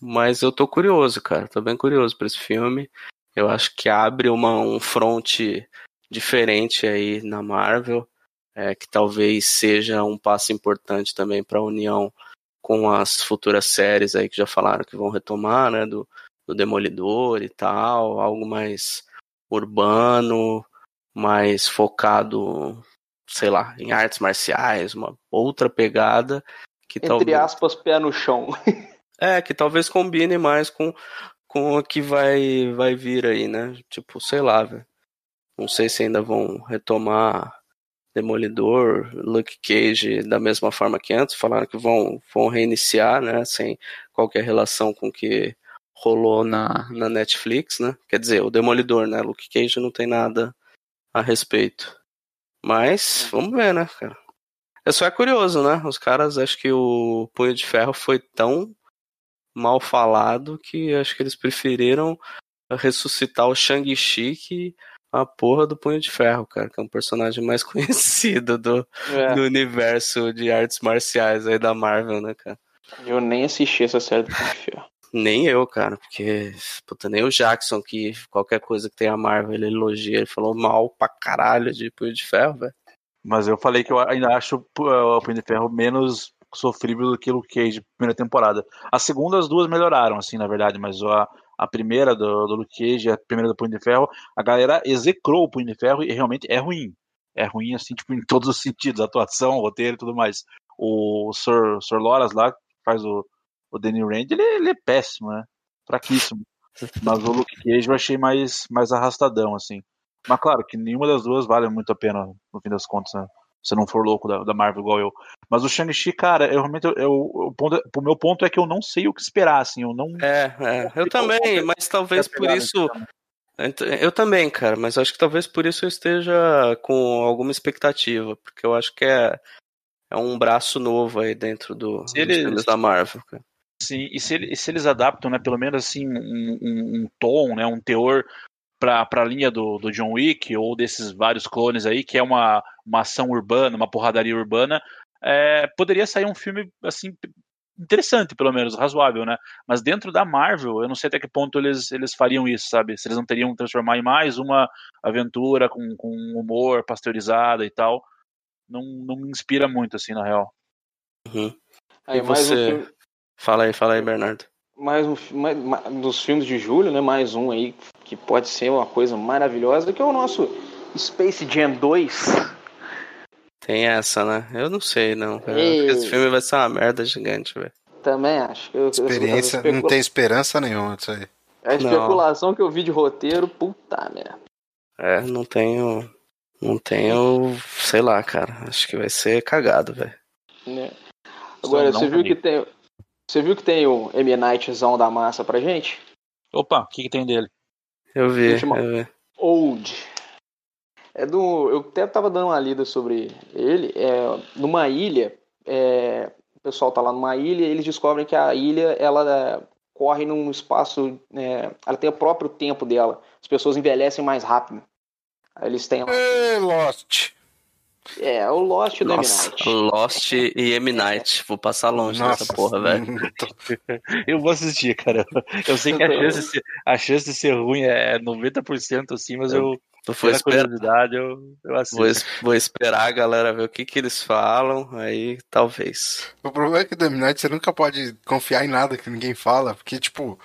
Mas eu tô curioso, cara. Tô bem curioso pra esse filme. Eu acho que abre uma, um front diferente aí na Marvel, é, que talvez seja um passo importante também para a união com as futuras séries aí que já falaram que vão retomar, né, do, do Demolidor e tal, algo mais urbano, mais focado, sei lá, em artes marciais, uma outra pegada que Entre talvez... aspas, pé no chão. é, que talvez combine mais com com a que vai, vai vir aí, né? Tipo, sei lá, velho. Não sei se ainda vão retomar Demolidor, Luke Cage da mesma forma que antes. Falaram que vão, vão reiniciar, né? Sem qualquer relação com o que rolou na, na Netflix, né? Quer dizer, o Demolidor, né? Luke Cage não tem nada a respeito. Mas, vamos ver, né, cara? É só é curioso, né? Os caras, acho que o Punho de Ferro foi tão mal falado que acho que eles preferiram ressuscitar o Shang-Chi que a porra do Punho de Ferro, cara, que é um personagem mais conhecido do, É, do universo de artes marciais aí da Marvel, né, cara? eu nem assisti essa série do Punho de Ferro. Nem eu, cara, porque, puta, nem o Jackson, que qualquer coisa que tem a Marvel, ele elogia, ele falou mal pra caralho de Punho de Ferro, velho. Mas eu falei que eu ainda acho uh, o Punho de Ferro menos sofrível do que o Cage, primeira temporada. A segunda, as duas melhoraram, assim, na verdade, mas a, a primeira do, do Luke Cage a primeira do Punho de Ferro, a galera execrou o Punho de Ferro e realmente é ruim. É ruim, assim, tipo, em todos os sentidos, atuação, roteiro e tudo mais. O Sir, Sir Loras lá, que faz o, o Danny Rand, ele, ele é péssimo, né? Fraquíssimo. Mas o Luke Cage eu achei mais, mais arrastadão, assim. Mas claro que nenhuma das duas vale muito a pena, no fim das contas, né? Se não for louco da, da Marvel igual eu. Mas o Shang-Chi, cara, eu realmente. Eu, eu- o, ponto, o meu ponto é que eu não sei o que esperar, assim. Eu não. É, é, eu também, mas talvez por isso. Ent- Eu também, cara, mas acho que talvez por isso eu esteja com alguma expectativa, porque eu acho que é, é um braço novo aí dentro do, dos filmes da Marvel, cara. Sim, e se, ele- e se eles adaptam, né, pelo menos assim, um, um- um tom, né, um teor pra, pra linha do, do John Wick ou desses vários clones aí, que é uma, uma ação urbana, uma porradaria urbana, é, poderia sair um filme, assim, interessante, pelo menos, razoável, né? Mas dentro da Marvel, eu não sei até que ponto eles, eles fariam isso, sabe? Se eles não teriam que transformar em mais uma aventura com, com humor pasteurizada e tal. Não, não me inspira muito, assim, na real. Uhum. Aí, E mais um você? filme, Fala aí, fala aí, Bernardo. mais um mais, mais- dos filmes de julho, né? Mais um aí que pode ser uma coisa maravilhosa, que é o nosso Space Jam 2. Tem essa, né? Eu não sei, não. Esse filme vai ser uma merda gigante, velho. Também acho. Eu- eu- Experiência, as especula- não tem esperança nenhuma disso aí. A especulação que eu vi de roteiro, puta merda. É, não tenho. Não tenho. Sei lá, cara. Acho que vai ser cagado, velho. Né? Agora, não você viu comigo. que tem. Você viu que tem o M. Nightzão da massa pra gente? Opa, o que, que tem dele? Eu vi, Última- eu vi. Old. É do. Eu até tava dando uma lida sobre ele. É, numa ilha, é, o pessoal tá lá numa ilha e eles descobrem que a ilha ela é, corre num espaço. é, ela tem o próprio tempo dela. As pessoas envelhecem mais rápido. Aí eles têm lá. Ê, Lost. É, o Lost do M. Nossa, Night. Lost e M. Night. Vou passar longe Nossa, dessa porra, velho. Eu vou assistir, cara. Eu sei que a chance de ser, a chance de ser ruim é 90% assim, mas eu, Eu esperar, curiosidade, eu, eu assisto. vou, vou esperar a galera ver o que, que eles falam, aí talvez. O problema é que The Midnight você nunca pode confiar em nada que ninguém fala, porque, tipo,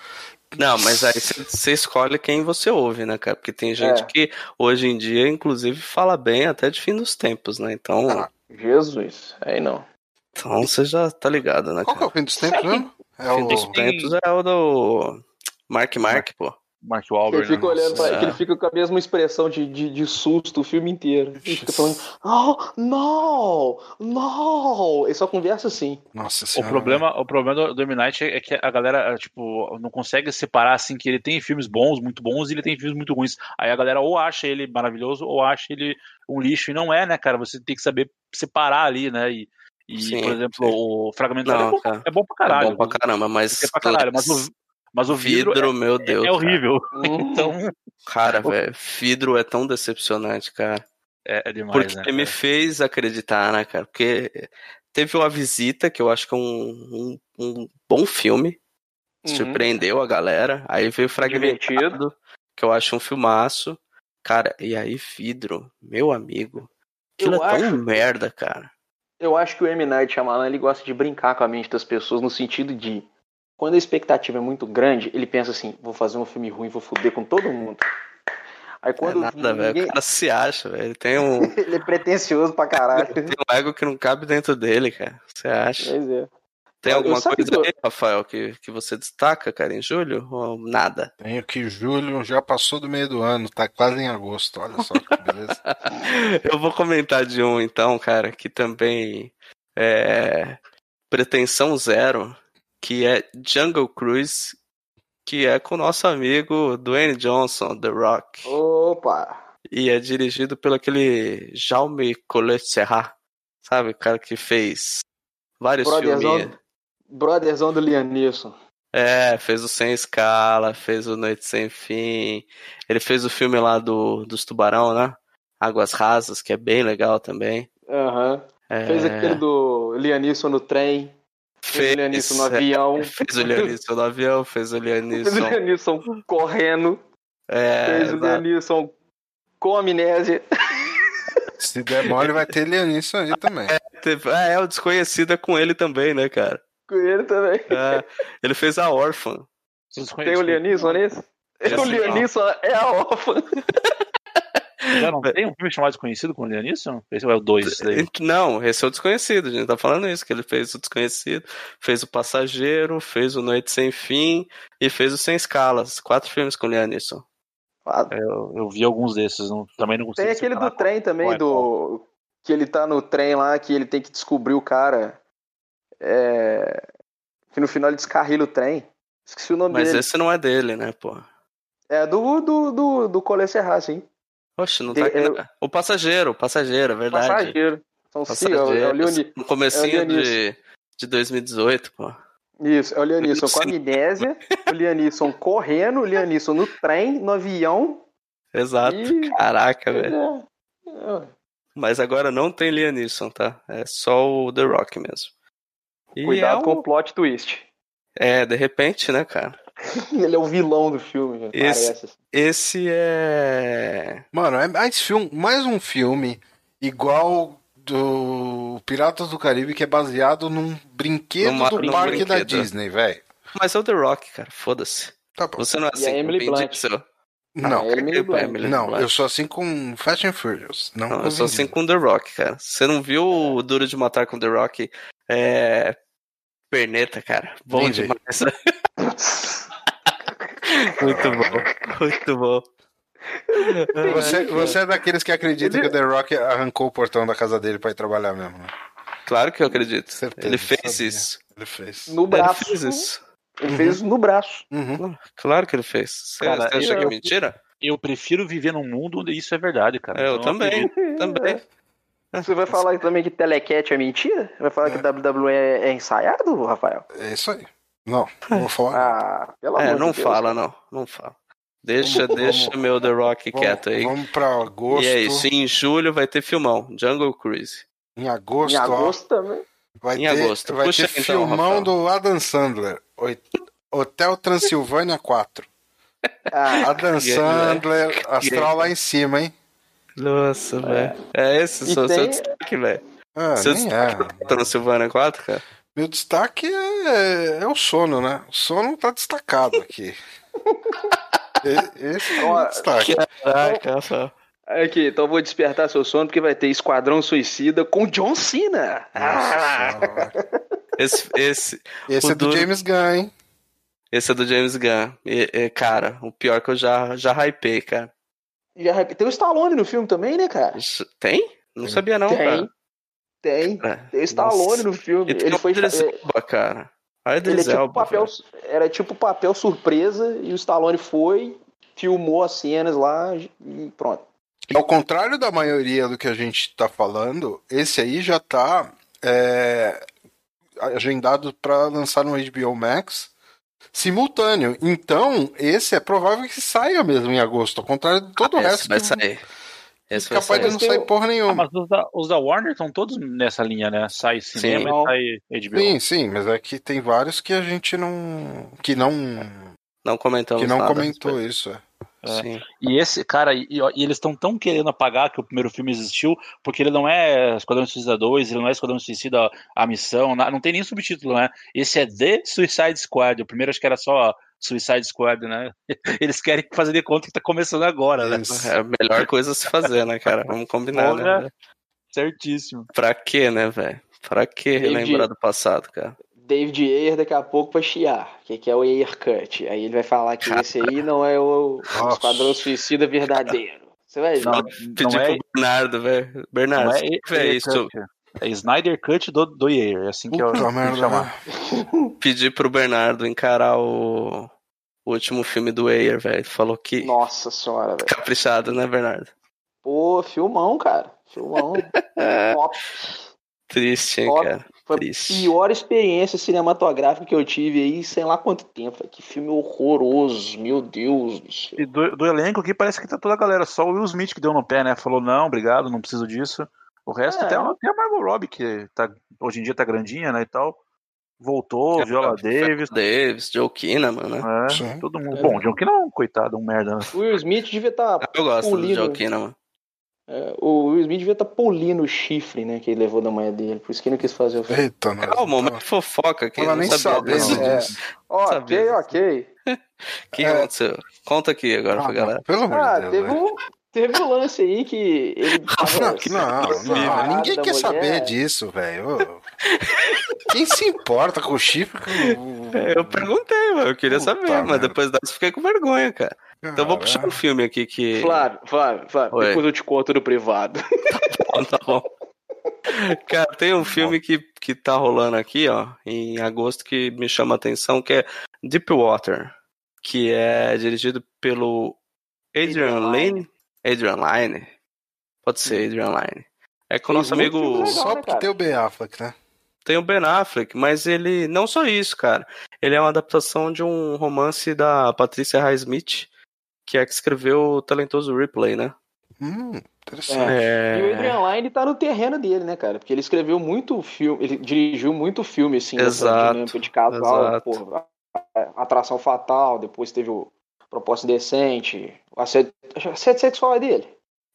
Não, mas aí você escolhe quem você ouve, né, cara? Porque tem gente É. que hoje em dia, inclusive, fala bem até de fim dos tempos, né? Então, Ah. Jesus. Aí não. então você já tá ligado, né, qual que é cara? o fim dos tempos mesmo? É Fim dos o. tempos é o do Mark Mark, pô. Mark Ele Wahlberg, né? fica olhando pra que ele fica com a mesma expressão de, de, de susto o filme inteiro. Ele fica falando, oh, não, não. Ele só conversa assim. Nossa O senhora. problema, o problema do, do M. Night é que a galera, tipo, não consegue separar, assim, que ele tem filmes bons, muito bons, e ele tem filmes muito ruins. Aí a galera ou acha ele maravilhoso, ou acha ele um lixo, e não é, né, cara? Você tem que saber separar ali, né? E, e Sim, por exemplo, sim. o Fragmentado Não, é, bom, é bom pra caralho. é bom pra caramba, mas, É pra caralho, mas o, mas o vidro, vidro, é, meu Deus. é horrível. Hum, Então, Cara, velho, vidro é tão decepcionante, cara. é, é demais, Porque né? me cara? fez acreditar, né, cara? Porque teve uma visita que eu acho que é um, um, um bom filme. Uhum. Surpreendeu a galera. Aí veio Fragmentado, Divertido. que eu acho um filmaço. Cara, e aí vidro, meu amigo. Aquilo Eu é tão acho- merda, cara. Eu acho que o M. Night Shyamalan ele gosta de brincar com a mente das pessoas no sentido de quando a expectativa é muito grande, ele pensa assim, vou fazer um filme ruim, vou foder com todo mundo. Aí É quando nada, velho. ninguém... O cara se acha, velho. Ele tem um, ele é pretencioso pra caralho. tem um ego que não cabe dentro dele, cara. Você acha? Pois é. Tem alguma coisa que aí, Rafael, que, que você destaca, cara, em julho? Ou nada? Tenho que julho já passou do meio do ano, tá quase em agosto. Olha só que beleza. Eu vou comentar de um, então, cara, que também é pretensão zero, que é Jungle Cruise, que é com o nosso amigo Dwayne Johnson, The Rock. Opa! E é dirigido pelo aquele Jaume Collet Serra, sabe? O cara que fez vários Brotherzão, filmes. brotherzão do Liam Neeson. É, fez o Sem Escala, fez o Noite Sem Fim. Ele fez o filme lá do, dos Tubarão, né? Águas Rasas, que é bem legal também. Aham. É, Fez aquele do Lianisson no trem. Fez o Lianisson no avião. é, fez o Lianisson no avião, fez o Fez o Lianisson. Lianisson correndo. É, Fez o exato. Lianisson com amnésia. Se der mole, vai ter Lianisson aí também. Teve- ah, é, o Desconhecido é com ele também, né, cara? Com ele também. É, ele fez a órfã. Tem o Lianisson nesse? Esse O. Lianisson é a órfã. Já não tem um filme chamado Desconhecido com o Lianisson? Esse é o 2, esse daí. Não, esse é o Desconhecido, a gente tá falando isso, que ele fez o Desconhecido, fez o Passageiro, fez o Noite Sem Fim e fez o Sem Escalas. Quatro filmes com o Lianisson. Eu, eu vi alguns desses, não- também não consigo Tem aquele do trem também, é do. Que ele tá no trem lá, que ele tem que descobrir o cara. É... Que no final ele descarrila o trem. Esqueci o nome Mas dele. esse não é dele, né, pô? É do, do, do, do Colê Serra, sim. Oxe, não tá aqui. eu- não. O Passageiro, o Passageiro, é verdade. Passageiro. Então, sim, é o, é Leoni... No comecinho é de, de 2018, pô. Isso, é o Lianisson com amnésia, o Lianisson correndo, o Lianisson no trem, no avião. Exato. E- Caraca, velho. É, é, Mas agora não tem Lianisson, tá? É só o The Rock mesmo. E Cuidado é, um- com o plot twist. É, de repente, né, cara? Ele é o vilão do filme, Esse- parece. assim. Esse é. Mano, é mais, filme, mais um filme igual do Piratas do Caribe, que é baseado num brinquedo Numa- do num parque da brinquedo. Disney, velho. Mas é o The Rock, cara. Foda-se. Tá bom. Você não é E a assim Emily Blunt. Não, Ah, Emily Blunt. Emily não, Blunt. eu sou assim com Fast and Furious. Não, Não, eu sou assim com The Rock, cara. Você não viu o Duro de Matar com The Rock? É. Perneta, cara. Bom Nem vi. demais. Muito bom. Muito bom. Você, você é daqueles que acreditam que o The Rock arrancou o portão da casa dele pra ir trabalhar mesmo. né? Claro que eu acredito. Certeza, Ele fez sabia. isso. Ele fez. No Ele braço. fez isso. Ele fez no braço. Uhum. Claro que ele fez. Você, Cara, acha eu- que é mentira? Eu prefiro viver num mundo onde isso é verdade, cara. É, eu Então, também. Também. Você vai falar também que Telecat é mentira? Vai falar que WWE é, é ensaiado, Rafael? É isso aí. Não, não vou falar. Ah, pelo É, amor não de Deus. fala, não. Não fala. Deixa, Vamos- deixa vamos- meu The Rock vamos, quieto aí. Vamos pra agosto. E é isso. Em julho vai ter filmão. Jungle Cruise. Em agosto, Em ó, agosto também. vai Em ter, agosto. vai Puxa ter então, filmão Rafael. do Adam Sandler. Hotel Transilvânia 4. Ah, Adam Que- Sandler, astral lá em cima, hein? Nossa, velho. É esse E seu, seu tem- destaque, velho. Ah, Seu destaque é. no Silvana 4, cara? Meu destaque é, é o sono, né? O sono tá destacado aqui. Esse é o destaque. Caraca, Rafael. aqui, então eu vou despertar seu sono porque vai ter Esquadrão Suicida com John Cena. Ah. Esse, esse, Esse O é do duro- James Gunn, hein? esse é do James Gunn. E, e, cara, o pior que eu já, já hypei, cara. Já, tem o Stallone no filme também, né, cara? Isso- Tem? Não sabia não, tem, cara. tem. É. Tem o Stallone Nossa. no filme. E Ele o foi. É, Elba, cara. Ele é tipo Elba, papel, era tipo papel surpresa e o Stallone foi, filmou as cenas lá e pronto. Ao contrário da maioria do que a gente tá falando, esse aí já tá é, agendado para lançar no HBO Max simultâneo. Então, esse é provável que saia mesmo em agosto, ao contrário de todo o Esse resto vai que sair. Esse capaz de não sair o- porra Ah, nenhuma. mas os da, os da Warner estão todos nessa linha, né? Sai cinema Sim. e sai HBO. Sim, sim, mas é que tem vários que a gente não que não Não comentamos que não comentou isso. é. Sim. E esse, cara, e, e eles estão tão querendo apagar que o primeiro filme existiu, porque ele não é Esquadrão Suicida 2, ele não é Esquadrão Suicida a missão, não tem nem subtítulo, né? Esse é The Suicide Squad. O primeiro acho que era só Suicide Squad, né? Eles querem fazer de conta que tá começando agora, né? Isso. É a melhor coisa a se fazer, né, cara? Vamos combinar, né? Certíssimo. Pra quê, né, velho? Pra que relembrar do passado, cara? David Ayer daqui a pouco vai chiar, que, que é o Ayer Cut. Aí ele vai falar que esse aí não é o Nossa. Esquadrão Suicida verdadeiro. Você vai ver. Não, Pedir não é, pro Bernardo, velho. Bernardo, não é, Ayer isso, Cut, é Snyder Cut do, do Ayer, é assim que eu Puta que merda. chamar. né? pedir pro Bernardo encarar o, o último filme do Ayer, velho. Falou que. Nossa senhora, velho. Caprichado, né, Bernardo? Pô, filmão, cara. Filmão. Top. Triste, hein, cara. Foi a Triste. pior experiência cinematográfica que eu tive aí, sei lá quanto tempo. Que filme horroroso, meu Deus do céu. E do, do elenco aqui parece que tá toda a galera. Só o Will Smith que deu no pé, né? Falou, não, obrigado, não preciso disso. O resto, É. até, a- até a Margot Robbie, que tá, hoje em dia tá grandinha, né, e tal. Voltou, Viola Davis. Davis, Joe Kinnaman, né? É, Sim. todo mundo. Bom, John Kina é um coitado, um merda. né? O Will Smith devia estar. Eu gosto do Polido. Joe Kinnaman. O Will Smith devia estar polindo o chifre, né? Que ele levou da manhã dele. Por isso que ele não quis fazer o filme. Eita. Calma, momento fofoca. Ela não nem sabia sabe disso. É. disso. Ok, Sabia disso. ok. O que aconteceu? Conta aqui agora Ah, pra galera. Pelo amor Ah, de Deus. teve velho. um, teve um lance aí que ele. tava Não, que não, separado não, ninguém quer mulher. saber disso, velho. Quem se importa com o chifre? Com... É, Eu perguntei, mano. Eu queria Puta saber, mas merda. depois dessa eu fiquei com vergonha, cara. Então vou puxar um filme aqui que. Flávio, Flávio, Flávio, Oi. depois eu te conto no privado. Bom, tá bom. Cara, tem um filme que, que tá rolando aqui, ó, em agosto, que me chama a atenção, que é Deep Water, que é dirigido pelo Adrian Adrian Lyne. Adrian Lyne? Pode ser Adrian Lyne. É com o nosso amigo. legal. Só né, porque tem o Ben Affleck, né? Tem o Ben Affleck, mas ele. Não só isso, cara. Ele é uma adaptação de um romance da Patricia Highsmith, que é que escreveu o talentoso Ripley, né? Hum, interessante. É... E o Adrian Lyne tá no terreno dele, né, cara? Porque ele escreveu muito filme, ele dirigiu muito filme, assim, dessa Exato, dinâmica de casal, exato. porra, Atração Fatal, depois teve o Proposta Indecente, o assédio, assédio sexual é dele.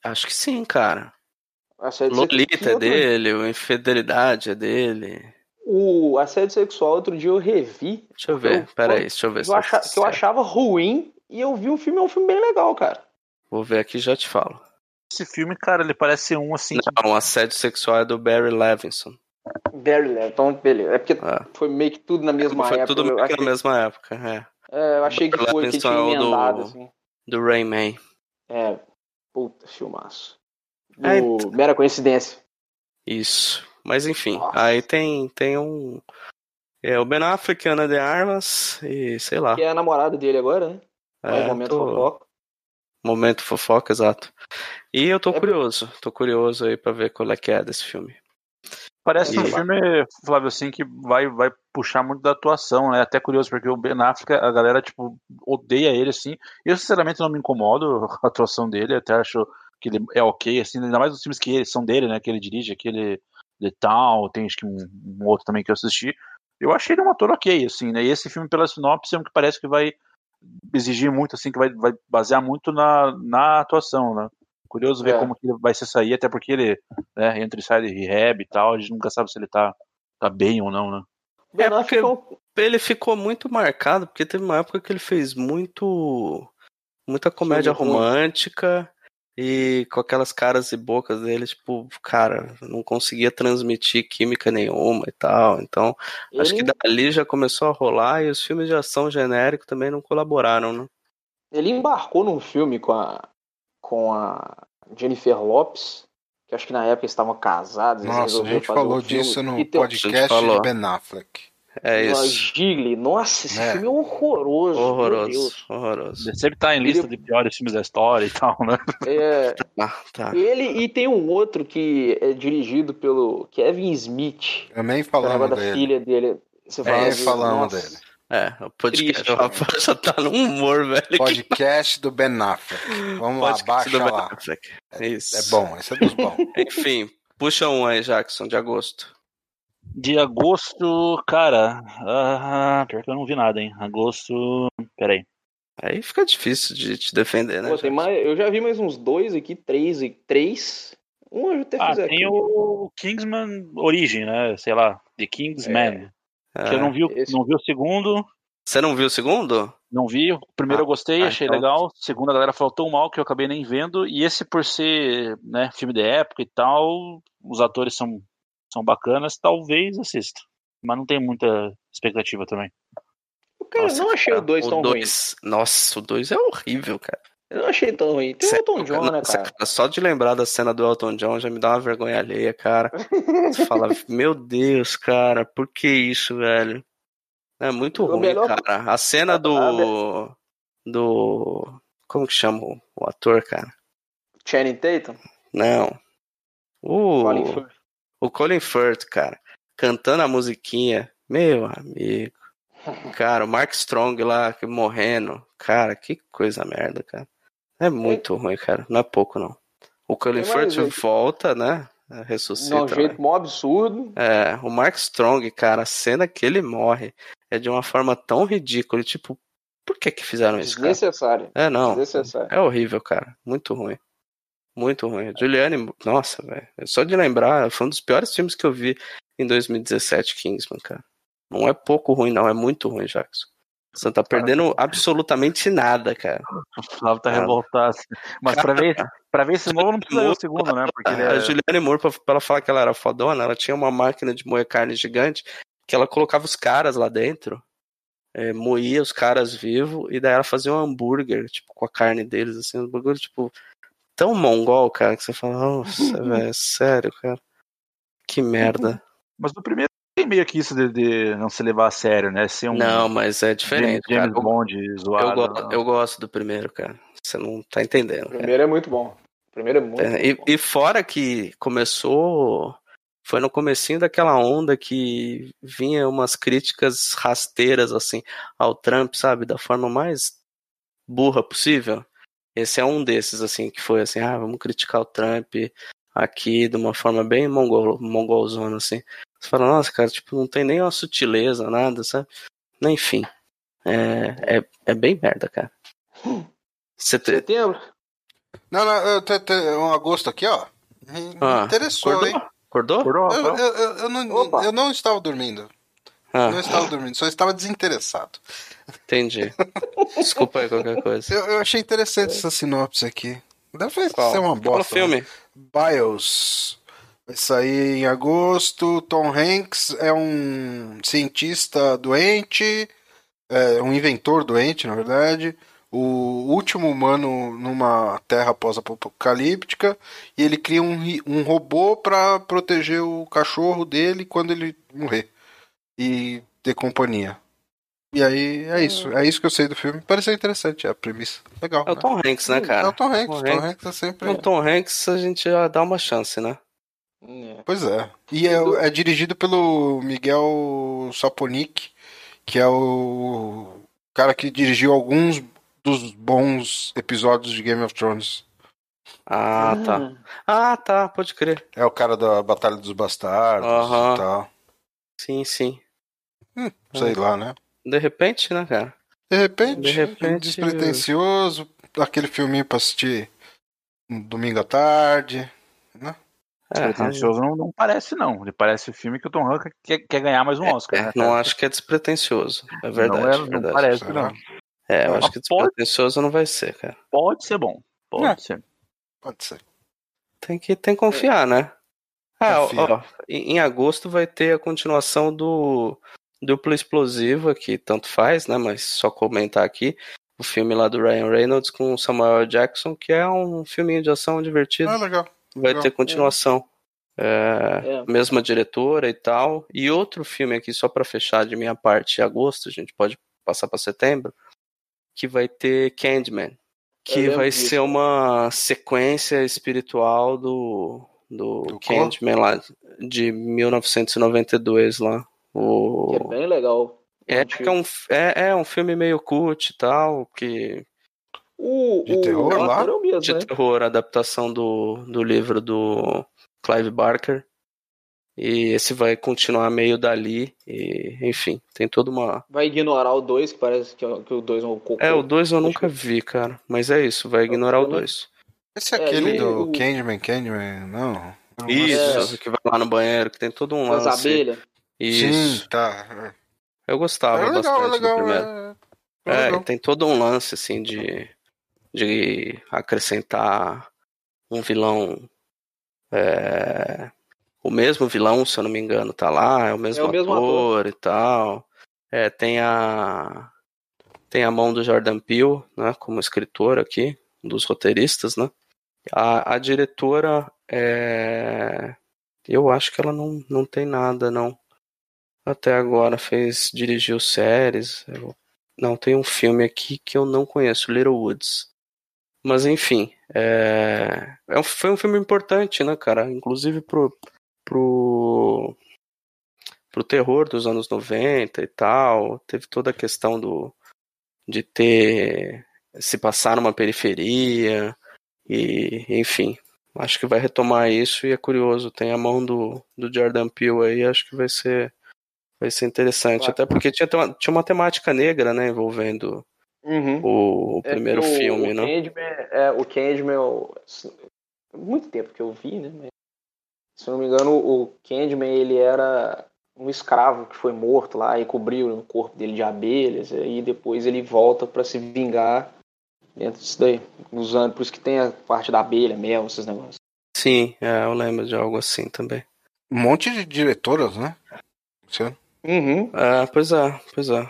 Acho que sim, cara. Assédio Lolita é dele, o Infidelidade é dele. O assédio sexual, outro dia eu revi, Deixa eu ver, Eu- peraí, deixa eu ver que eu, acha- que eu achava ruim, e eu vi um filme, é um filme bem legal, cara. Vou ver aqui e já te falo. Esse filme, cara, ele parece um assim. que- Não, o assédio sexual é do Barry Levinson. Barry Levinson, então beleza. É porque É. foi meio que tudo na mesma Foi época. tudo eu meio que na mesma época, é. é, eu achei que Barry foi que Levinson tinha é o do- emendado, assim. Do Rayman. É, puta, filmaço. É, Do... Mera coincidência. Isso. Mas enfim, Nossa. aí tem, tem um. É o Ben Affleck, Ana de Armas e sei lá. Que é a namorada dele agora, né? Mais É, momento tô- fofoca. Momento fofoca, exato. E eu tô É curioso, tô curioso aí pra ver qual é que é desse filme. Parece um E- filme, Flávio, assim, que vai, vai puxar muito da atuação, né? Até curioso, porque o Ben Affleck, a galera, tipo, odeia ele, assim. Eu, sinceramente, não me incomodo com a atuação dele, até acho que ele é ok, assim, ainda mais os filmes que são dele, né? Que ele dirige, aquele The Town, tem acho que um, um outro também que eu assisti. Eu achei ele um ator ok, assim, né? E esse filme, pela sinopse, é um que parece que vai exigir muito, assim, que vai, vai basear muito na, na atuação, né? Curioso ver É. como que ele vai se sair, até porque ele né, entra e sai de rehab e tal, a gente nunca sabe se ele tá, tá bem ou não, né? É, porque- Ele ficou muito marcado, porque teve uma época que ele fez muito. muita comédia romântica e com aquelas caras e bocas dele, tipo, cara, não conseguia transmitir química nenhuma e tal. Então, acho que dali já começou a rolar e os filmes de ação genérico também não colaboraram, né? ele embarcou num filme com a, com a Jennifer Lopes, que acho que na época eles estavam casados. Nossa, a gente fazer falou um filme. disso no podcast de Ben Affleck. É isso. Gigli. Nossa, esse É. filme é horroroso. Horroroso, horroroso. Ele sempre tá em lista de piores filmes da história e tal, né? É, Ah, tá. ele e tem um outro que é dirigido pelo Kevin Smith. Também que é o negócio falamos da dele. filha dele. Você fala É, falamos nossa, dele. É, o podcast Triste, o Rafa já tá no humor, velho. Podcast do Ben Affleck. Vamos lá, Podcast baixa do Ben lá. Affleck. Isso. É bom, esse é dos bons. Enfim, puxa um aí, Jackson, de agosto. De agosto, cara, ah, pior que eu não vi nada, hein? Agosto, peraí. Aí fica difícil de te defender, né? Pô, mais, eu já vi mais uns dois aqui, três e três. Um eu até Ah, fiz aqui. tem o Kingsman Origem, né? Sei lá, The Kingsman. Que eu Ah, não vi, o- esse- não vi o segundo, Você não viu o segundo? não vi. O primeiro Ah, eu gostei, ah, achei então. legal. O segundo a galera falou tão mal que eu acabei nem vendo. E esse, por ser né, filme de época e tal, os atores são, são bacanas, talvez assista. Mas não tenho muita expectativa também. Cara, eu Nossa, não achei cara, o dois tão ruim. dois- Nossa, o 2 é horrível, cara. Eu não achei tão ruim. Tem o Elton John, né, cara? Só de lembrar da cena do Elton John já me dá uma vergonha alheia, cara. Você fala, meu Deus, cara, por que isso, velho? É muito O ruim, melhor- cara. A cena do. Do. Como que chama o, o ator, cara? Channing Tatum, Não. O. Colin Firth. O Colin Firth, cara, cantando a musiquinha. Meu amigo. Cara, o Mark Strong lá morrendo. Cara, que coisa merda, cara. É muito ruim, cara. Não é pouco, não. O Colin mais Firth volta, né? Ressuscita. Não, um lá. jeito mó absurdo. É, o Mark Strong, cara, a cena que ele morre é de uma forma tão ridícula. Tipo, por que que fizeram isso, cara? Desnecessário. É, não. Desnecessário. É horrível, cara. Muito ruim. Muito ruim. Juliane, nossa, velho. Só de lembrar, foi um dos piores filmes que eu vi em 2017, Kingsman, cara. Não é pouco ruim, não. É muito ruim, Jackson. Você não tá perdendo absolutamente nada, cara. O Flávio tá Cara. revoltado. Mas pra ver, pra ver esse novo não precisa ver o segundo, né? Porque ele A é... Juliane Moore, pra, pra ela falar que ela era fodona, ela tinha uma máquina de moer carne gigante que ela colocava os caras lá dentro, é, moía os caras vivos e daí ela fazia um hambúrguer, tipo, com a carne deles, assim, um bagulho, tipo, tão mongol, cara, que você fala, nossa, velho, sério, cara. Que merda. Mas no primeiro tem meio que isso de, de não se levar a sério, né? Ser um Não, mas é diferente, James, James cara. Eu, Bond eu, zoado. go- eu gosto do primeiro, cara. Você não tá entendendo, O cara. primeiro é muito bom. O primeiro é muito, É, muito e, bom. e fora que começou, foi no comecinho daquela onda que vinha umas críticas rasteiras assim ao Trump, sabe, da forma mais burra possível. Esse é um desses assim que foi assim, ah, vamos criticar o Trump aqui de uma forma bem mongol, mongolzona assim. Você fala, nossa, cara, tipo, não tem nem uma sutileza, nada, sabe? Enfim, é, é, é bem merda, cara. Você te- Setembro? Não, não, eu te- te- um agosto aqui, ó. Me Ah, interessou, acordou? hein? Acordou? Acordou, Eu, eu, eu, eu não, eu não estava dormindo. Ah, Não estava dormindo, só estava desinteressado. entendi. Desculpa aí qualquer coisa. Eu, eu achei interessante essa sinopse aqui. Deve Qual? ser uma Qual bosta. filme? né? Bios. Vai sair em agosto. Tom Hanks é um cientista doente, é um inventor doente, na verdade. O último humano numa terra pós-apocalíptica. E ele cria um, um robô para proteger o cachorro dele quando ele morrer. E ter companhia. E aí é isso. É isso que eu sei do filme. Pareceu interessante a premissa. Legal. É o né? Tom Hanks, né, É cara? o Tom Hanks. Tom Tom Hanks. Hanks é sempre. No Tom Hanks a gente já dá uma chance, né? É. Pois é. E é, é dirigido pelo Miguel Saponik, que é o cara que dirigiu alguns dos bons episódios de Game of Thrones. Ah, tá. Ah, tá, pode crer. É o cara da Batalha dos Bastardos Aham. e tal. Sim, sim. Sei lá, né? De repente, né, cara? De repente, De repente, despretensioso, aquele filminho pra assistir um domingo à tarde. É, Pretencioso não, não parece, não. Ele parece o filme que o Tom Hanks quer, quer ganhar mais um Oscar, né? não acho que é despretensioso. É verdade. Não, é, é não verdade. parece, Será? não. É, eu acho que pode- despretensioso não vai ser, cara. Pode ser bom. Pode É. ser. Pode ser. Tem que, tem que confiar, né? Ah, ó, em, em agosto vai ter a continuação do Duplo Explosivo aqui, tanto faz, né? Mas só comentar aqui. O filme lá do Ryan Reynolds com o Samuel Jackson, que é um filminho de ação divertido. Ah, legal. vai legal. ter continuação. É, É. Mesma diretora e tal. E outro filme aqui, só pra fechar de minha parte, em agosto, a gente pode passar pra setembro, que vai ter Candyman. Que vai disso. ser uma sequência espiritual do, do, Do Candyman lá, de 1992 lá. O... Que é bem legal. É, que é, um, é, é um filme meio cult e tal, que O, De o terror o lá? é mesmo, de né? terror, adaptação do, do livro do Clive Barker. E esse vai continuar meio dali. E, enfim, tem toda uma. Vai ignorar o 2, que parece que, é- que o 2 é um cocô. É, o 2 eu nunca vi, cara. Mas é isso, vai ignorar o 2. Esse é É, aquele do o- Candyman, Candyman, não. Não Isso, é. que vai lá no banheiro, que tem todo um As abelhas. Isso. Sim, tá. Eu gostava É legal, bastante é legal. do primeiro. É, é É, legal. tem todo um lance, assim, de, de acrescentar um vilão. é, o mesmo vilão, se eu não me engano, tá lá, é o mesmo, É o mesmo ator, e tal. É, tem a. Tem a mão do Jordan Peele, né, como escritor aqui, um dos roteiristas, né? A, a diretora é. Eu acho que ela não, não tem nada, não. Até agora fez, dirigiu séries. Eu não, tem um filme aqui que eu não conheço, Little Woods. Mas enfim, é... é um- foi um filme importante, né, cara? Inclusive pro, pro, pro terror dos anos 90 e tal. Teve toda a questão do de ter se passar numa periferia e enfim. Acho que vai retomar isso e é curioso. Tem a mão do, do Jordan Peele aí, acho que vai ser vai ser interessante. Claro. Até porque tinha, tinha uma temática negra, né, envolvendo Uhum. o, o É primeiro que o- filme, o né? Candyman, é, o Candyman, eu- assim, muito tempo que eu vi, né? mas, se eu não me engano, o Candyman ele era um escravo que foi morto lá e cobriu o corpo dele de abelhas, e aí depois ele volta para se vingar dentro disso daí, usando, por isso que tem a parte da abelha, mel, esses negócios. Sim, é, eu lembro de algo assim também. Um monte de diretoras, né? Você- Uhum. É, pois é, pois é.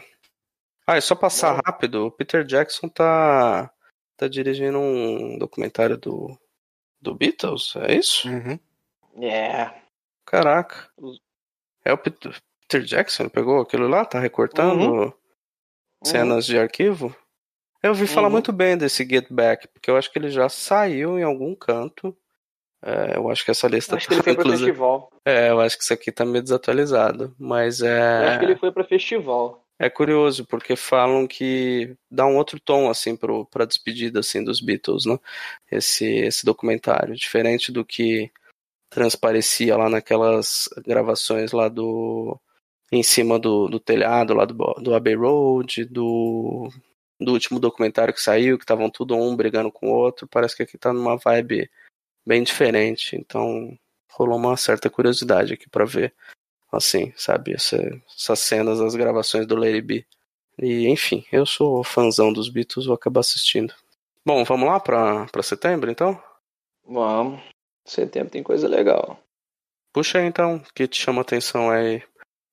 Ah, é só passar Bom. rápido. O Peter Jackson tá, tá dirigindo um documentário do, do Beatles, é isso? Uhum. É. Caraca. É o Peter, Peter Jackson? Ele pegou aquilo lá? Tá recortando cenas de arquivo? Eu ouvi falar Uhum. muito bem desse Get Back, porque eu acho que ele já saiu em algum canto. É, eu acho que essa lista Acho que ele foi para inclusive- festival. É, eu acho que isso aqui tá meio desatualizado. Mas Eu acho é. que ele foi para festival. É curioso, porque falam que dá um outro tom, assim, pro, pra despedida, assim, dos Beatles, né? Esse, esse documentário. Diferente do que transparecia lá naquelas gravações lá do... Em cima do, do telhado lá do, do Abbey Road, do, do último documentário que saiu, que estavam tudo um brigando com o outro. Parece que aqui tá numa vibe bem diferente. Então, rolou uma certa curiosidade aqui pra ver assim, sabe? Essa- essas cenas, as gravações do Lady B. E, enfim, eu sou fãzão dos Beatles, vou acabar assistindo. Bom, vamos lá pra, pra setembro, então? Vamos. Setembro tem coisa legal. Puxa aí, então, o que te chama a atenção aí,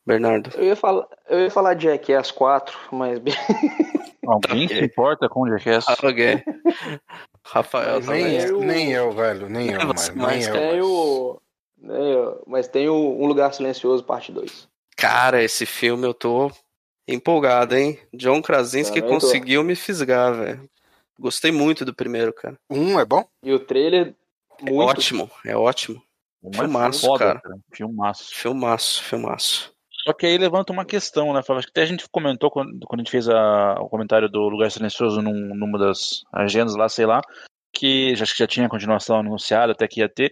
Bernardo? Eu ia falar, eu ia falar de Jackass 4, mas Alguém se importa com o Jackass? Ok. Rafael, Mas também. Nem, Mas eu, nem eu, velho. Nem eu, mano. mais Nem eu. tem mas- o. nem eu- Mas tem o Um Lugar Silencioso, parte 2. Cara, esse filme eu tô empolgado, hein? John Krasinski Também tô. conseguiu me fisgar, velho. Gostei muito do primeiro, cara. Um é bom? E o trailer, É muito. ótimo, é ótimo. Um Filmaço, foda, cara. Filmaço. Filmaço, filmaço. Só que aí levanta uma questão, né? Acho que até a gente comentou quando, quando a gente fez a- o comentário do Lugar Silencioso num, numa das agendas lá, sei lá, que acho que já tinha continuação anunciada, até que ia ter.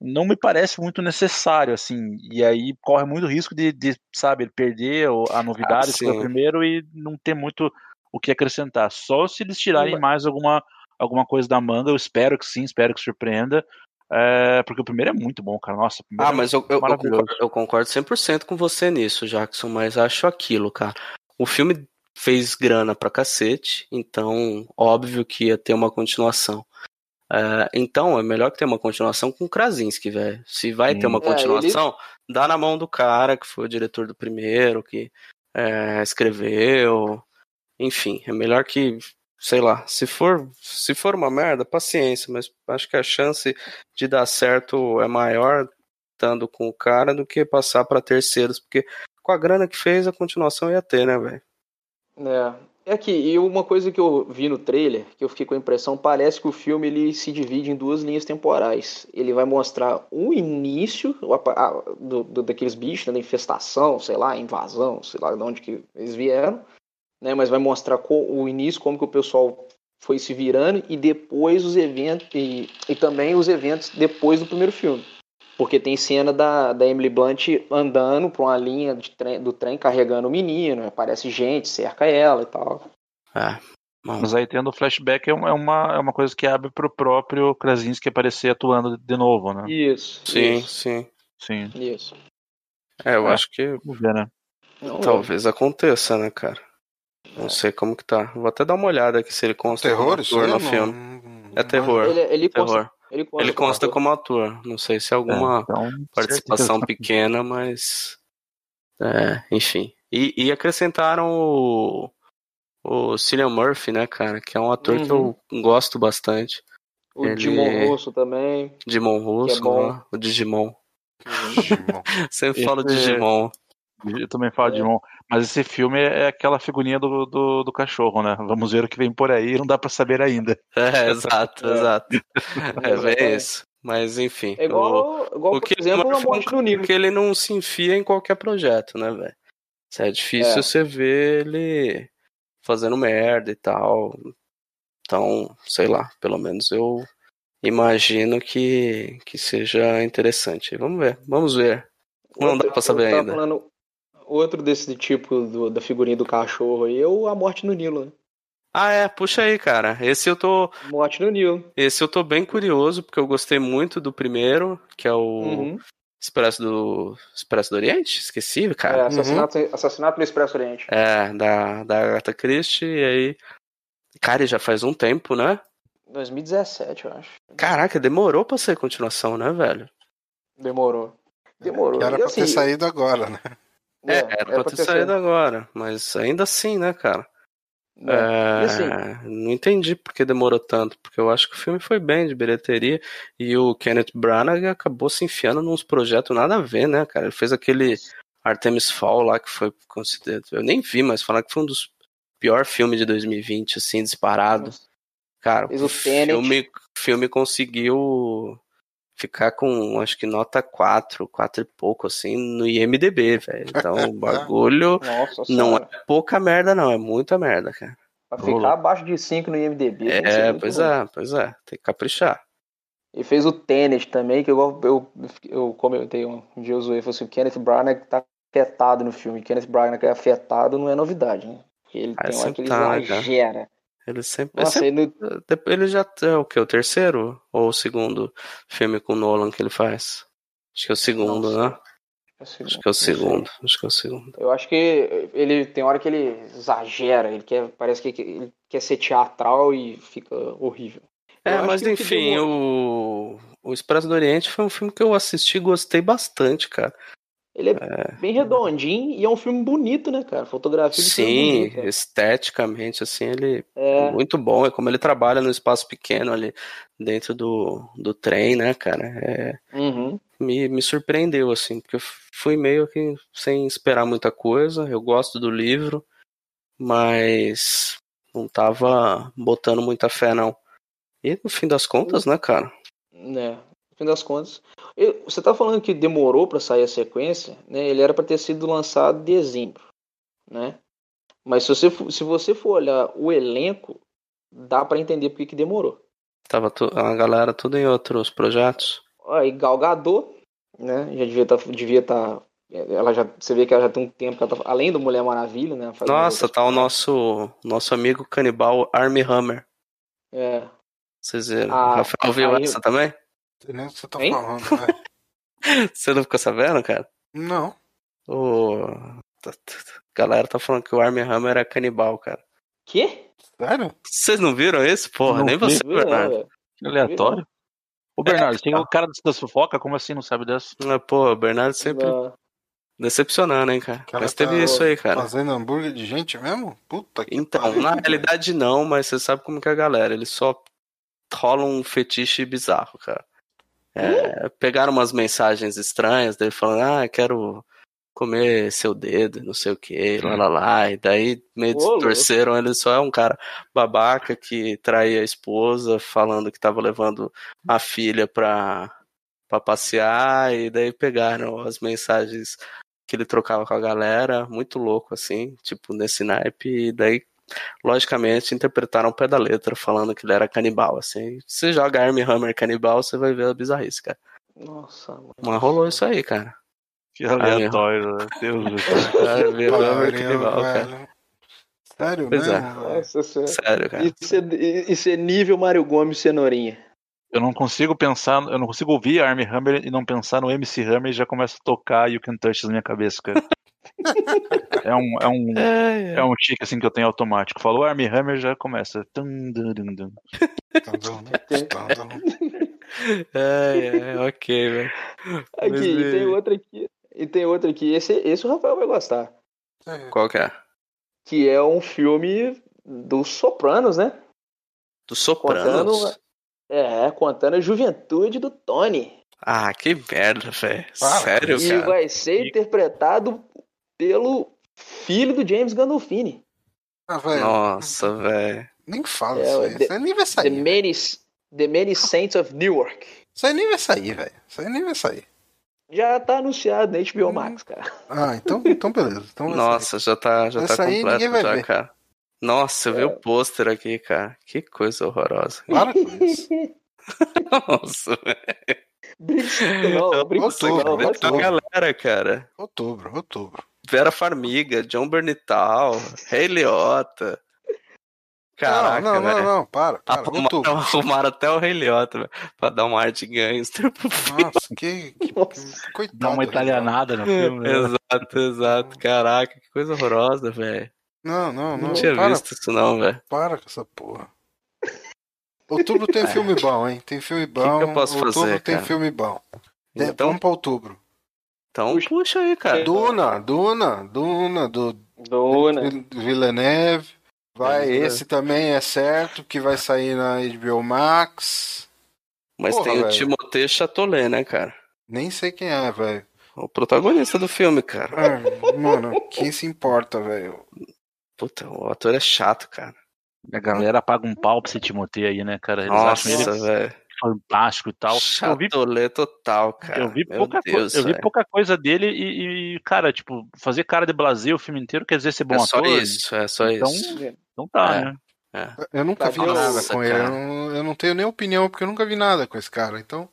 Não me parece muito necessário, assim. E aí corre muito risco de, de, sabe, perder a novidade Ah, que foi primeiro e não ter muito o que acrescentar. Só se eles tirarem mais alguma, alguma coisa da manga, eu espero que sim, espero que surpreenda. É, porque o primeiro é muito bom, cara. Nossa, o primeiro Ah, é mas eu, eu, eu, concordo, eu concordo 100% com você nisso, Jackson, mas acho aquilo, cara. O filme fez grana pra cacete, então óbvio que ia ter uma continuação. É, então é melhor que ter uma continuação com o Krasinski, velho. Se vai Sim. ter uma É, continuação, dá na mão do cara que foi o diretor do primeiro, que é, escreveu. Enfim, é melhor que, sei lá, se for, se for uma merda, paciência, mas acho que a chance de dar certo é maior estando com o cara do que passar pra terceiros, porque com a grana que fez, a continuação ia ter, né, velho? É. É que, e uma coisa que eu vi no trailer, que eu fiquei com a impressão, parece que o filme ele se divide em duas linhas temporais. Ele vai mostrar o início a- do, do- daqueles bichos, né, da infestação, sei lá, invasão, sei lá de onde que eles vieram, né, mas vai mostrar co- o início, como que o pessoal foi se virando, e depois os eventos, e, e também os eventos depois do primeiro filme. Porque tem cena da, da Emily Blunt andando por uma linha de trem- do trem carregando o menino, aparece gente, cerca ela e tal. É. Bom, Mas aí tendo o flashback é uma, é uma, é uma coisa que abre pro próprio Krasinski aparecer atuando de novo, né? Isso. sim, Isso. sim. Sim. isso. É, eu É. acho que Vamos ver, né? Não, talvez aconteça, né, cara? Não É. sei como que tá. Vou até dar uma olhada aqui se ele consta Terror, como isso ator no Não- filme. não- É terror. Ele, ele consta, Terror. ele consta, Ele consta ator. como ator. Não sei se é É, alguma então, participação certeza. pequena, mas. É, enfim. E, e acrescentaram o, o Cillian Murphy, né, cara? Que é um ator que eu gosto bastante. O ele- Dimon Russo também. Digimon Russo, bom. lá, o Digimon. Digimon. Sempre Esse falo Digimon. Eu também falo É. de Mon. Mas esse filme é aquela figurinha do, do, do cachorro, né? Vamos ver o que vem por aí, não dá pra saber ainda. É, exato, É. exato. É bem Exatamente. isso. Mas enfim. É igual, igual o por que exemplo, a foi um morte do Nilo. que ele não se enfia em qualquer projeto, né, velho? É difícil É. você ver ele fazendo merda e tal. Então, sei lá, pelo menos eu imagino que, que seja interessante. Vamos ver, vamos ver. Não dá pra saber eu ainda. falando, outro desse tipo do- da figurinha do cachorro aí é o A Morte no Nilo, né? Ah, é, puxa aí, cara. Esse eu tô, Morte no Nilo. esse eu tô bem curioso porque eu gostei muito do primeiro, que é o Uhum. Expresso do Expresso do Oriente, esqueci, É, cara. assassinato, assassinato no Expresso Oriente. É, da da Agatha Christie e aí Cara, e já faz um tempo, né? 2017, eu acho. Caraca, demorou pra ser continuação, né, velho? Demorou. Demorou. Que era E pra assim, ter saído agora, né? É, era pra ter saído agora, mas ainda assim, né, cara? É. E assim, É, não entendi porque demorou tanto, porque eu acho que o filme foi bem de bilheteria e o Kenneth Branagh acabou se enfiando nos projetos nada a ver, né, cara? Ele fez aquele Artemis Fall lá que foi considerado, eu nem vi, mas falaram que foi um dos piores filmes de 2020, assim, disparado. Cara, Fez o filme, filme conseguiu ficar com, acho que nota 4, 4 e pouco, assim, no IMDB, velho. Então, o bagulho nossa não senhora. é pouca merda, não, é muita merda, cara. Pra ficar abaixo de 5 no IMDB. que É, muito pois ruim. é, pois é, tem que caprichar. E fez o Tenet também, que eu, eu, eu comentei um, dia, eu zoei, falei assim, o Kenneth Branagh tá afetado no filme. Kenneth Branagh é afetado não é novidade, né? Porque ele Ah, tem que ele sempre tá, né, cara? exagera. Ele sempre. ele Nossa, sempre- ele, ele já é o que? O terceiro? Ou o segundo filme com o Nolan que ele faz? Acho que é o segundo, Nossa, né? assim, Acho que é o segundo. Acho que é o segundo. Eu acho que ele tem hora que ele exagera, ele quer, parece que ele quer ser teatral e fica horrível. Eu É, acho mas enfim, demorou- o, o Expresso do Oriente foi um filme que eu assisti e gostei bastante, cara. Ele é, bem redondinho e é um filme bonito, né, cara? Fotografia é Sim, bonita. esteticamente, assim, ele É, é muito bom. É como ele trabalha no espaço pequeno ali dentro do, do trem, né, cara? É, uhum. me, me surpreendeu, assim, porque eu fui meio que sem esperar muita coisa. Eu gosto do livro, mas não tava botando muita fé, não. E no fim das contas, né, cara? né? No fim das contas. Eu- você tá falando que demorou pra sair a sequência, né? Ele era pra ter sido lançado em dezembro, né? Mas se você, for- se você for olhar o elenco, dá pra entender por que que demorou. Tava tu- a galera tudo em outros projetos. Aí Gal Gadot, né? Já devia estar, devia tá, ela já, você vê que ela já tem um tempo que ela tá, além do Mulher Maravilha, né? Nossa, tá o nosso, nosso amigo canibal Armie Hammer. É. Vocês viram? Ah, o Rafael viu essa também? Nem o que você tá Hein? falando, velho. Você não ficou sabendo, cara? Não. O... tá- tá- A galera tá falando que o Armie Hammer é canibal, cara. Quê? Sério? Vocês não viram esse? Porra, Não nem vi. você, não, Bernardo. Que aleatório. Ô, Bernardo, tem o cara das fofoca, como assim não sabe dessa? Ah, Pô, o Bernardo sempre Não. decepcionando, hein, cara. cara Mas teve tá isso aí, cara. Fazendo hambúrguer de gente mesmo? Puta que Então, pariu, na realidade não, mas você sabe como que é a galera. Eles só rolam um fetiche bizarro, cara. É, pegaram umas mensagens estranhas dele falando, ah, quero comer seu dedo, não sei o que, lá lá lá. E daí meio Ô, distorceram, ele só é um cara babaca que traía a esposa, falando que tava levando a filha pra, pra passear, e daí pegaram as mensagens que ele trocava com a galera, muito louco assim, tipo nesse naipe, e daí logicamente interpretaram o pé da letra falando que ele era canibal, assim. Você joga Armie Hammer canibal, você vai ver a bizarrice, cara. Nossa, mano. Mas rolou isso aí, cara. Que aleatório, meu Deus do céu. Armie Hammer canibal, cara. velho. Sério Pois é. mesmo? velho? Nossa senhora. Sério, cara. Isso é, isso é nível Mário Gomes cenourinha. Eu não consigo pensar, eu não consigo ouvir Armie Hammer e não pensar no MC Hammer e já começa a tocar You Can Touch na minha cabeça, cara. é um, é um, É, é um chique assim que eu tenho automático. Falou Armie Hammer já começa. É, é, ok, velho. Aqui, Mas, e tem é, outra aqui. E tem outra aqui. Esse, esse o Rafael vai gostar. Qual que é? Que é um filme dos Sopranos, né? Do Sopranos? É, contando a juventude do Tony. Ah, que merda, velho. Sério, E cara. vai ser interpretado pelo filho do James Gandolfini. Ah, velho. Nossa, velho. Nem fala É, isso aí. The- Isso aí nem vai The sair. Many, The Many Saints of Newark. Isso aí nem vai sair, velho. Isso aí nem vai sair. Já tá anunciado na HBO Max, cara. Ah, então, então beleza. Então sair. Nossa, já tá, já tá Essa completo já, ver. cara. Nossa, eu vi É. o pôster aqui, cara. Que coisa horrorosa. Para com isso. Nossa, velho. Não, brinca Outubro, não. outubro. galera, cara. Outubro, outubro. Vera Farmiga, John Bernital, Rei Liotta. Caraca, não, não, velho. não, não, para, para. Arrumaram, Outubro. arrumaram até o Rei Liotta, velho, pra dar um ar de gangster pro filme. Nossa, que, que, Nossa. coitado. Dá uma italianada no filme. né? Exato, exato. Caraca, que coisa horrorosa, velho. Não, não, não. Não tinha para, visto isso não, velho. para com essa porra. Outubro tem filme bom, hein? Tem filme bom. que eu posso outubro fazer, tem cara? filme bom. Então, Vamos pra outubro. Então puxa aí, cara. Duna, Duna, Duna, do. Vil- Villeneuve. Vai, esse também é certo que vai sair na HBO Max. Mas Porra, tem o velho. Timothée Chatolet, né, cara? Nem sei quem é, velho. O protagonista do filme, cara. Ah, Mano, quem se importa, velho? Puta, o ator é chato, cara. A galera paga um pau pra esse Timotei aí, né, cara? Eles Nossa, velho. Fantástico e tal. Eu vi, Chatolet total, cara. eu vi, Meu pouca, co- Deus, eu vi pouca coisa dele e, e, cara, tipo, fazer cara de blazer o filme inteiro quer dizer ser bom É só ator? isso, é só Então, isso. então tá, É. né? É. Eu nunca vi Nossa, nada com ele. cara. Eu não, eu não tenho nem opinião, porque eu nunca vi nada com esse cara. Então.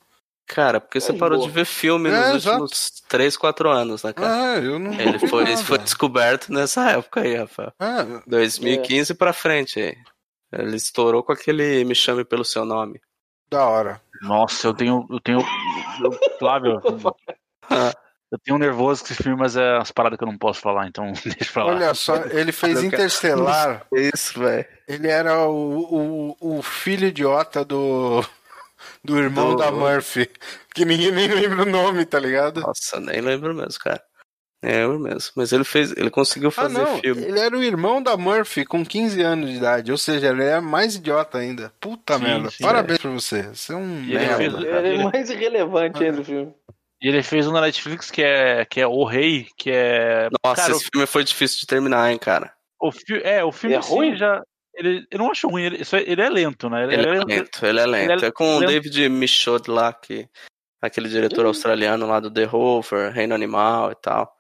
Cara, porque você É, parou boa. de ver filme É, nos exato. últimos 3, 4 anos, né, cara? Ah, eu não. Ele foi, nada. foi descoberto nessa época aí, Rafael. Ah, 2015 pra frente aí. Ele estourou com aquele Me Chame Pelo Seu Nome. Da hora. Nossa, eu tenho. Eu tenho. eu- Flávio, eu tenho um nervoso com esse filme, mas é as paradas que eu não posso falar, então deixa pra lá. Olha só, ele fez Interstellar. Isso, velho. Ele era o, o, o filho idiota do. Do irmão Do- da Murphy. Que ninguém nem lembra o nome, tá ligado? Nossa, nem lembro mesmo, cara. Nem lembro mesmo. Mas ele fez. Ele conseguiu Ah, fazer não. filme. Ele era o irmão da Murphy com 15 anos de idade. Ou seja, ele é mais idiota ainda. Puta Sim, merda. sim, Parabéns pra você. Você é um E ele merda. fez- Ele é mais irrelevante ainda do filme. E ele fez um na Netflix que é, que é O Rei, que é. Nossa, cara, esse filme foi difícil de terminar, hein, cara. o, fi- é, o filme É ruim? já. Ele, eu não acho ruim, ele, é- ele é lento, né? Ele, Ele é ele lento, ele é lento. ele é É com o lento. David Michaud lá, que, aquele diretor australiano lá do The Rover, Reino Animal e tal.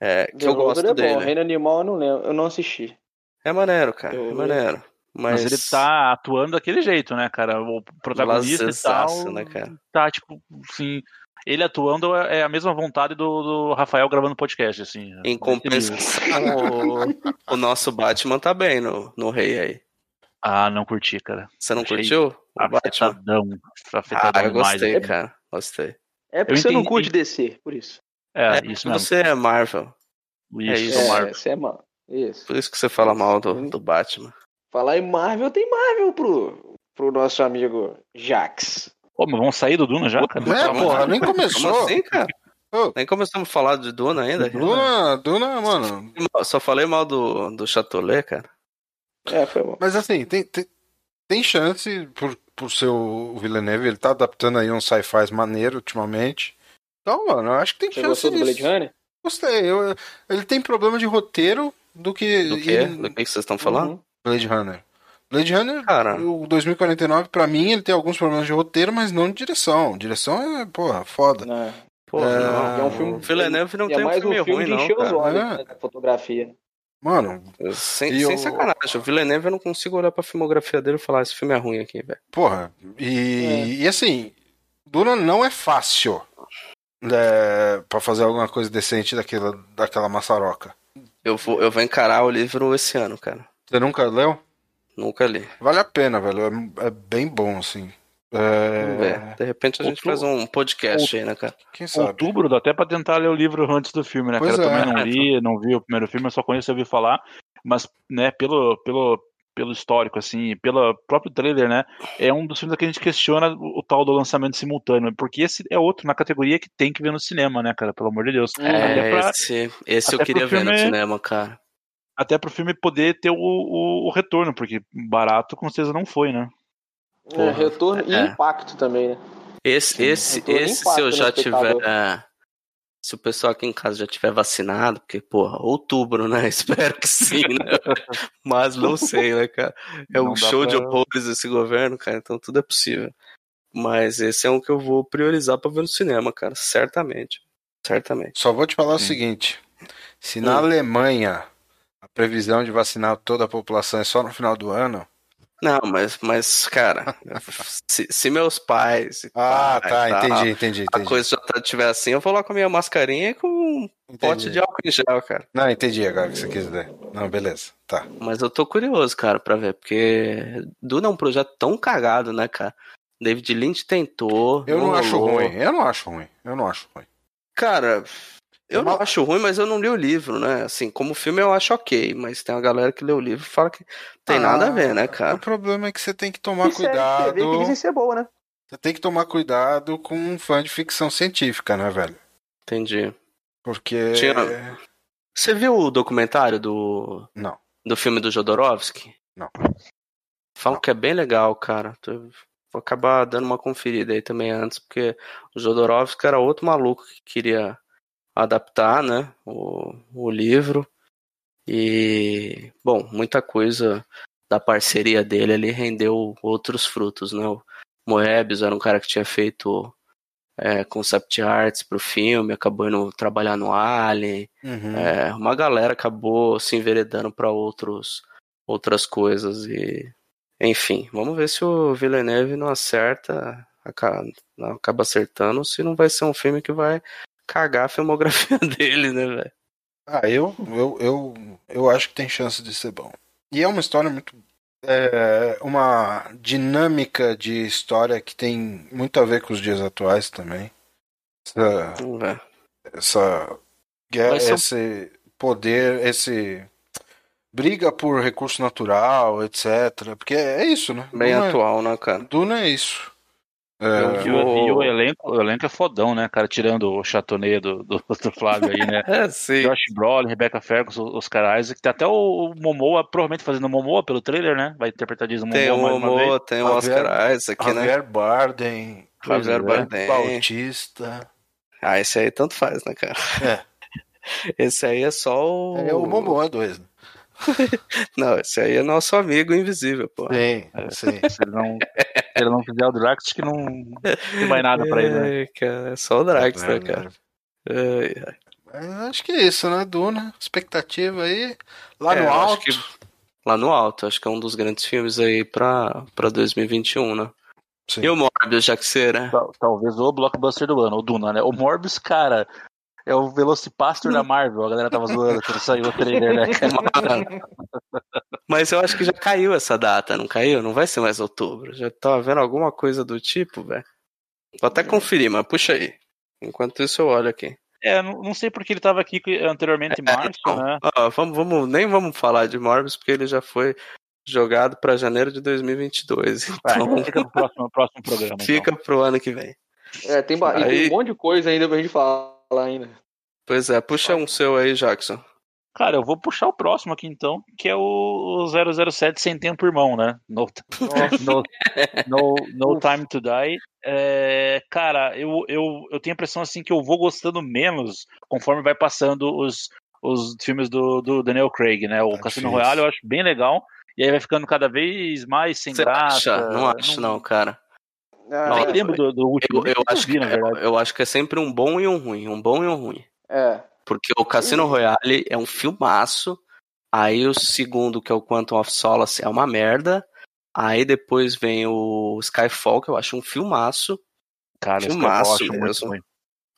É, que The eu gosto Rover é dele. bom. Reino Animal eu não lembro. Eu não assisti. É maneiro, cara. Eu- É maneiro. Mas, Mas ele tá atuando daquele jeito, né, cara? O protagonista e tal. Né, cara? Tá, tipo, assim. Ele atuando é a mesma vontade do, do Rafael gravando podcast, assim. Em compensação, o, o nosso Batman tá bem no, no Rei aí. Ah, não curti, cara. Você não Achei curtiu o Batman? Afetadão. Afetadão Ah, eu demais. gostei, cara. Gostei. É porque Eu você não entendi. curte descer, por isso. É, É, isso mesmo. você é Marvel. Isso, é isso, é, Marvel. você é mal. Isso. Por isso que você fala mal do, do Batman. Falar em Marvel, tem Marvel pro, pro nosso amigo Jax. Pô, mas vamos sair do Duna já, cara? É, porra, nem Como começou. assim, cara? Ô. Nem começamos a falar de Duna ainda. Duna, Duna, mano. Só falei mal do, do Chatolet, cara. É, foi bom. Mas assim, tem, tem, tem chance por, por ser o Villeneuve, ele tá adaptando aí um sci-fi maneiro ultimamente. Então, mano, eu acho que tem Você chance gostou do disso. Blade Runner? Gostei. Eu, ele tem problema de roteiro do que. Do quê? ele- Do que que vocês estão falando? Uhum. Blade Runner. Blade Runner, Cara. o 2049, pra mim, ele tem alguns problemas de roteiro, mas não de direção. Direção é, porra, foda. Não. Pô, É, não. É um filme. O Villeneuve não é tem um mais filme, um filme ruim, de encher não, os cara. olhos É. né, da fotografia. Mano, Sem, sem o- sacanagem. O Villeneuve eu não consigo olhar pra filmografia dele e falar, esse filme é ruim aqui, velho. porra. E, e assim, Duna não é fácil é, pra fazer alguma coisa decente daquela, daquela maçaroca. Eu vou, eu vou encarar o livro esse ano, cara. Você nunca leu? Nunca li. Vale a pena, velho. É, é bem bom, assim. Vamos É, ver. De repente a gente Outubro- faz um podcast aí, né, cara? quem sabe? Outubro, dá até pra tentar ler o livro antes do filme, né? Pois cara? Eu é. também não li, não vi o primeiro filme, eu só conheço e ouvi falar. Mas, né, pelo, pelo, pelo histórico, assim, e pelo próprio trailer, né? É um dos filmes que a gente questiona o, o tal do lançamento simultâneo. Porque esse é outro na categoria que tem que ver no cinema, né, cara? Pelo amor de Deus. É, pra, esse, esse eu queria ver no cinema, cara. até pro filme poder ter o, o, o retorno, porque barato com certeza não foi, né? É, retorno e É. impacto também, né? Esse, esse, retorno esse impacta se eu já espectador. tiver. Se o pessoal aqui em casa já tiver vacinado, porque, porra, outubro, né? Espero que sim, né? Mas não sei, né, cara? É Não um show de pra- horrores esse governo, cara, então tudo é possível. Mas esse é um que eu vou priorizar pra ver no cinema, cara. Certamente. Certamente. Só vou te falar o seguinte: se na Hum. Alemanha a previsão de vacinar toda a população é só no final do ano. Não, mas, mas cara, se, se meus pais. Ah, pai tá, e tal, entendi, entendi, A entendi. coisa já tá, tiver assim, eu vou lá com a minha mascarinha e com um pote entendi. de álcool em gel, cara. Não, entendi agora o que você quis dizer. Não, beleza. Tá. Mas eu tô curioso, cara, pra ver, porque Duna é um projeto tão cagado, né, cara? David Lynch tentou. Eu não acho rolou. ruim, eu não acho ruim, eu não acho ruim. Cara, eu não acho ruim, mas eu não li o livro, né? Assim, como filme eu acho ok, mas tem uma galera que lê o livro e fala que tem Ah, nada a ver, né, O cara? problema é que você tem que tomar série de TV que cuidado. dizem ser boa, né? Você tem que tomar cuidado com um fã de ficção científica, né, velho? Entendi. Porque. Tinha- Você viu o documentário do, Não. do filme do Jodorowsky? Não. Falam Não. que é bem legal, cara. Tô- Vou acabar dando uma conferida aí também antes, porque o Jodorowsky era outro maluco que queria adaptar, né, o, o livro. E, bom, muita coisa da parceria dele ali rendeu outros frutos, né? O Moebius era um cara que tinha feito é, concept arts pro filme, acabou indo trabalhar no Alien. Uhum. É, uma galera acabou se enveredando para outros outras coisas e enfim, vamos ver se o Villeneuve não acerta, aca- não acaba acertando, se não vai ser um filme que vai cagar a filmografia dele, né, velho? Ah, eu, eu, eu, eu acho que tem chance de ser bom. E é uma história muito. É uma dinâmica de história que tem muito a ver com os dias atuais também. Essa, ver. essa guerra, ser esse poder, esse briga por recurso natural, etc. Porque é isso, né? Bem Duna, atual, né, cara? Duna é isso. Eu É, E o, e o elenco, o elenco é fodão, né, cara? Tirando o Chatonê do, do, do Flávio aí, né? É, sim. Josh Brolin, Rebecca Ferguson, Oscar Isaac, tem até o Momoa, provavelmente fazendo o Momoa pelo trailer, né? Vai interpretar Jason Tem o Momoa. Momoa, tem o Javier- Oscar Isaac, né? Javier Bardem, Javier é. Bardem. Bautista. Ah, esse aí tanto faz, né, cara? É. Esse aí é só o. É o Momoa 2. Né? Não, esse aí é nosso amigo invisível, pô. Sim, sim. Se ele não, se ele não fizer o Drax, que não tem mais nada pra ele, né? É, cara, é só o Drax, É, né, cara? Ai, ai. Mas acho que é isso, né? Duna, expectativa aí. Lá É, no alto. que lá no alto, acho que é um dos grandes filmes aí pra, pra 2021, né? Sim. E o Morbius, já que você, né? Tal- Talvez o blockbuster do ano, o Duna, né? O Morbius, cara, é o Velocipastor da Marvel. A galera tava zoando quando saiu o trailer, né? Mas eu acho que já caiu essa data, não caiu? Não vai ser mais outubro. Já tava vendo alguma coisa do tipo, velho. Vou até conferir, mas puxa aí. Enquanto isso eu olho aqui. É, não, não sei porque ele tava aqui anteriormente em março, Então, né? ó, vamos, vamos, nem vamos falar de Morbius, porque ele já foi jogado pra janeiro de 2022. Vai, Então, fica pro próximo, próximo programa. então. fica pro ano que vem. É, tem, ba- e tem Aí- um monte de coisa ainda pra gente falar ainda. Pois é, puxa um seu aí, Jackson. Cara, eu vou puxar o próximo aqui então, que é o 007 Sem Tempo Irmão, né? No, no, no, no Time to Die. É, cara, eu, eu, eu tenho a impressão assim que eu vou gostando menos conforme vai passando os, os filmes do, do Daniel Craig, né? O Tá Cassino. Royale eu acho bem legal. E aí vai ficando cada vez mais sem Você graça. acha? Não acho, não, cara. Nem Não, lembro do, do último. Eu, eu acho vi, que, verdade. eu acho que é sempre um bom e um ruim. Um bom e um ruim. É. Porque o Cassino Royale é um filmaço. Aí o segundo, que é o Quantum of Solace, é uma merda. Aí depois vem o Skyfall, que eu acho um filmaço. Cara, filmaço eu acho muito mesmo. ruim.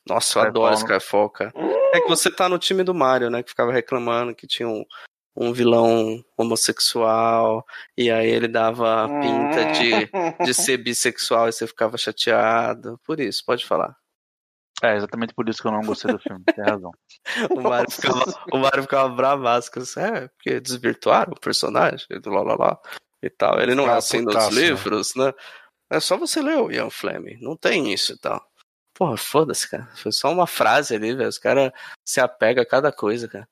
Nossa, eu Skyfall, adoro né? Skyfall, cara. É que você tá no time do Mario, né? Que ficava reclamando que tinha um, um vilão homossexual. E aí ele dava pinta de, de ser bissexual e você ficava chateado. Por isso, pode falar. É exatamente por isso que eu não gostei do filme. Tem razão. O Mario ficava, o Mario ficava bravaço. com isso. É, porque desvirtuaram o personagem, do lá, lá, lá, e tal. Ele não é Ficava assim nos putaço, né? livros, né? É só você ler o Ian Fleming. Não tem isso e tal. Porra, foda-se, cara. Foi só uma frase ali, velho. Os caras se apegam a cada coisa, cara.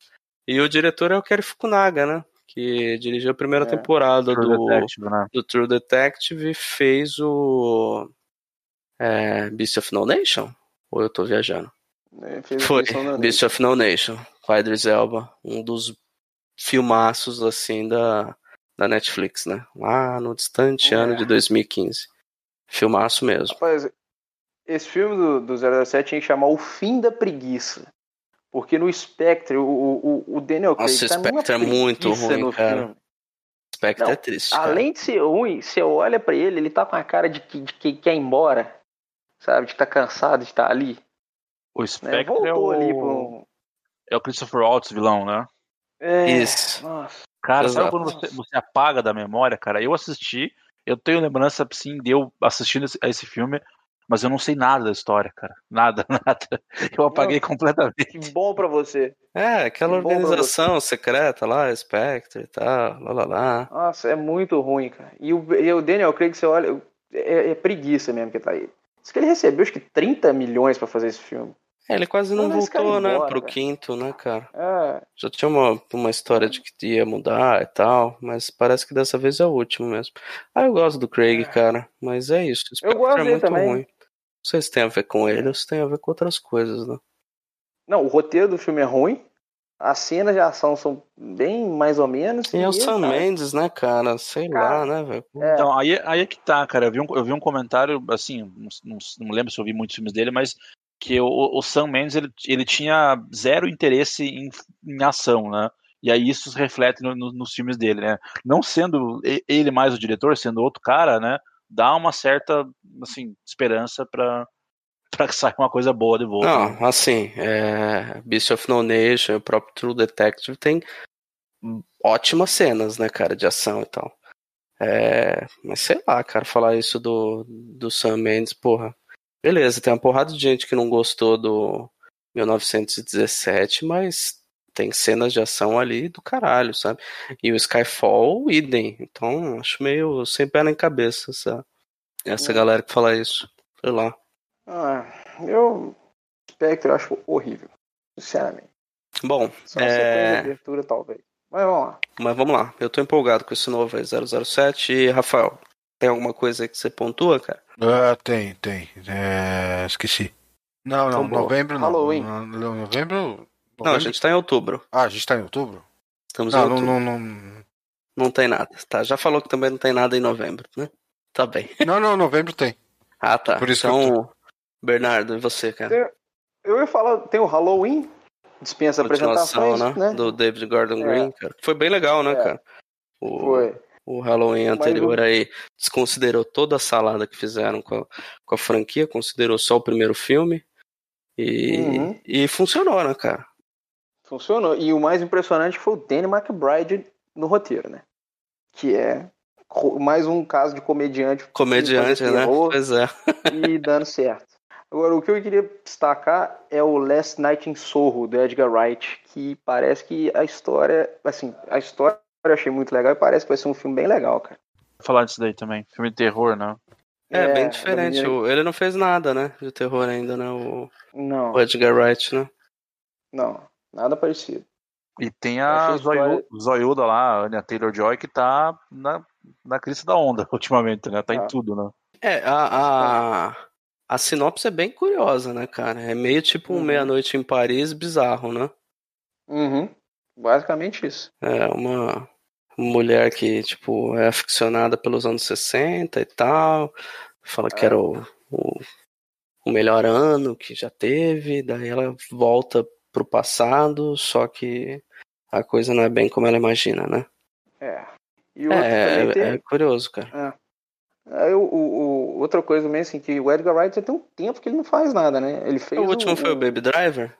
E o diretor é o Kerry Fukunaga, né? Que dirigiu a primeira É. temporada True do, Detective, né? do True Detective e fez o. É, Beast of No Nation? Ou eu tô viajando? É, Foi, Beast of No Nation, com a Idris Elba, um dos filmaços, assim, da, da Netflix, né? Lá no distante É. ano de 2015. Filmaço mesmo. Rapaz, esse filme do, do 007 tinha que chamar O Fim da Preguiça. Porque no Spectre, o, o, o Daniel Craig Nossa, o tá numa Spectre é muito ruim, no cara. filme. Spectre Não, é triste. cara. Além de ser ruim, você olha pra ele, ele tá com a cara de que, de que quer ir embora. Sabe? De que tá cansado de estar ali. O Né? Spectre é Voltou o, ali pro. é o Christopher Waltz vilão, né? É, Isso. Nossa. Cara, sabe Exato. quando você, você apaga da memória, cara? Eu assisti, eu tenho lembrança, sim, de eu assistindo esse, a esse filme, mas eu não sei nada da história, cara. Nada, nada. Eu apaguei completamente. Que bom pra você. É, aquela Que organização secreta lá, Spectre e tal, lá lá lá. Nossa, é muito ruim, cara. E o, e o Daniel Craig, você olha, é, é preguiça mesmo que tá aí. Diz que ele recebeu acho que 30 milhões pra fazer esse filme. É, ele quase não cara voltou, né, embora, pro velho. quinto, né, cara? É, Já tinha uma, uma história de que ia mudar e tal, mas parece que dessa vez é o último mesmo. Ah, eu gosto do Craig, cara, mas é isso. O Spectre gosto é dele muito também. ruim. Não sei se tem a ver com ele ou se tem a ver com outras coisas, né? Não, o roteiro do filme é ruim. As cenas de ação são bem mais ou menos. E é o Sam cara, Mendes, né, cara? Sei Cara, lá, né, velho? É. Então, aí, aí é que tá, cara. Eu vi um, eu vi um comentário, assim, não, não, lembro se eu vi muitos filmes dele, mas que o, o Sam Mendes ele, ele tinha zero interesse em, em ação, né? E aí isso se reflete no- no- nos filmes dele, né? Não sendo ele mais o diretor, sendo outro cara, né? Dá uma certa, assim, esperança pra, pra que saia uma coisa boa de volta. Não, assim, é, Beast of No Nation, o próprio True Detective tem ótimas cenas, né, cara, de ação e tal. É, mas sei lá, cara, falar isso do, do Sam Mendes, porra. Beleza, tem uma porrada de gente que não gostou do 1917, mas tem cenas de ação ali do caralho, sabe? E o Skyfall, idem. Então, acho meio sem pé nem cabeça essa, essa Hum. galera que fala isso. Sei lá. Ah, eu. Spectre eu acho horrível. Sinceramente. Bom, Só É. de abertura, talvez. Mas vamos lá. Mas vamos lá, eu tô empolgado com esse novo aí, 007. E, Rafael, tem alguma coisa aí que você pontua, cara? Ah, tem, tem. É, esqueci. Não, não, Então, novembro não. Halloween. No- no- Novembro. Não, a gente tá em outubro. Ah, a gente tá em outubro? Estamos em Não, não, outubro. não, Não, não. tem nada. Tá, já falou que também não tem nada em novembro, né? Tá bem. Não, não, novembro tem. Ah, tá. Por isso que eu então, Bernardo, e você, cara? Eu ia falar, tem o Halloween, dispensa apresentações, né? né? Do David Gordon É. Green, cara. Foi bem legal, né, É. cara? O, Foi. o Halloween anterior aí desconsiderou toda a salada que fizeram com a, com a franquia, considerou só o primeiro filme. E, Uhum. e funcionou, né, cara? Funcionou. E o mais impressionante foi o Danny McBride no roteiro, né? Que é mais um caso de comediante. Comediante, né? terror Pois é. E dando certo. Agora, o que eu queria destacar é o Last Night in Soho, do Edgar Wright, que parece que a história, assim, a história eu achei muito legal e parece que vai ser um filme bem legal, cara. Vou falar disso daí também. Filme de terror, né? É, É, bem da diferente. menina- Ele não fez nada, né? De terror ainda, né? O, Não, o Edgar Wright, né? não, nada parecido. E tem a história- zoiuda lá, a Anya Taylor-Joy, que tá na, na crista da onda ultimamente, né? Tá Ah. em tudo, né? É, a, a, a sinopse é bem curiosa, né, cara? É meio tipo um Uhum. Meia-Noite em Paris bizarro, né? Uhum, basicamente isso. É uma mulher que, tipo, é aficionada pelos anos 60 e tal. Fala que É. era o, o, o melhor ano que já teve. Daí ela volta pro passado, só que a coisa não é bem como ela imagina, né? É. É, também tem- é, é curioso, cara. Aí, o, o- o- outra coisa também, assim, que o Edgar Wright já tem um tempo que ele não faz nada, né? Ele fez O último foi o Baby Driver?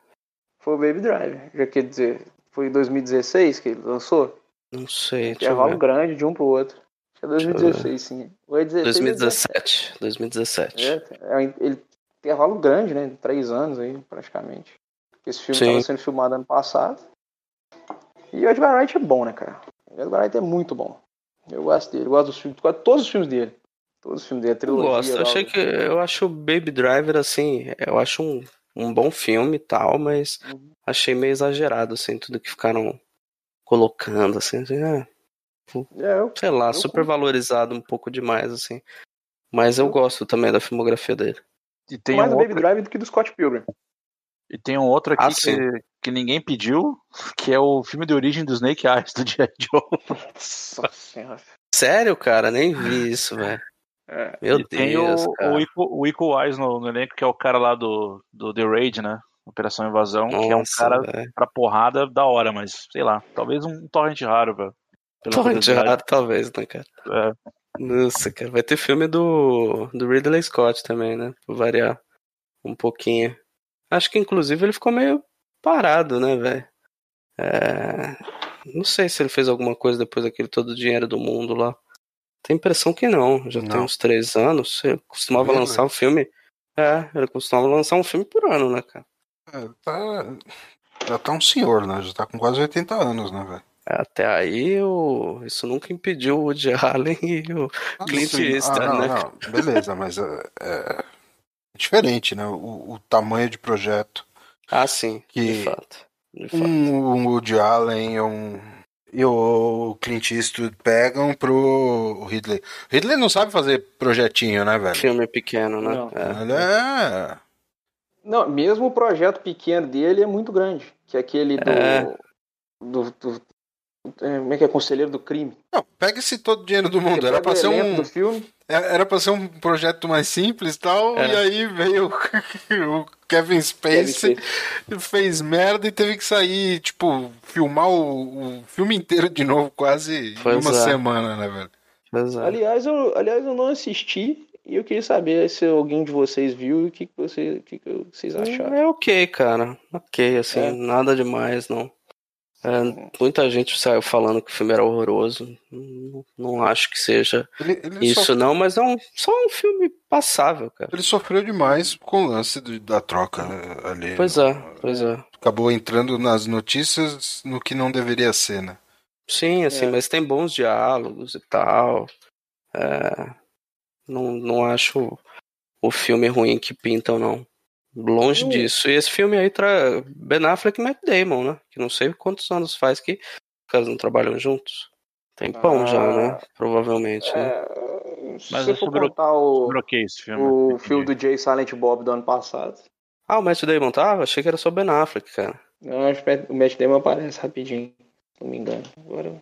Foi o Baby Driver. Já quer dizer, foi em 2016 que ele lançou? Não sei, eu Intervalo ver. grande de um pro outro. Acho que é Deixa eu 2016, sim. Ou é 16, 2017. 2017. É, é ele intervalo grande, né? Três anos aí, praticamente. Esse filme estava sendo filmado ano passado. E o Edgar Wright é bom, né, cara? O Edgar Wright é muito bom. Eu gosto dele, eu gosto dos filmes, quase todos os filmes dele. Todos os filmes dele, a Eu trilogia. gosto. Eu achei que eu acho o Baby Driver assim, eu acho um, um bom filme e tal, mas Uhum. achei meio exagerado assim tudo que ficaram colocando assim, assim, é, É, eu, sei lá, Eu super valorizado um pouco demais assim. Mas eu Eu- gosto também da filmografia dele. E tem, mais um do Baby outro, Driver do que do Scott Pilgrim. E tem um outro aqui Ah, que, que ninguém pediu, que é o filme de origem do Snake Eyes, do G.I. Joe. Nossa senhora. Sério, cara, nem vi isso, velho. Meu e tem Deus, o, cara. o, Ico, o Ico Wise no, no elenco, que é o cara lá do, do The Raid, né? Operação Invasão, que é um Nossa, cara velho. pra porrada da hora, mas sei lá, talvez um torrent raro, velho. Torrent raro, talvez, né, cara? É. Nossa, cara. Vai ter filme do, do Ridley Scott também, né? Pra variar um pouquinho. Acho que, inclusive, ele ficou meio parado, né, velho? É... Não sei se ele fez alguma coisa depois daquele todo o dinheiro do mundo lá. A impressão que não. Já tem Não. uns três anos. Ele costumava Really? lançar um filme. É, ele costumava lançar um filme por ano, né, cara? É, tá, já tá um senhor, né? Já tá com quase 80 anos, né, velho? Até aí, o... isso nunca impediu o Woody Allen e o Ah, Clint sim. Eastwood, Ah, né? não, beleza, mas é, é diferente, né? O, o tamanho de projeto Ah, sim, Que- de fato. De fato. um, um Woody Allen um, e o Clint Eastwood pegam pro Ridley. O Ridley não sabe fazer projetinho, né, velho? Filme pequeno, né? Não. É. Ele é. Não, mesmo o projeto pequeno dele é muito grande. Que é aquele do. É. do, do- é, como é que é? Conselheiro do crime. Não, pega esse todo o dinheiro do mundo. Era pra ser um. do filme. Era pra ser um projeto mais simples e tal, Era. e aí veio o Kevin Spacey, fez merda e teve que sair, tipo, filmar o, o filme inteiro de novo, quase em Pois uma é. semana, né, velho? Pois é. Aliás, eu, aliás, eu não assisti e eu queria saber se alguém de vocês viu e o que, que, você, que, que vocês acharam. É ok, cara. Ok, assim, É. nada demais, não. É, muita gente saiu falando que o filme era horroroso. Não, não acho que seja Ele, ele, isso, sof- não, mas é um, só um filme passável, cara. ele sofreu demais com o lance do- da troca eh, ali. Pois é, pois é. Acabou entrando nas notícias no que não deveria ser, né? Sim, assim, É. mas tem bons diálogos e tal. É, não, não acho o filme ruim que pintam, não. Longe Hum. disso. E esse filme aí tra Ben Affleck e Matt Damon, né? Que não sei quantos anos faz que os caras não trabalham juntos. Tem pão Ah. já, né? Provavelmente, né? É, se Mas você é for sobre o- contar o, Sobre o que esse filme? o filme do Jay Silent Bob do ano passado, Ah, o Matt Damon tava? Achei que era só Ben Affleck, cara. eu acho que o Matt Damon aparece rapidinho, se não me engano. Agora,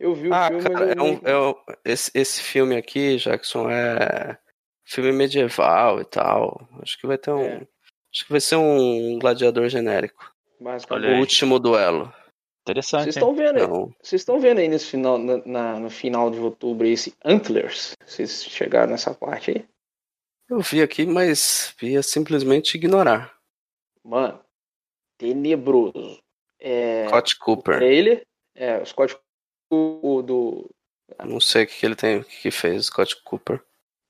eu vi o Ah, filme, cara, é um, não- é um- esse, esse filme aqui, Jackson, é filme medieval e tal. Acho que vai ter um. É. Acho que vai ser um gladiador genérico. Olha O aí. último duelo. Interessante. Vocês estão vendo aí? Então, Vocês estão vendo aí nesse final, na, na- no final de outubro esse Antlers? Vocês chegaram nessa parte aí? eu vi aqui, mas via simplesmente ignorar. Mano, tenebroso. É, Scott Cooper. trailer, é, o Scott o, o do Não sei o que, que ele tem, o que, que fez, Scott Cooper.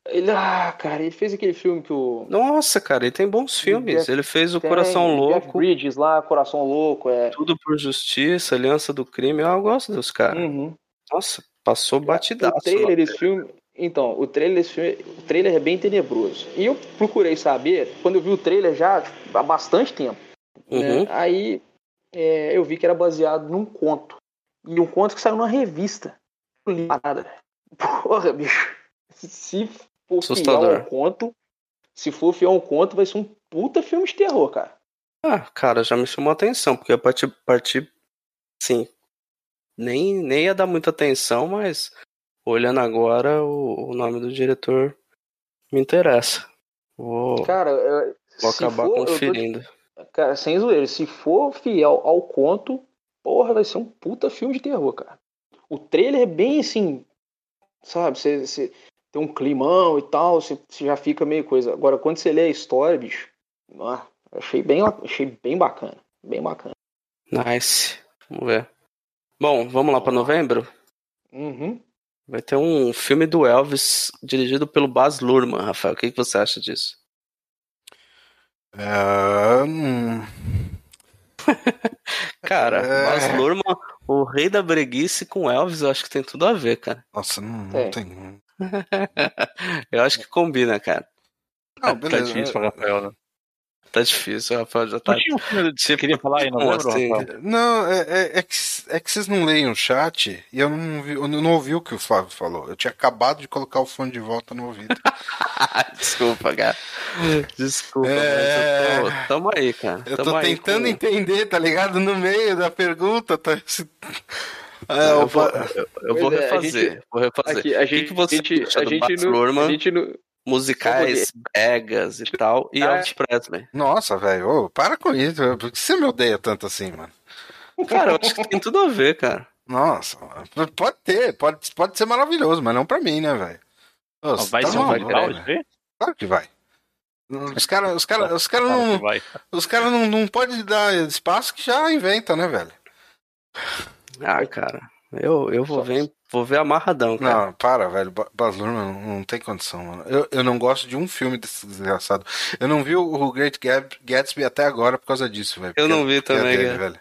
Ele, ah, cara, ele fez aquele filme que o Nossa, cara, ele tem bons filmes. Jeff- Ele fez o tem, Coração Jeff Louco, Bridges lá, Coração Louco, é. Tudo por Justiça, Aliança do Crime. Eu gosto dos caras. Uhum. Nossa, passou batidaço. O trailer né? desse filme. Então, o trailer desse filme, o trailer é bem tenebroso. E eu procurei saber, quando eu vi o trailer já há bastante tempo. né? Uhum. Aí é, eu vi que era baseado num conto. E um conto que saiu numa revista. Não li nada. Porra, bicho. Se for fiel Assustador. ao conto, se for fiel ao conto, vai ser um puta filme de terror, cara. Ah, cara, já me chamou a atenção, porque a partir, partir sim, nem, nem ia dar muita atenção, mas olhando agora, o, o nome do diretor me interessa. Vou, Cara, é, vou acabar for, eu tô- conferindo. Cara, sem zoeira, se for fiel ao conto, porra, vai ser um puta filme de terror, cara. O trailer é bem assim, sabe? Você tem um climão e tal, você, você já fica meio coisa. Agora, quando você lê a história, bicho, ah, achei bem, achei bem bacana. Bem bacana. Nice. Vamos ver. Bom, vamos lá para novembro? Uhum. Vai ter um filme do Elvis dirigido pelo Baz Luhrmann, Rafael. O que, que você acha disso? É, hum, Cara, É. Baz Luhrmann, o rei da breguice com Elvis, eu acho que tem tudo a ver, cara. nossa, não, não Tem. tem. eu acho que combina, cara. Não, Tá difícil pra Rafael, né? Tá difícil, o Rafael já tá. Não tinha queria falar aí, não lembro, assim? Rafael? Não, é, é, é que, é que vocês não leem o chat e eu não, vi, eu não ouvi o que o Flávio falou. Eu tinha acabado de colocar o fone de volta no ouvido. Desculpa, cara. Desculpa, É. mas eu tô. Tamo aí, cara. Eu Tamo tô aí tentando com- entender, tá ligado? No meio da pergunta, tá. É, eu vou, eu, eu vou é, refazer. gente- vou refazer. Aqui, a O que, gente, que você a gente, acha a do gente Baz não, Luhrmann? a gente não, musicais, bregas e tal, e Ah, Elvis Presley. Nossa, velho, para com isso. Por que você me odeia tanto assim, mano? Cara, eu acho que tem tudo a ver, cara. Nossa, pode ter, pode, pode ser maravilhoso, mas não pra mim, né, velho? Vai tá ser um velho. de ver? Claro que vai. Os caras os cara, os cara não, os cara não, não podem dar espaço que já inventa, né, velho? Ah, cara, eu, eu vou, ver, vou ver amarradão, cara. Não, para, velho. Ba- Baz Luhrmann não, não tem condição, mano. Eu, eu não gosto de um filme desse desgraçado. Eu não vi o, Great Gatsby até agora por causa disso, velho. Eu Porque- não vi é também, dele, cara. velho.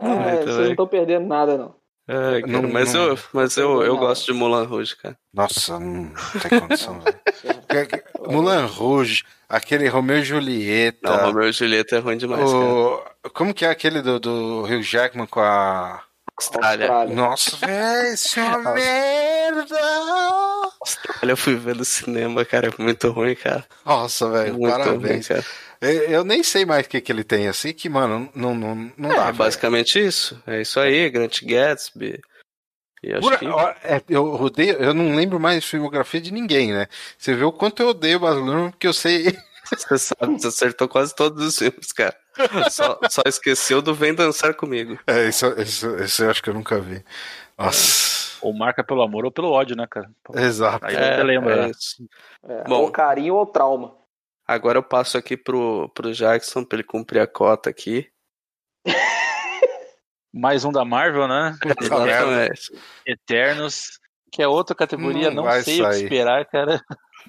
Ah, Não, vocês também. não estão perdendo nada, não. É, cara, Não- mas não- eu, mas eu, eu não. gosto de Mulan Rouge, cara. Nossa, não, tem condição, velho. Que- Mulan Rouge, aquele Romeu e Julieta. Não, Romeu e Julieta é ruim demais, cara. o... Como que é aquele do, do Hugh Jackman com a. Austrália. Austrália. Nossa, velho, isso é uma merda! Olha, eu fui ver no cinema, cara, é muito ruim, cara. Nossa, velho, Muito ruim, parabéns. cara. Eu, eu nem sei mais o que, que ele tem assim, que, mano, não, não, não dá. É basicamente isso. É isso aí, Grant Gatsby. Por- que... é, eu odeio, eu não lembro mais de filmografia de ninguém, né? Você vê o quanto eu odeio o Baz Luhrmann, porque eu sei. Você sabe, você acertou quase todos os filmes, cara. Só, só esqueceu do Vem Dançar Comigo. É, isso, isso, isso eu acho que eu nunca vi. Nossa. Ou marca pelo amor ou pelo ódio, né, cara? Exato. Aí você lembra, é né? isso. É, Bom. ou carinho ou trauma. Agora eu passo aqui pro, pro Jackson pra ele cumprir a cota aqui. Mais um da Marvel, né? Exatamente. Eternos, que é outra categoria, Não não, vai sei o que sair. esperar, cara,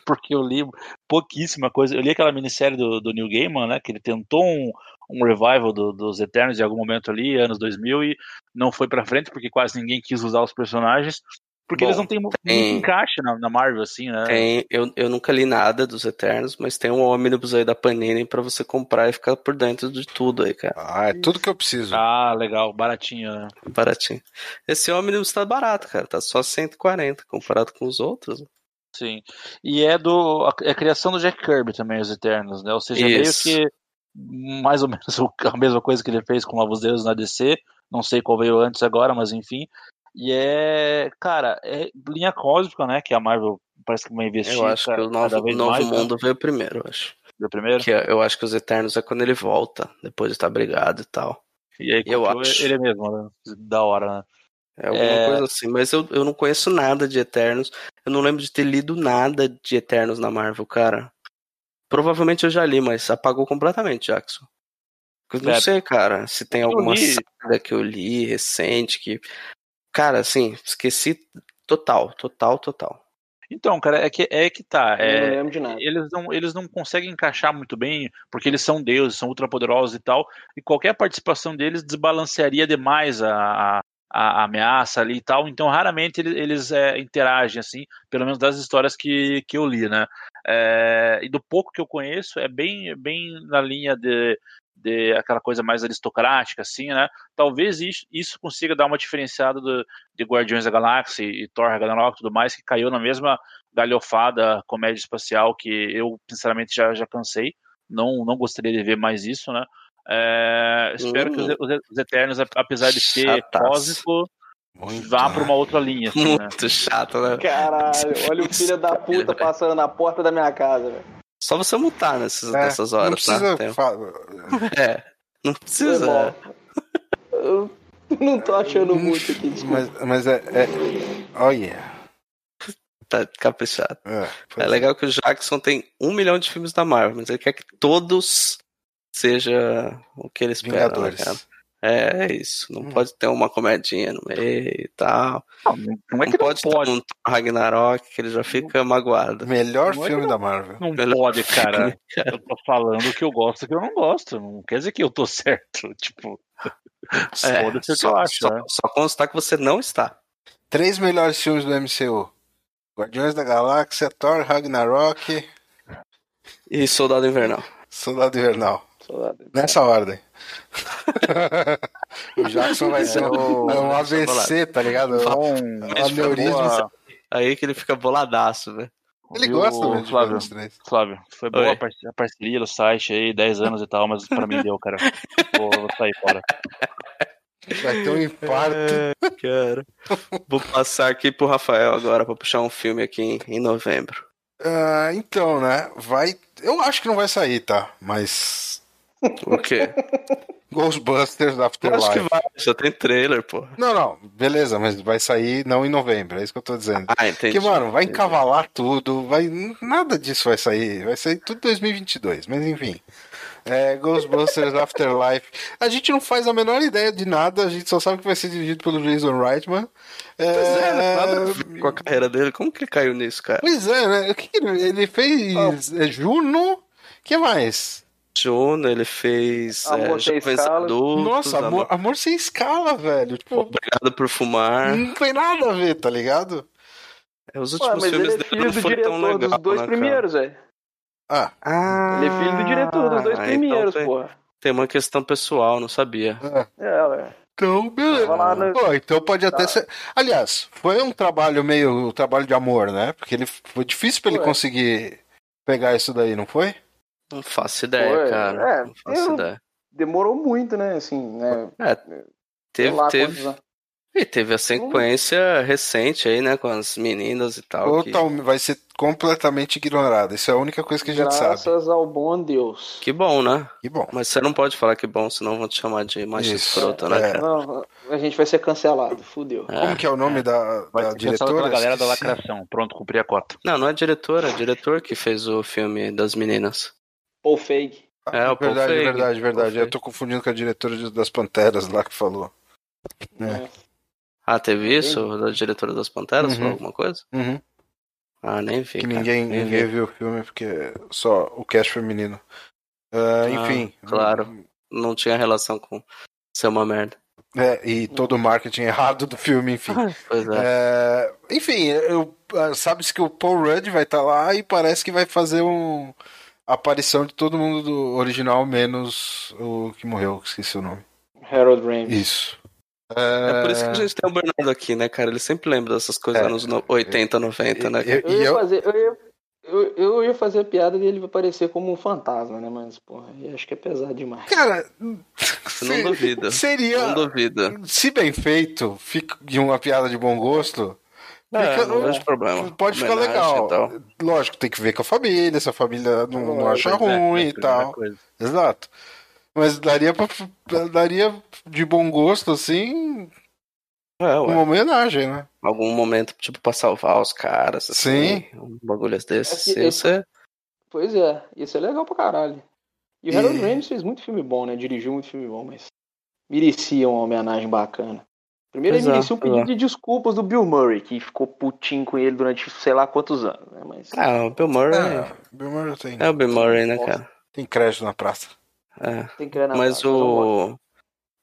porque eu li pouquíssima coisa. Eu li aquela minissérie do, do Neil Gaiman, né, que ele tentou um, um revival do- dos Eternos em algum momento ali, anos 2000, e não foi pra frente, porque quase ninguém quis usar os personagens, porque Bom, eles não têm muito encaixe na, na Marvel, assim, né? Tem, eu, eu nunca li nada dos Eternos, mas tem um ônibus aí da Panini pra você comprar e ficar por dentro de tudo aí, cara. Ah, é tudo que eu preciso. Ah, legal, baratinho, né? Baratinho. Esse ônibus tá barato, cara. Tá só 140 comparado com os outros. Sim. E é do. É a criação do Jack Kirby também, os Eternos, né? Ou seja, Isso. meio que mais ou menos a mesma coisa que ele fez com Novos Deuses na DC. Não sei qual veio antes agora, mas enfim. E é. Cara, é linha cósmica, né? Que a Marvel parece que vai investir. Eu acho que o Novo, novo mais, né? Mundo veio primeiro, eu acho. Do primeiro. Que é- eu acho que os Eternos é quando ele volta, depois de estar brigado e tal. E aí eu acho. ele mesmo, né? Da hora, né? É alguma É. coisa assim, mas eu, eu não conheço nada de Eternos. Eu não lembro de ter lido nada de Eternos na Marvel, cara. Provavelmente eu já li, mas apagou completamente, Jackson. Eu não É. sei, cara, se tem Eu alguma li- saga que eu li recente que. Cara, assim, esqueci total, total, total. Então, cara, é que, é que tá. Eu É, não lembro de nada. eles não, eles não conseguem encaixar muito bem, porque eles são deuses, são ultrapoderosos e tal, e qualquer participação deles desbalancearia demais a, a, a ameaça ali e tal, então raramente eles, eles é, interagem, assim, pelo menos das histórias que, que eu li, né? É, e do pouco que eu conheço, é bem, bem na linha de, de aquela coisa mais aristocrática, assim, né? Talvez isso, isso consiga dar uma diferenciada do, de Guardiões da Galáxia e Thor Ragnarok e tudo mais, que caiu na mesma galhofada comédia espacial que eu, sinceramente, já, já cansei. Não, não gostaria de ver mais isso, né? É, espero que os, os- os Eternos, apesar de ser Chataço. cósmico, Muito, vá né? para uma outra linha, assim, né? Muito chato, né? Caralho, olha o filho da puta passando na porta da minha casa, velho. Só você mutar nessas, É, nessas não horas, precisa tá? Fa- É. Não precisa. Eu não tô achando muito aqui, desculpa. Mas, mas é, é. Olha. Tá caprichado. É, pois É legal que o Jackson tem um milhão de filmes da Marvel, mas ele quer que todos seja o que ele espera, né, Vingadores. cara? É, é isso. Não Hum. pode ter uma comedinha no meio e tal. Não, não é Não que não pode ter pode, um Thor Ragnarok que ele já fica magoado. Melhor Não é filme que da Marvel. não Melhor pode, cara. Eu tô falando que eu gosto e que eu não gosto. Não quer dizer que eu tô certo. Tipo, É, foda-se o que eu acho, só, né? só constar que você não está. Três melhores filmes do MCU: Guardiões da Galáxia, Thor, Ragnarok, E Soldado Invernal. Soldado Invernal. Nessa ordem. o Jackson vai ser um, É, um ABC, tá ligado? Um Mas foi aneurisma. Aí que ele fica boladaço, velho. Ele viu, gosta mesmo de Flávio. Flávio, foi boa Oi. a parce- a parceria do site aí, 10 anos e tal, mas pra mim deu, cara. Vou, vou sair fora. Vai ter um infarto. cara. Vou passar aqui pro Rafael agora pra puxar um filme aqui em, em novembro. Ah, então, né? Vai. Eu acho que não vai sair, tá? Mas. O quê? Ghostbusters Eu acho que Afterlife. vai, já tem trailer, pô. Não, não, beleza, mas vai sair não em novembro, é isso que eu tô dizendo. Ah, entendi. Porque, mano, vai entendi. encavalar tudo, vai. Nada disso vai sair. Vai sair tudo 2022, mas enfim. É, Ghostbusters Afterlife. A gente não faz a menor ideia de nada, a gente só sabe que vai ser dirigido pelo Jason Reitman. É, Pois é, nada ver com a carreira dele. Como que ele caiu nisso, cara? Pois é, né? O que que ele, ele fez? É, Juno? O que mais? Juno, ele fez Amor é, Sem Escalas. Adultos, Nossa, amor, amor sem escala, velho. Tipo, Obrigado por Fumar. não tem nada a ver, tá ligado? É, Os Ué, últimos mas filmes ele é dele filho não do foram tão diretor legais, dos dois né, primeiros, velho. Ah, Ah, Ele é filho do diretor dos dois então primeiros, tem, porra. tem uma questão pessoal, não sabia. é. É, ué. Então, beleza. No- Pô, então pode até Tá. ser. Aliás, foi um trabalho meio um trabalho de amor, né? Porque ele foi difícil pra ele conseguir pegar isso daí, não foi? Não faço ideia, Foi, cara. é, não faço eu- ideia. Demorou muito, né? Assim, né? É, teve, lá teve, quantos e teve a sequência recente aí, né, com as meninas e tal. que- Total, vai ser completamente ignorado. Isso é a única coisa que a gente sabe. Graças ao bom Deus. Que bom, né? Que bom. Mas você não pode falar que bom, senão vão te chamar de macho Isso, escroto, né, é. cara? Não, a gente vai ser cancelado, fudeu. É. Como que é o nome da, Vai da pensado diretora? galera da lacração. Pronto, cumpri a cota. Não, não é diretora, é diretor que fez o filme das meninas. Paul Feig. Ah, É, o Paul verdade, Feig. verdade, verdade. Paul Eu tô confundindo com a diretora das Panteras lá que falou. É. né? Ah, teve isso? Da diretora das Panteras? Uhum. Falou alguma coisa? Uhum. Ah, nem vi. Que ninguém, nem ninguém vi. viu o filme porque só o cast feminino. Ah, enfim. claro. Não tinha relação com ser uma merda. É, e todo o marketing errado do filme, enfim. Pois é. É, enfim, eu, ah, sabe-se que o Paul Rudd vai estar lá e parece que vai fazer um aparição de todo mundo do original, menos o que morreu, esqueci o nome. Harold Ramis. Isso. É por isso que a gente tem o Bernardo aqui, né, cara? Ele sempre lembra dessas coisas É. anos no- 80, 90, né? cara? Eu- Eu e ia, eu- fazer, eu, ia, eu, eu ia fazer a piada dele aparecer como um fantasma, né? Mas, porra, eu acho que é pesado demais. Cara, não duvida. seria, Não duvida. se bem feito, fica de uma piada de bom gosto, É, Fica- não vejo problema. pode ficar legal. e tal. Lógico, tem que ver com a família, se a família não, não Lógico, acha é, ruim é a e tal. coisa. Exato. Mas daria pra, daria de bom gosto, assim, É, uma homenagem, né? Algum momento, tipo, pra salvar os caras. Assim, um bagulho desses. É que Se você... Pois é, isso é legal pra caralho. E o E- Harold Ramis fez muito filme bom, né? Dirigiu muito filme bom, mas merecia uma homenagem bacana. Primeiro ele Pois é, merecia um pedido é. de desculpas do Bill Murray, que ficou putinho com ele durante sei lá quantos anos, né? Mas Ah, o Bill Murray. É, Bill Murray tem, É o Bill Murray, né, cara? tem crédito na praça. É. tem ir na Mas praça, o.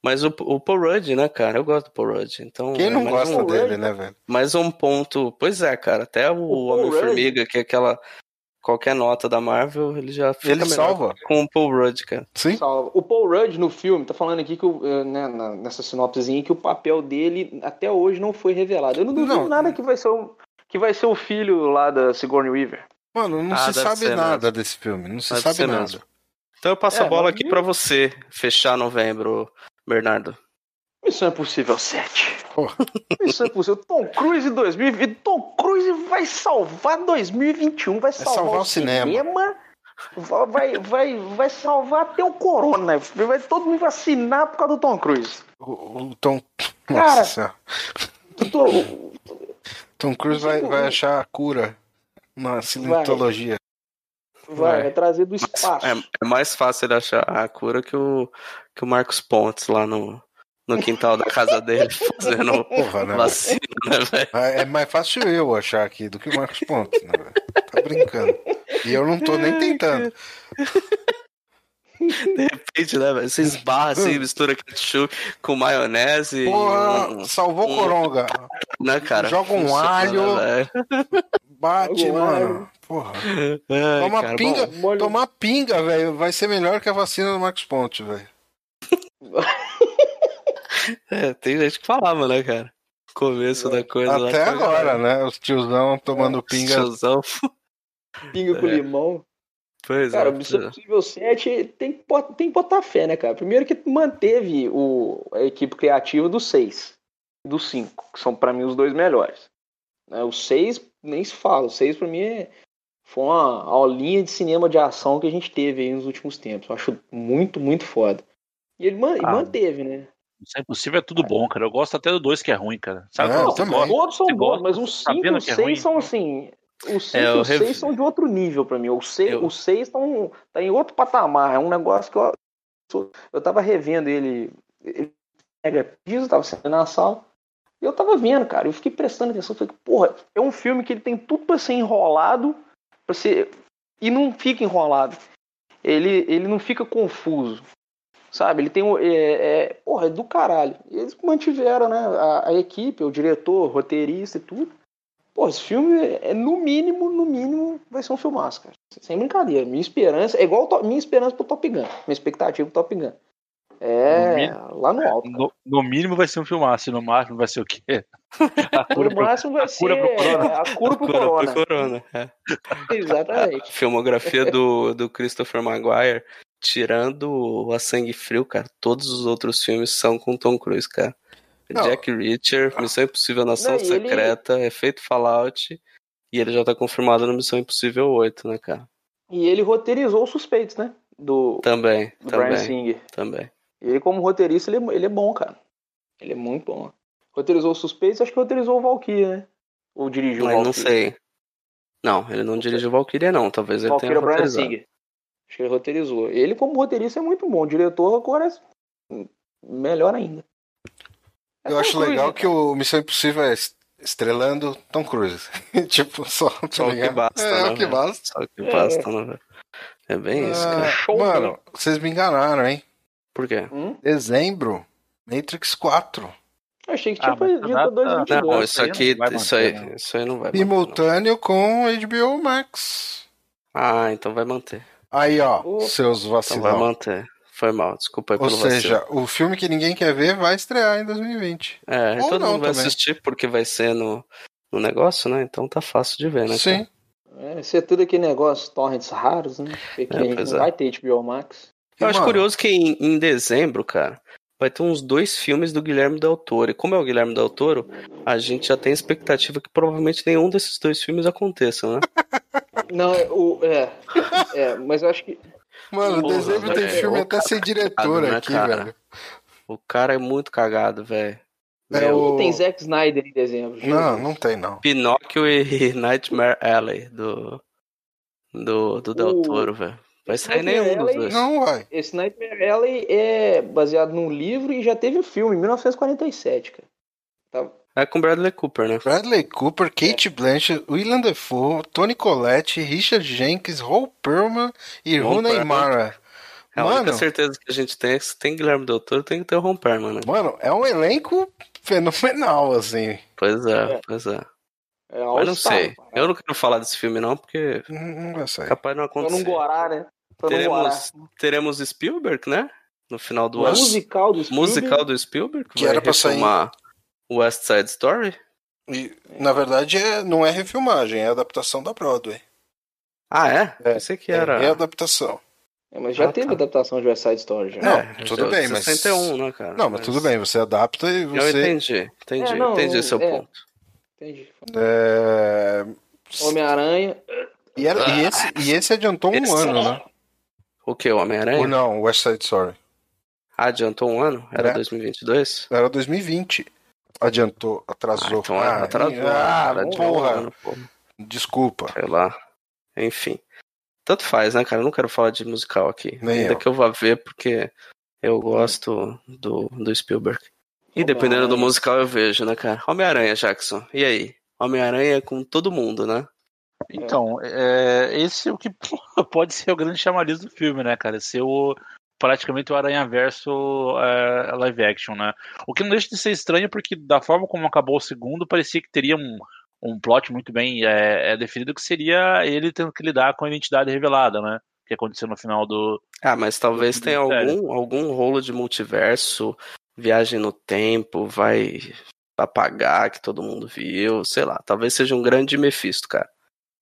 Mas o, o Paul Rudd, né, cara? Eu gosto do Paul Rudd. Então, Quem é não gosta um, dele, né, velho? mais um ponto. Pois é, cara. Até o, Paul Homem-Formiga, que é aquela. Qualquer nota da Marvel, ele já fica Ele salva. com o Paul Rudd, cara. Sim? Salva. O Paul Rudd no filme tá falando aqui que o, eh, né, nessa sinopsezinha que o papel dele até hoje não foi revelado. Eu não duvido Não. nada que vai ser o que vai ser o filho lá da Sigourney Weaver. Mano, não Ah, se sabe nada mesmo. desse filme. Não se Deve sabe nada. mesmo. Então eu passo É, a bola mas aqui pra você fechar novembro, Bernardo. Missão Impossível 7. Porra. Missão Impossível. Tom Cruise 2020. Tom Cruise vai salvar 2021. Vai salvar, salvar o o cinema. Vai, vai, vai, vai salvar até o Corona. Vai todo mundo vacinar por causa do Tom Cruise. O, o Tom. Cara. Nossa senhora. Tô- Tom Cruise vai, vai achar a cura na cientologia. Vai, Vai. vai trazer do espaço. É, é mais fácil ele achar a cura que o, que o Marcos Pontes lá no, no quintal da casa dele fazendo Porra, né? vacina, né, velho? É mais fácil eu achar aqui do que o Marcos Pontes, né, velho? Tá brincando. E eu não tô nem tentando. De repente, né, velho? Você esbarra assim, mistura ketchup com maionese. Porra, e um, salvou um- Coronga. né, cara? joga um Funciona, alho. velho. Bate, Joga mano. Porra. Ai, Toma cara, pinga. bom, Molho- Tomar pinga, velho, vai ser melhor que a vacina do Marcos Pontes, velho. é, tem gente que falava, né, cara? Começo da coisa lá. Até pra agora, galera. né? Os tiozão tomando pinga. Tiozão. Pinga com É. limão. Pois Cara, é. o Missão Impossível 7 tem que, tem que botar fé, né, cara? Primeiro que manteve o, a equipe criativa do 6. e do 5, que são pra mim os dois melhores. Né, O 6 nem se fala, o 6 pra mim é, foi uma aulinha de cinema de ação que a gente teve aí nos últimos tempos. Eu acho muito, muito foda. E ele man- Ah. manteve, né? Isso é impossível, é tudo bom, cara. Eu gosto até do 2 que é ruim, cara. Sabe? É, gosta- Todos são você bons, gosta mas os sabendo 5 e os que é 6 ruim. são assim. Os 5 É, e eu os 6 revi- são de outro nível pra mim. Os 6 Eu- estão tá em outro patamar. É um negócio que eu. Eu tava revendo ele. ele pega piso, tava saindo na sala. E eu tava vendo, cara. Eu fiquei prestando atenção. Falei, porra, é um filme que ele tem tudo pra ser enrolado. Pra ser, e não fica enrolado. Ele, ele não fica confuso. Sabe? Ele tem um. É, é, porra, é do caralho. E eles mantiveram, né? A, a equipe, o diretor, o roteirista e tudo. Pô, esse filme é no mínimo, no mínimo, vai ser um filmaço, cara. Sem brincadeira. Minha esperança é igual o minha esperança pro Top Gun. Minha expectativa pro Top Gun. No É mínimo- lá no alto. No, no mínimo vai ser um filmaço, e no máximo vai ser o quê? A cura No pro- máximo vai a ser cura pro corona. a cura pro Cura corona. pro corona. é. Exatamente. A filmografia do, do Christopher Maguire, tirando o A Sangue Frio, cara, todos os outros filmes são com Tom Cruise, cara. Não. Jack Reacher, Missão Impossível Nação Não, e ele- Secreta, Efeito Fallout, e ele já tá confirmado no Missão Impossível 8, né, cara? E ele roteirizou os suspeitos, né? Do, Também, do Brian também, Singer. também. Ele, como roteirista, ele, é- ele é bom, cara. Ele é muito bom. Roteirizou os suspeitos, acho que roteirizou o Valkyrie, né? Ou dirigiu o Valkyrie. não sei. Não, ele não dirigiu Valkyria, não. Talvez ele Valkyrie tenha é Brian roteirizado. Singer. Acho que ele roteirizou. Ele, como roteirista, é muito bom. O diretor, agora, é melhor ainda. É Eu Tom acho Cruise, legal né, que o Missão Impossível é est- estrelando Tom Cruise. tipo, só, tá Só o que basta, É, né, o que basta. Só o que É. basta, né, velho? É bem isso, Ah, cara. Show mano, vocês me enganaram, hein? Por quê? Hum? Dezembro, Matrix 4. Eu achei que Ah, tinha essa data- 222. Não, isso isso aí aqui, não vai isso aí, manter, não. isso aí não vai manter. não. Simultâneo com HBO Max. Ah, então vai manter. Aí, ó, seus Então vai vacilão. manter. Foi mal, desculpa aí Ou pelo vacilo. seja, o filme que ninguém quer ver vai estrear em 2020. É, ou todo não mundo vai também. assistir porque vai ser no, no negócio, né? Então tá fácil de ver, né? Sim. cara? É, isso é tudo aquele negócio, torrents raros, né? Porque É, não é. vai ter HBO Max. Eu E, acho mano, curioso que em, em dezembro, cara, vai ter uns dois filmes do Guilherme Del Toro. E como é o Guilherme Del Toro, a gente já tem expectativa que provavelmente nenhum desses dois filmes aconteçam, né? Não, é, o, é, é, mas eu acho que Mano, Porra, dezembro tem filme até sem diretor né, aqui, cara? velho. O cara é muito cagado, velho. É o- tem Zack Snyder em dezembro. Não, não tem, não. Pinóquio e Nightmare Alley do, do, do Del O- Toro, velho. Vai sair Nightmare nenhum dos Alley- dois. Não vai. Esse Nightmare Alley é baseado num livro e já teve o filme, em 1947, cara. Tá- É com Bradley Cooper, né? Bradley Cooper, Kate Blanchett, William Defoe, Tony Collette, Richard Jenkins, Ron Perlman e Rooney. Mara. É a única Mano, certeza que a gente tem é que se tem Guilherme Del Toro, tem que ter o Ron Perlman, né? mano, é um elenco fenomenal, assim. Pois é, É. pois é. É Mas não sei. cara. Eu não quero falar desse filme, não, porque Não, não vai sair. capaz não Pra acontecer. não gorar, né? Pra gorar. Teremos, teremos Spielberg, né? No final do O ano. musical do Spielberg. Musical do Spielberg. Que era pra sair- West Side Story. E, na verdade, é, não é refilmagem, é adaptação da Broadway. Ah, é? É, Pensei que É era. readaptação. É, mas já Ah, teve tá. adaptação de West Side Story já. Não, É, tudo bem, mas- 61, né, cara? Não, mas tudo bem, você adapta e Eu você. entendi, entendi, É, não, entendi seu é. ponto. Entendi. É, Homem-Aranha. E, era- e esse, e esse adiantou um Esse- ano, né? O que? O Ou Homem-Aranha? não, West Side Story. Ah, adiantou um ano? Era É. 2022? Era 2020. Adiantou, Ah, atrasou. então Ah, atrasou. ah, cara, de um porra. ano. Desculpa. Sei lá. Enfim. Tanto faz, né, cara? Eu não quero falar de musical aqui. Nem Ainda eu. que eu vá ver, porque eu gosto do, do Spielberg. E dependendo do musical eu vejo, né, cara? Homem-Aranha, Jackson. E aí? Homem-Aranha é com todo mundo, né? Então, é, esse é o que pode ser o grande chamariz do filme, né, cara? Ser o, praticamente o Aranha Verso é, live action, né? O que não deixa de ser estranho, porque da forma como acabou o segundo, parecia que teria um, um plot muito bem é, é definido, que seria ele tendo que lidar com a identidade revelada, né? Que aconteceu no final do. Ah, mas talvez Do tenha algum, algum rolo de multiverso, viagem no tempo, vai apagar que todo mundo viu, sei lá. Talvez seja um grande Mephisto, cara.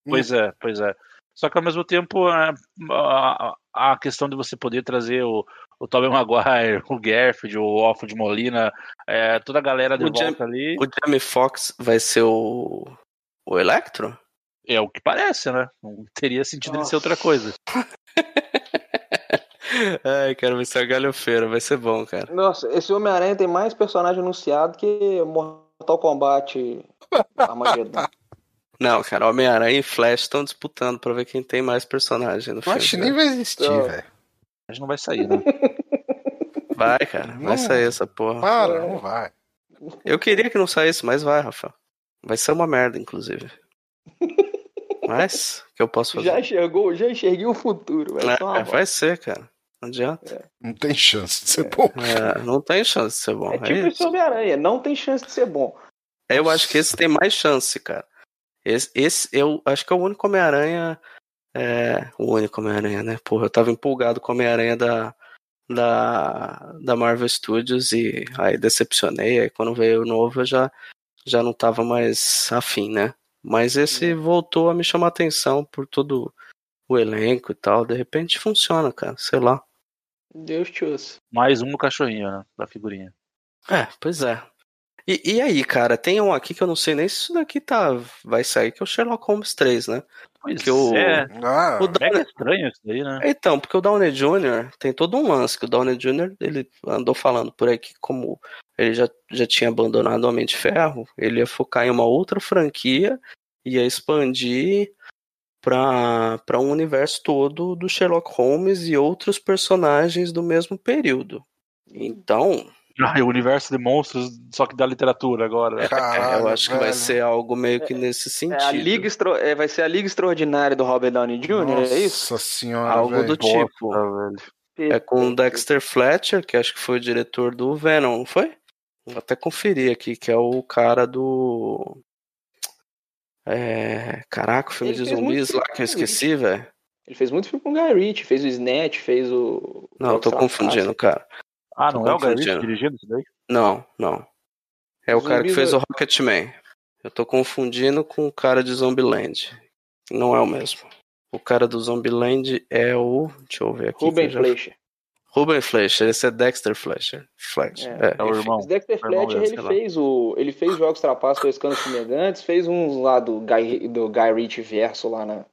Pois é, pois é. Só que ao mesmo tempo é, a, a questão de você poder trazer o, o Tobey Maguire, o Garfield, o Alfred Molina, é, toda a galera de O Jam- volta ali, O Jamie Foxx vai ser o. O Electro? é o que parece, né? Não teria sentido ele ser Nossa. outra coisa. Ai, quero ver se é a galhofeira, vai ser bom, cara. Nossa, esse Homem-Aranha tem mais personagem anunciado que Mortal Kombat Armageddon. Não, cara, Homem-Aranha e Flash estão disputando pra ver quem tem mais personagem no que filme. nem velho. vai existir, Então- velho. Mas não vai sair, né? Vai, cara, vai Não. sair essa porra. Para, não vai. Eu queria que não saísse, mas vai, Rafael. Vai ser uma merda, inclusive. Mas, o que eu posso fazer? Já enxergou, já enxerguei o futuro. Vai É, vai ser, cara. Não adianta. Não tem chance de ser bom. É, não tem chance de ser bom. É É tipo isso. esse Homem-Aranha, não tem chance de ser bom. Eu acho que esse tem mais chance, cara. Esse, esse eu acho que é o único Homem-Aranha. É, o único Homem-Aranha, né? Porra, eu tava empolgado com o Homem-Aranha da, da, da Marvel Studios e aí decepcionei. Aí quando veio o novo eu já, já não tava mais afim, né? Mas esse voltou a me chamar atenção por todo o elenco e tal. De repente funciona, cara. Sei lá. Deus te ouça. Mais um no cachorrinho, né? Da figurinha. É, pois é. E, e aí, cara, tem um aqui que eu não sei nem se isso daqui tá, vai sair, que é o Sherlock Holmes 3, né? Pois Que o- é. Ah, O Downey- Mega estranho isso daí, né? Então, porque o Downey Jr. tem todo um lance, que o Downey Jr. ele andou falando por aí que como ele já, já tinha abandonado o Homem de Ferro, ele ia focar em uma outra franquia, ia expandir para um universo todo do Sherlock Holmes e outros personagens do mesmo período. Então, o universo de monstros, só que da literatura agora. caralho, eu acho que vai velho. ser algo meio que nesse É sentido. a Liga Extra... é, vai ser a Liga Extraordinária do Robert Downey Jr., Nossa é isso? senhora, Algo velho. do tipo. velho. É com o Dexter Fletcher, que acho que foi o diretor do Venom, não foi? Vou até conferir aqui, que é o cara do. É... Caraca, o filme Ele de zumbis lá que eu esqueci, velho. Ele fez muito filme com o Guy Ritchie, fez o Snatch, fez o... Não, eu tô confundindo, cara. Ah, não é o confundindo. dirigindo isso daí? Não, não. É o Os cara que fez o Rocketman. Eu tô confundindo com o cara de Zombieland. Não é o mesmo. O cara do Zombieland é o. Deixa eu ver aqui. Ruben já- Fleischer. Ruben Fleischer, esse é Dexter Fletcher. Fletcher. É. É. É o irmão. Esse Dexter Fletcher, ele fez o... Ele fez Jogos Trapaços, fez Canos Fumegantes, fez uns lá do Guy, do Guy Ritchie verso lá na...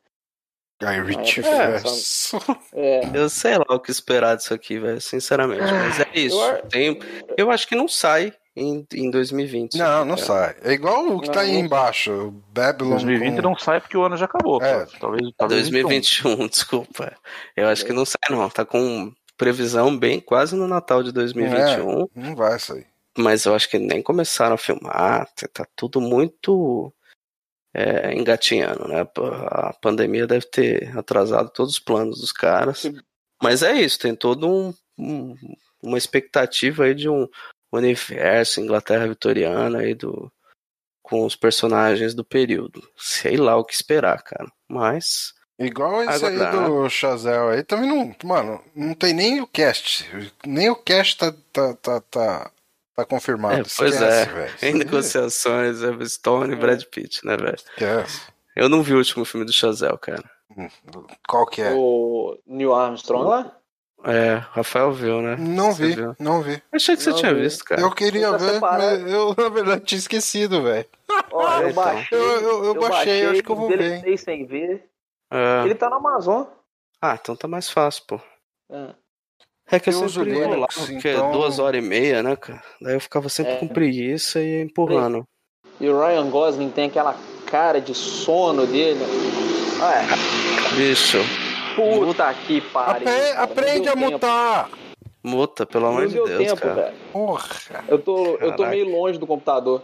Guy Ritchie É, verso. É, Eu sei lá o que esperar disso aqui, velho, sinceramente. Mas é isso. eu Tem, eu acho que não sai em, em 2020. isso Não, aqui, não sai. É igual o que Não, tá aí não- embaixo. o Babylon. 2020 com- não sai porque o ano já acabou. É. Talvez, talvez 2021, desculpa. Eu acho que não sai, não. Tá com previsão bem quase no Natal de 2021. Não vai sair. Mas eu acho que nem começaram a filmar. Tá tudo muito é, engatinhando, né? A pandemia deve ter atrasado todos os planos dos caras. Mas é isso, tem todo um, um- uma expectativa aí de um universo Inglaterra vitoriana aí do com os personagens do período. Sei lá o que esperar, cara. Mas Igual esse aí do Chazel aí, também não. Mano, não tem nem o cast. Nem o cast tá, tá, tá, tá, tá confirmado. É, pois Esquece, é. velho. em negociações, Emma Stone e É. Brad Pitt, né, velho? Esquece. Eu não vi o último filme do Chazel, cara. Qual que é? o Neil Armstrong lá. É, Rafael viu, né? Não Você vi, viu? não vi. Achei que você Não tinha vi. visto, cara. Eu queria Tá ver, separado. mas eu na verdade tinha esquecido, velho. Ó, eu então. baixei. Eu, eu, eu baixei, eu acho que eu vou ver. sem ver. É. Ele tá na Amazon. Ah, então tá mais fácil, pô. É. É que eu, Eu uso sempre Linux, enrolava, porque então- é duas horas e meia, né, cara? Daí eu ficava sempre É. com preguiça e empurrando. E o Ryan Gosling tem aquela cara de sono dele. Ah, Bicho, é. Puta que pariu. Apre- cara, não aprende a tempo. mutar! muta, pelo amor de deu Deus, tempo, cara. velho. Porra! Eu tô, eu tô meio longe do computador.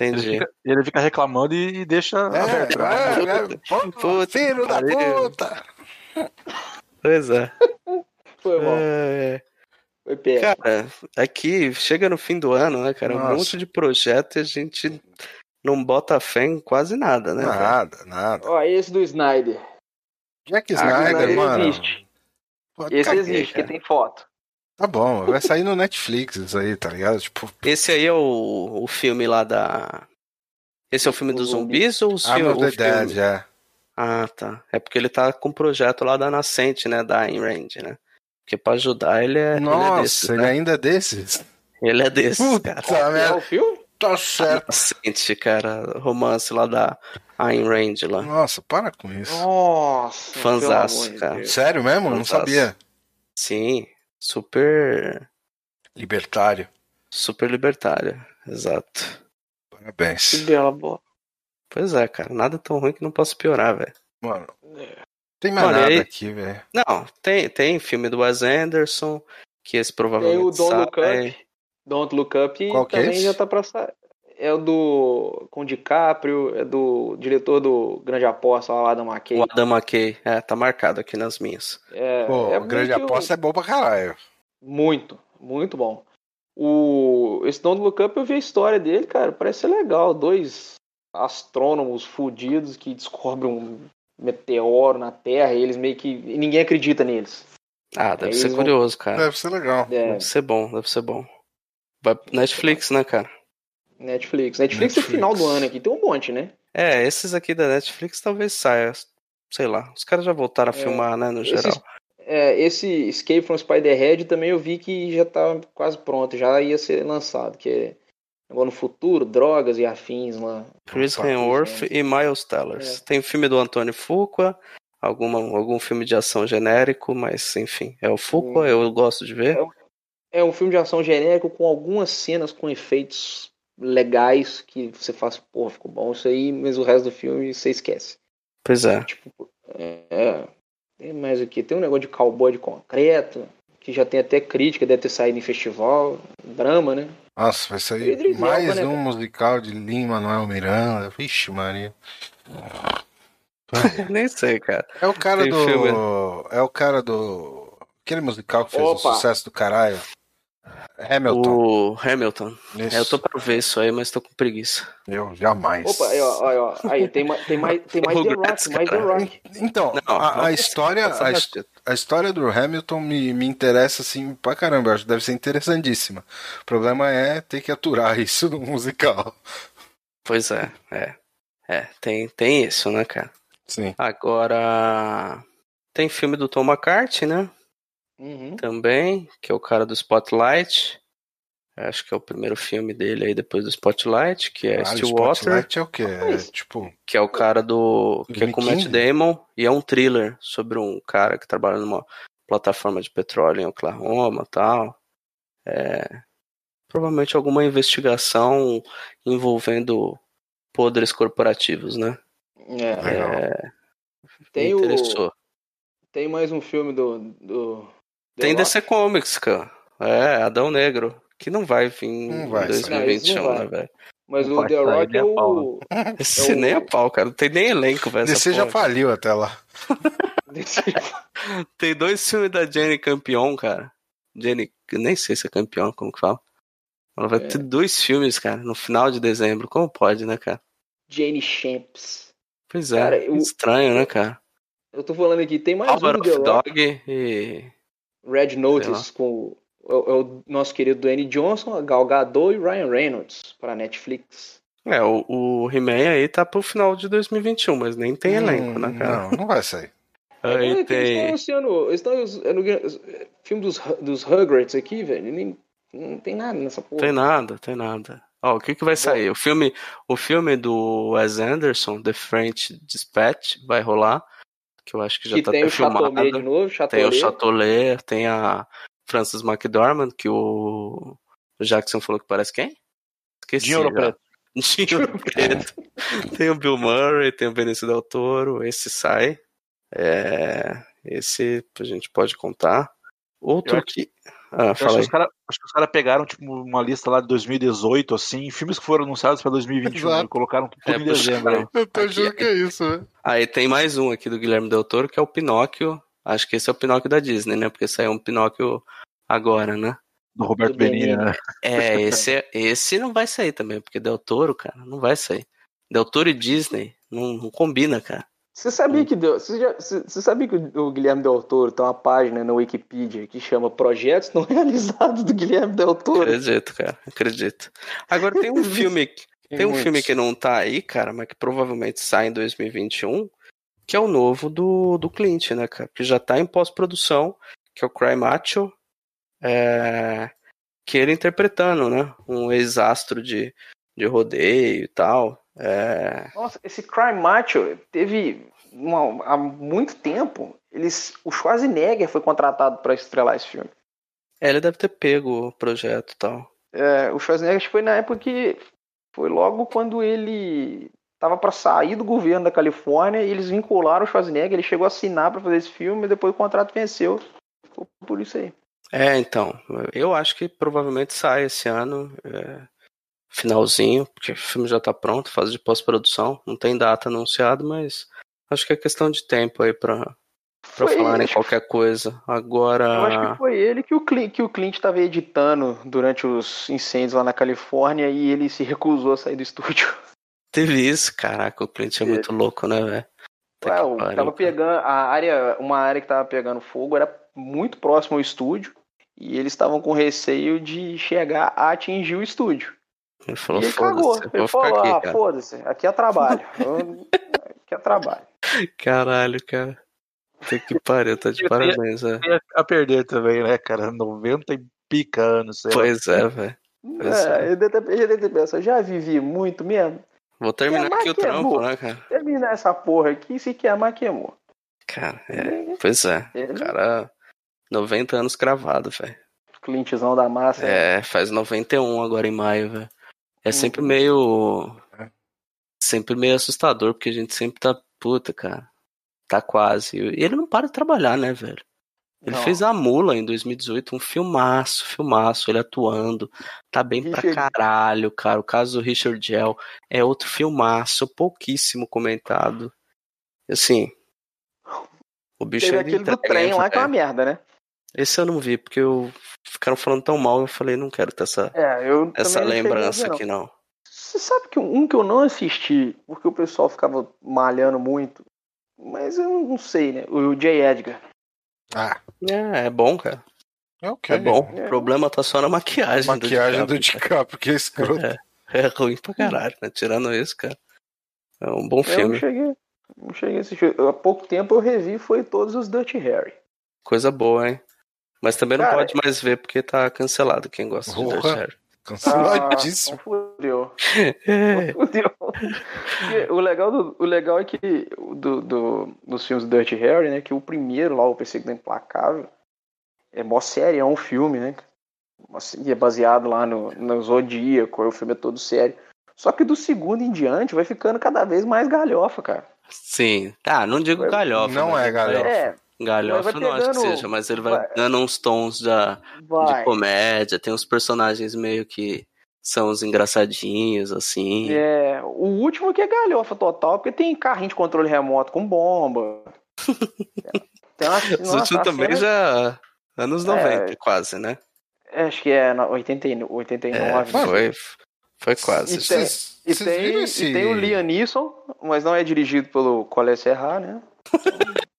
Ele Entendi. fica, ele fica reclamando e, e deixa É, aberto. é, é, filho da puta! Pois é. Foi bom. É, Foi perto. Cara, aqui chega no fim do ano, né, cara? Um Nossa. monte de projeto e a gente não bota fé em quase nada, né? velho? Nada, nada. Ó, esse do Snyder. Jack Ah, Snyder, Snyder mano. existe. Pô, Esse caguei, existe, cara. que tem foto. Tá bom, vai sair no Netflix isso aí, tá ligado? Tipo, Esse aí é o, o filme lá da. Esse é o filme dos Zumbi. zumbis ou o Arm filme? of the o filme- Dead, é. Ah, tá. É porque ele tá com um projeto lá da Nascente, né? Da Ayn Rand, né? Porque pra ajudar ele é. Nossa, ele é desses, ele né? ainda é desses? Ele é desses, cara. Puta É o filme? Tá certo. Nascente, cara. Romance lá da Ayn Rand lá. Nossa, para com isso. Nossa. Fanzaço, cara. Deus. Sério mesmo? Não Fanzaço. sabia. Sim. Super. Libertário. Super libertário. Exato. Que Parabéns. bela boa. Pois é, cara. Nada tão ruim que não posso piorar, velho. Mano, tem mais Olha nada aí. aqui, velho. Não, tem, tem filme do Wes Anderson, que esse Tem provavelmente o Don't Look. Up. Don't Look Up Qual que é também esse? já tá pra sair. É o do. com o DiCaprio, é do diretor do Grande Aposta, lá, o Adam McKay. O Adam McKay. É, tá marcado aqui nas minhas. É, Pô, é o grande muito- aposta é bom pra caralho. Muito, muito bom. O, esse Don't Look Up eu vi a história dele, cara, parece ser legal. Dois astrônomos fudidos que descobrem um meteoro na Terra e eles meio que. e ninguém acredita neles. Ah, deve Aí ser eles vão- curioso, cara. Deve ser legal. É, Deve ser bom, deve ser bom. Vai Netflix, né, cara? Netflix. Netflix, Netflix. final do ano aqui tem um monte, né? É, esses aqui da Netflix talvez saia. Sei lá. Os caras já voltaram a filmar, né, no geral. É, esse Escape from Spider-Head também eu vi que já tá quase pronto, já ia ser lançado, que é agora no futuro, drogas e afins lá. Chris Hemsworth e Miles Tellers. Tem filme do Antônio Fuqua, alguma, algum filme de ação genérico, mas enfim, é o Fuqua, Hum. eu gosto de ver. É um filme de ação genérico com algumas cenas com efeitos legais que você faz, pô, ficou bom isso aí, mas o resto do filme você esquece. Pois é. Tipo, é, é, tem mais o que? Tem um negócio de cowboy de concreto, que já tem até crítica, deve ter saído em festival, drama, né? Nossa, vai sair Elba, mais né, um cara? musical de Lin Manuel Miranda. Vixe, Maria. Nem sei, cara. É o cara Tem do. filme. É o cara do. Aquele musical que fez Opa. o sucesso do caralho. Hamilton. O Hamilton. Isso. É, eu tô pra ver isso aí, mas tô com preguiça. Eu jamais. Opa, aí, ó, aí, ó, aí tem, mais, tem mais, tem mais The Rock, mais The. Rock. Então, Não, a, a não, história. A, his- batido. a história do Hamilton me, me interessa assim pra caramba. Eu acho que deve ser interessantíssima. O problema é ter que aturar isso no musical. Pois é, é. É, tem, tem isso, né, cara? Sim. Agora. Tem filme do Tom McCarthy, né? Uhum. Também, que é o cara do Spotlight. Acho que é o primeiro filme dele aí depois do Spotlight, que é Caralho, Stillwater, Spotlight é o quê? É, tipo. que é o cara do. que é com o Matt 2015? Damon, e é um thriller sobre um cara que trabalha numa plataforma de petróleo em Oklahoma tal. É, provavelmente alguma investigação envolvendo podres corporativos, né? É. É, tem, o, tem mais um filme do. do Tem. DC Comics, cara. É, Adão Negro. Que não vai vir Não em vai sair. 2021, Não, né, velho? Mas Não o The Rock é o. Esse o- nem a pau, cara. Não tem nem elenco, velho. DC já faliu até lá. Tem dois filmes da Jenny Campion, cara. Jenny, nem sei se é campeão, como que fala. Ela vai É. ter dois filmes, cara, no final de dezembro. Como pode, né, cara? Jane Champs. Pois é, Cara, eu- estranho, né, cara? Eu tô falando aqui, tem mais Power um The Rock. Dog e. Red Notice com o, é o- é o nosso querido Dwayne Johnson, a Gal Gadot e Ryan Reynolds para Netflix. É, o, o He-Man aí tá pro final de 2021, mas nem tem elenco, né, Hum, cara? Não, não vai sair. Aí É que Eles estão tem. anunciando. Eles estão anunciando filme dos, dos Rugrats aqui, velho. Nem, não tem nada nessa porra. Tem nada, tem nada. Ó, o que que vai sair? O filme, o filme do Wes Anderson, The French Dispatch, vai rolar. Que eu acho que já que tá tem até o Chateaubriand de novo, Tem o Chatolet, tem a Frances McDormand, que o, Jackson falou que parece quem? Esqueci. Já. Preto. Dinho Ouro Preto. tem o Bill Murray, tem o Benício Del Toro, esse sai. É, esse a gente pode contar. Outro Eu que. Ah, acho, que os cara, acho que os caras pegaram tipo, uma lista lá de 2018, assim, filmes que foram anunciados pra 2021 Exato. e colocaram tudo É, em dezembro. aí. Eu tô Aqui achando que é isso, né? Aí tem mais um aqui do Guilherme Del Toro, que é o Pinóquio. Acho que esse é o Pinóquio da Disney, né? Porque saiu um Pinóquio agora, né? Do Roberto Benini, Benini. né? É, esse, é- esse não vai sair também, porque Del Toro, cara, não vai sair. Del Toro e Disney não, não combina, cara. Você sabia que deu, você, já- você- sabia que o Guilherme Del Toro tem uma página na Wikipedia que chama Projetos Não Realizados do Guilherme Del Toro? Acredito, cara, acredito. Agora tem um filme, tem um muitos. filme que não tá aí, cara, mas que provavelmente sai em 2021, que é o novo do, do Clint, né, cara? Que já tá em pós-produção, que é o Cry Macho, é, que ele interpretando, né? Um ex-astro de, de rodeio e tal. É, Nossa, esse Crime Macho teve uma- há muito tempo. Eles, o Schwarzenegger foi contratado para estrelar esse filme. é, ele deve ter pego o projeto e tal. É, o Schwarzenegger foi na época que foi logo quando ele tava para sair do governo da Califórnia e eles vincularam o Schwarzenegger. Ele chegou a assinar para fazer esse filme e depois o contrato venceu. Foi por isso aí. É, então, eu acho que provavelmente sai esse ano, é, finalzinho, porque o filme já tá pronto, fase de pós-produção, não tem data anunciada, mas acho que é questão de tempo aí pra, pra Foi- falarem acho- qualquer coisa. Eu acho que Agora, foi ele que o Clint, que o Clint estava editando durante os incêndios lá na Califórnia e ele se recusou a sair do estúdio. teve isso, caraca, o Clint é muito louco, né, velho? Ué, pariu, tava pegando a área, uma área que tava pegando fogo era muito próximo ao estúdio e eles estavam com receio de chegar a atingir o estúdio. Ele falou, e ele cagou. foda-se, eu Ele falou: aqui, "Ah, foda-se, aqui é trabalho. Eu- aqui é trabalho." Caralho, cara. Puta que pariu, tá de Eu parabéns, é. Tem a- a perder também, né, cara? 90 e pica anos, sei lá. Pois é, velho. É, deve ter pensado, já vivi muito mesmo. Vou terminar É, mas aqui o que é trampo, né, cara? Terminar essa porra aqui, se queimar, queimou. Cara, é, pois é. Ele- O cara, 90 anos cravado, velho. Clintzão da massa. É, faz 91 agora em maio, velho. É sempre Uhum. meio. É. Sempre meio assustador, porque a gente sempre tá. Puta, cara. Tá quase. E ele não para de trabalhar, né, velho? Ele Não. fez a Mula em 2018, um filmaço, filmaço, ele atuando. Tá bem pra Richard- caralho, cara. O caso do Richard Gell é outro filmaço, pouquíssimo comentado. Assim. O bicho Teve ele aquele do trem lá que é uma merda, né? Esse eu não vi, porque eu ficaram falando tão mal, eu falei, não quero ter essa, É, eu essa não a lembrança não. aqui, não. Você sabe que um que eu não assisti, porque o pessoal ficava malhando muito, mas eu não sei, né? O J. Edgar. Ah, É, é bom, cara. é ok. É bom. É. O problema tá só na maquiagem. do Maquiagem do DiCaprio, DiCaprio, que é escroto. É, é ruim pra caralho, né? Tirando isso, cara. É um bom Eu não filme. cheguei, não cheguei a assistir. Há pouco tempo eu revi foi todos os Dirty Harry. Coisa boa, hein? Mas também não Cara, pode mais ver porque tá cancelado quem gosta de. Dirty Harry. Canceladíssimo. Ah, fudeu. É, Fudeu. O, legal do, o legal é que do, do- dos filmes do Dirty Harry, né? Que o primeiro lá, o Perseguido Implacável, é mó sério, é um filme, né? Assim, E é baseado lá no, no Zodíaco, o filme é todo sério. Só que do segundo em diante vai ficando cada vez mais galhofa, cara. sim. Ah, não digo galhofa. Não mas é galhofa. É, Galhofa não acho que seja, mas ele vai, vai- dando uns tons da, de comédia, tem uns personagens meio que são os engraçadinhos, assim. É, o último que é galhofa total, porque tem carrinho de controle remoto com bomba. Os últimos também cena- já. Anos 90, É. quase, né? é, Acho que é no- 89. É, 89. foi, foi quase. E tem- Vocês E vocês tem, viram e esse... tem o Liam Neeson, mas não é dirigido pelo Colé Serra, né?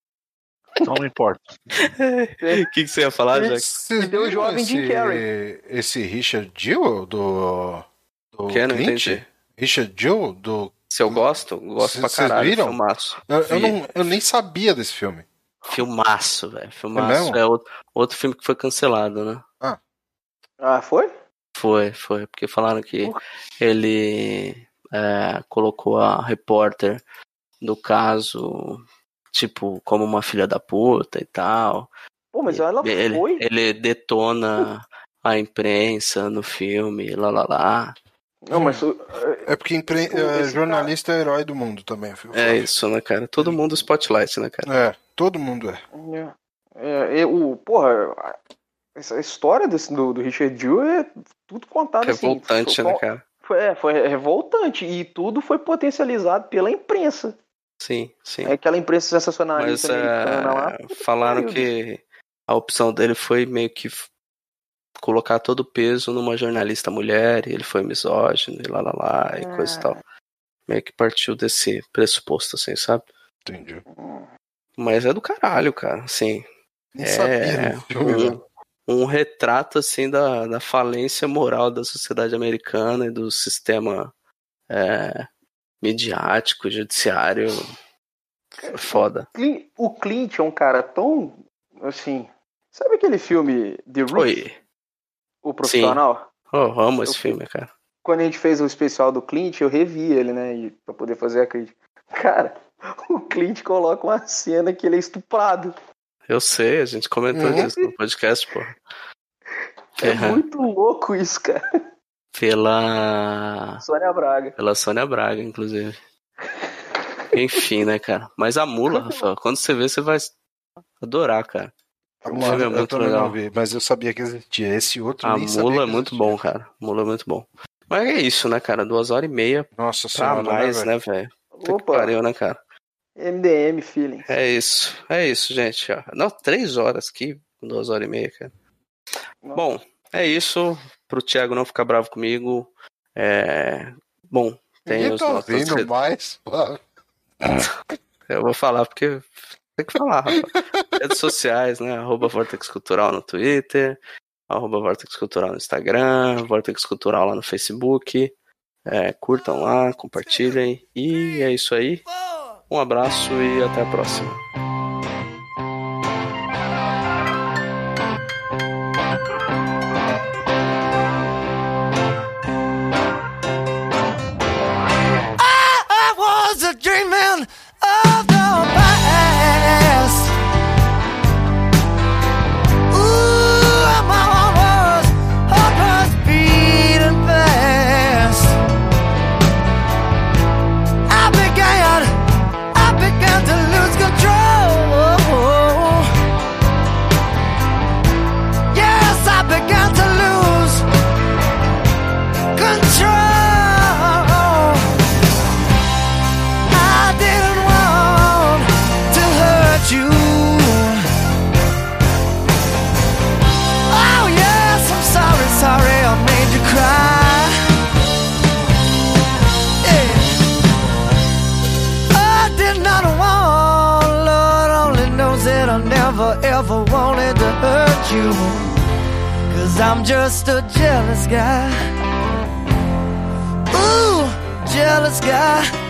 Então não importa. O que, que você ia falar, Jack? Vocês E tem o jovem Jim esse, Carrey. esse Richard Jewell do, do Que? Não entendi. Richard Jewell do... Se eu gosto, gosto pra Vocês caralho. viram? Filmaço. Eu, eu Vi. não, eu nem sabia desse filme. Filmaço, velho. É Filmaço. mesmo? É, outro, outro filme que foi cancelado, né? Ah, foi? Foi, foi. Porque falaram que ele é, colocou a repórter do caso, tipo, como uma filha da puta e tal. Pô, mas ela ele, foi. ele detona a imprensa no filme, lá lá lá. Não, mas É porque impre- é, cara- jornalista é herói do mundo também. Phil. É isso, né, cara? Todo mundo spotlight, né, cara? É, todo mundo é. é, é, o, porra, a- essa história desse, do, do Richard Jewell é tudo contado assim. Revoltante, foi- né, cara? Foi, é, foi revoltante e tudo foi potencializado pela imprensa. Sim, sim. É aquela imprensa Mas sensacionalista americana lá. é, falaram que a opção dele foi meio que colocar todo o peso numa jornalista mulher, e ele foi misógino, e lá lá lá, e coisa e Ah. tal. Meio que partiu desse pressuposto, assim, sabe? Entendi. Mas é do caralho, cara, assim. Nem É, sabia um-. Um retrato, assim, da, da falência moral da sociedade americana e do sistema é, midiático, judiciário Foi foda. O Clint é um cara tão. Assim. Sabe aquele filme The Roof? Oi. O Profissional? Oh, eu amo esse Eu- filme, cara. Quando a gente fez o especial do Clint, eu revi ele, né? E, pra poder fazer a crítica. Cara, o Clint coloca uma cena que ele é estuprado. Eu sei, a gente comentou Uhum. disso no podcast, pô. É Uhum. muito louco isso, cara. Pela. Sônia Braga. Pela Sônia Braga, inclusive. Enfim, né, cara? Mas a mula, Rafael, quando você vê, você vai adorar, cara. A mula, é eu muito legal. vi, mas eu sabia que existia. Esse outro A nem sabia mula é que muito bom, cara. Mula é muito bom. Mas é isso, né, cara? Duas horas e meia Nossa pra senhora, mais, né, velho? Opa, pariu, né, cara? MDM feeling. É isso. É isso, gente. Não, três horas aqui, duas horas e meia, cara. Bom, é isso. Pro Thiago não ficar bravo comigo. É... Bom, tem Ninguém os tá ouvindo mais. Eu vou falar porque tem que falar, rapaz. Redes sociais, né? Arroba Vortex Cultural no Twitter, arroba Vortex Cultural no Instagram, Vortex Cultural lá no Facebook. É, curtam lá, compartilhem. E é isso aí. Um abraço e até a próxima. I'm just a jealous guy. Ooh, jealous guy.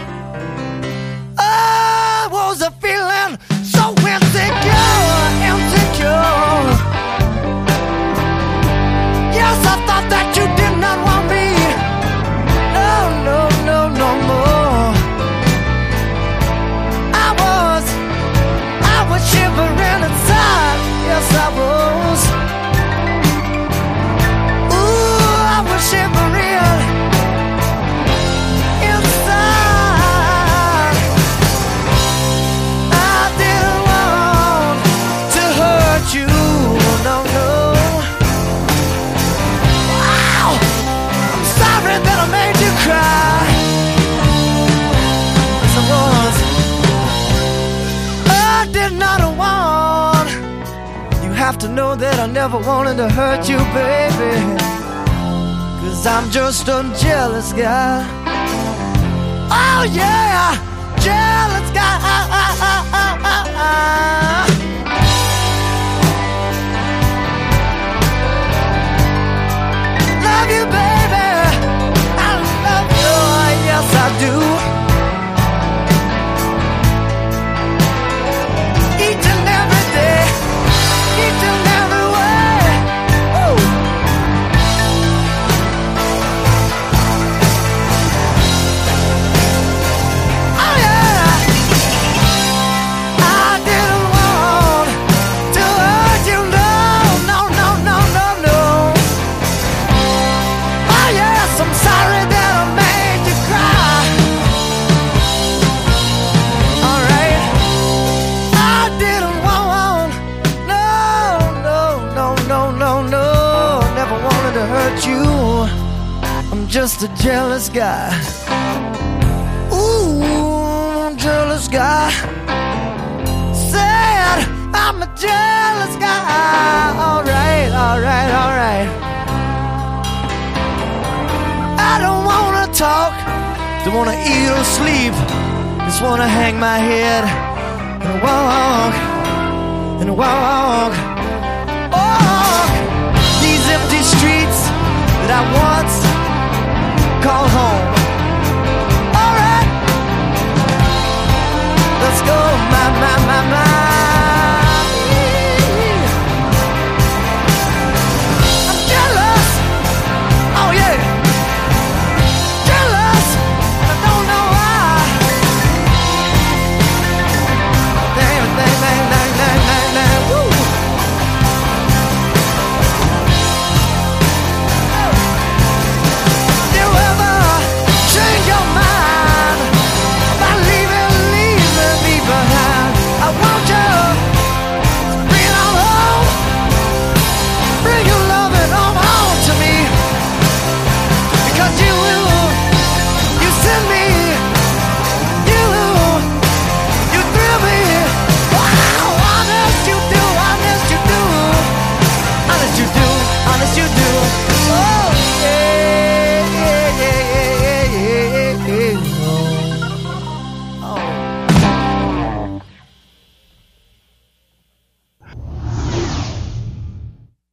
Know that I never wanted to hurt you, baby. Cause I'm just a jealous guy. Oh yeah, jealous guy. Love you, baby. I love you. Oh, yes, I do. Just a jealous guy. Ooh, jealous guy. Said I'm a jealous guy. Alright, alright, alright. I don't wanna talk, don't wanna eat or sleep. Just wanna hang my head and walk, and walk, walk. These empty streets that I once call home. Alright, let's go, my, my, my, my.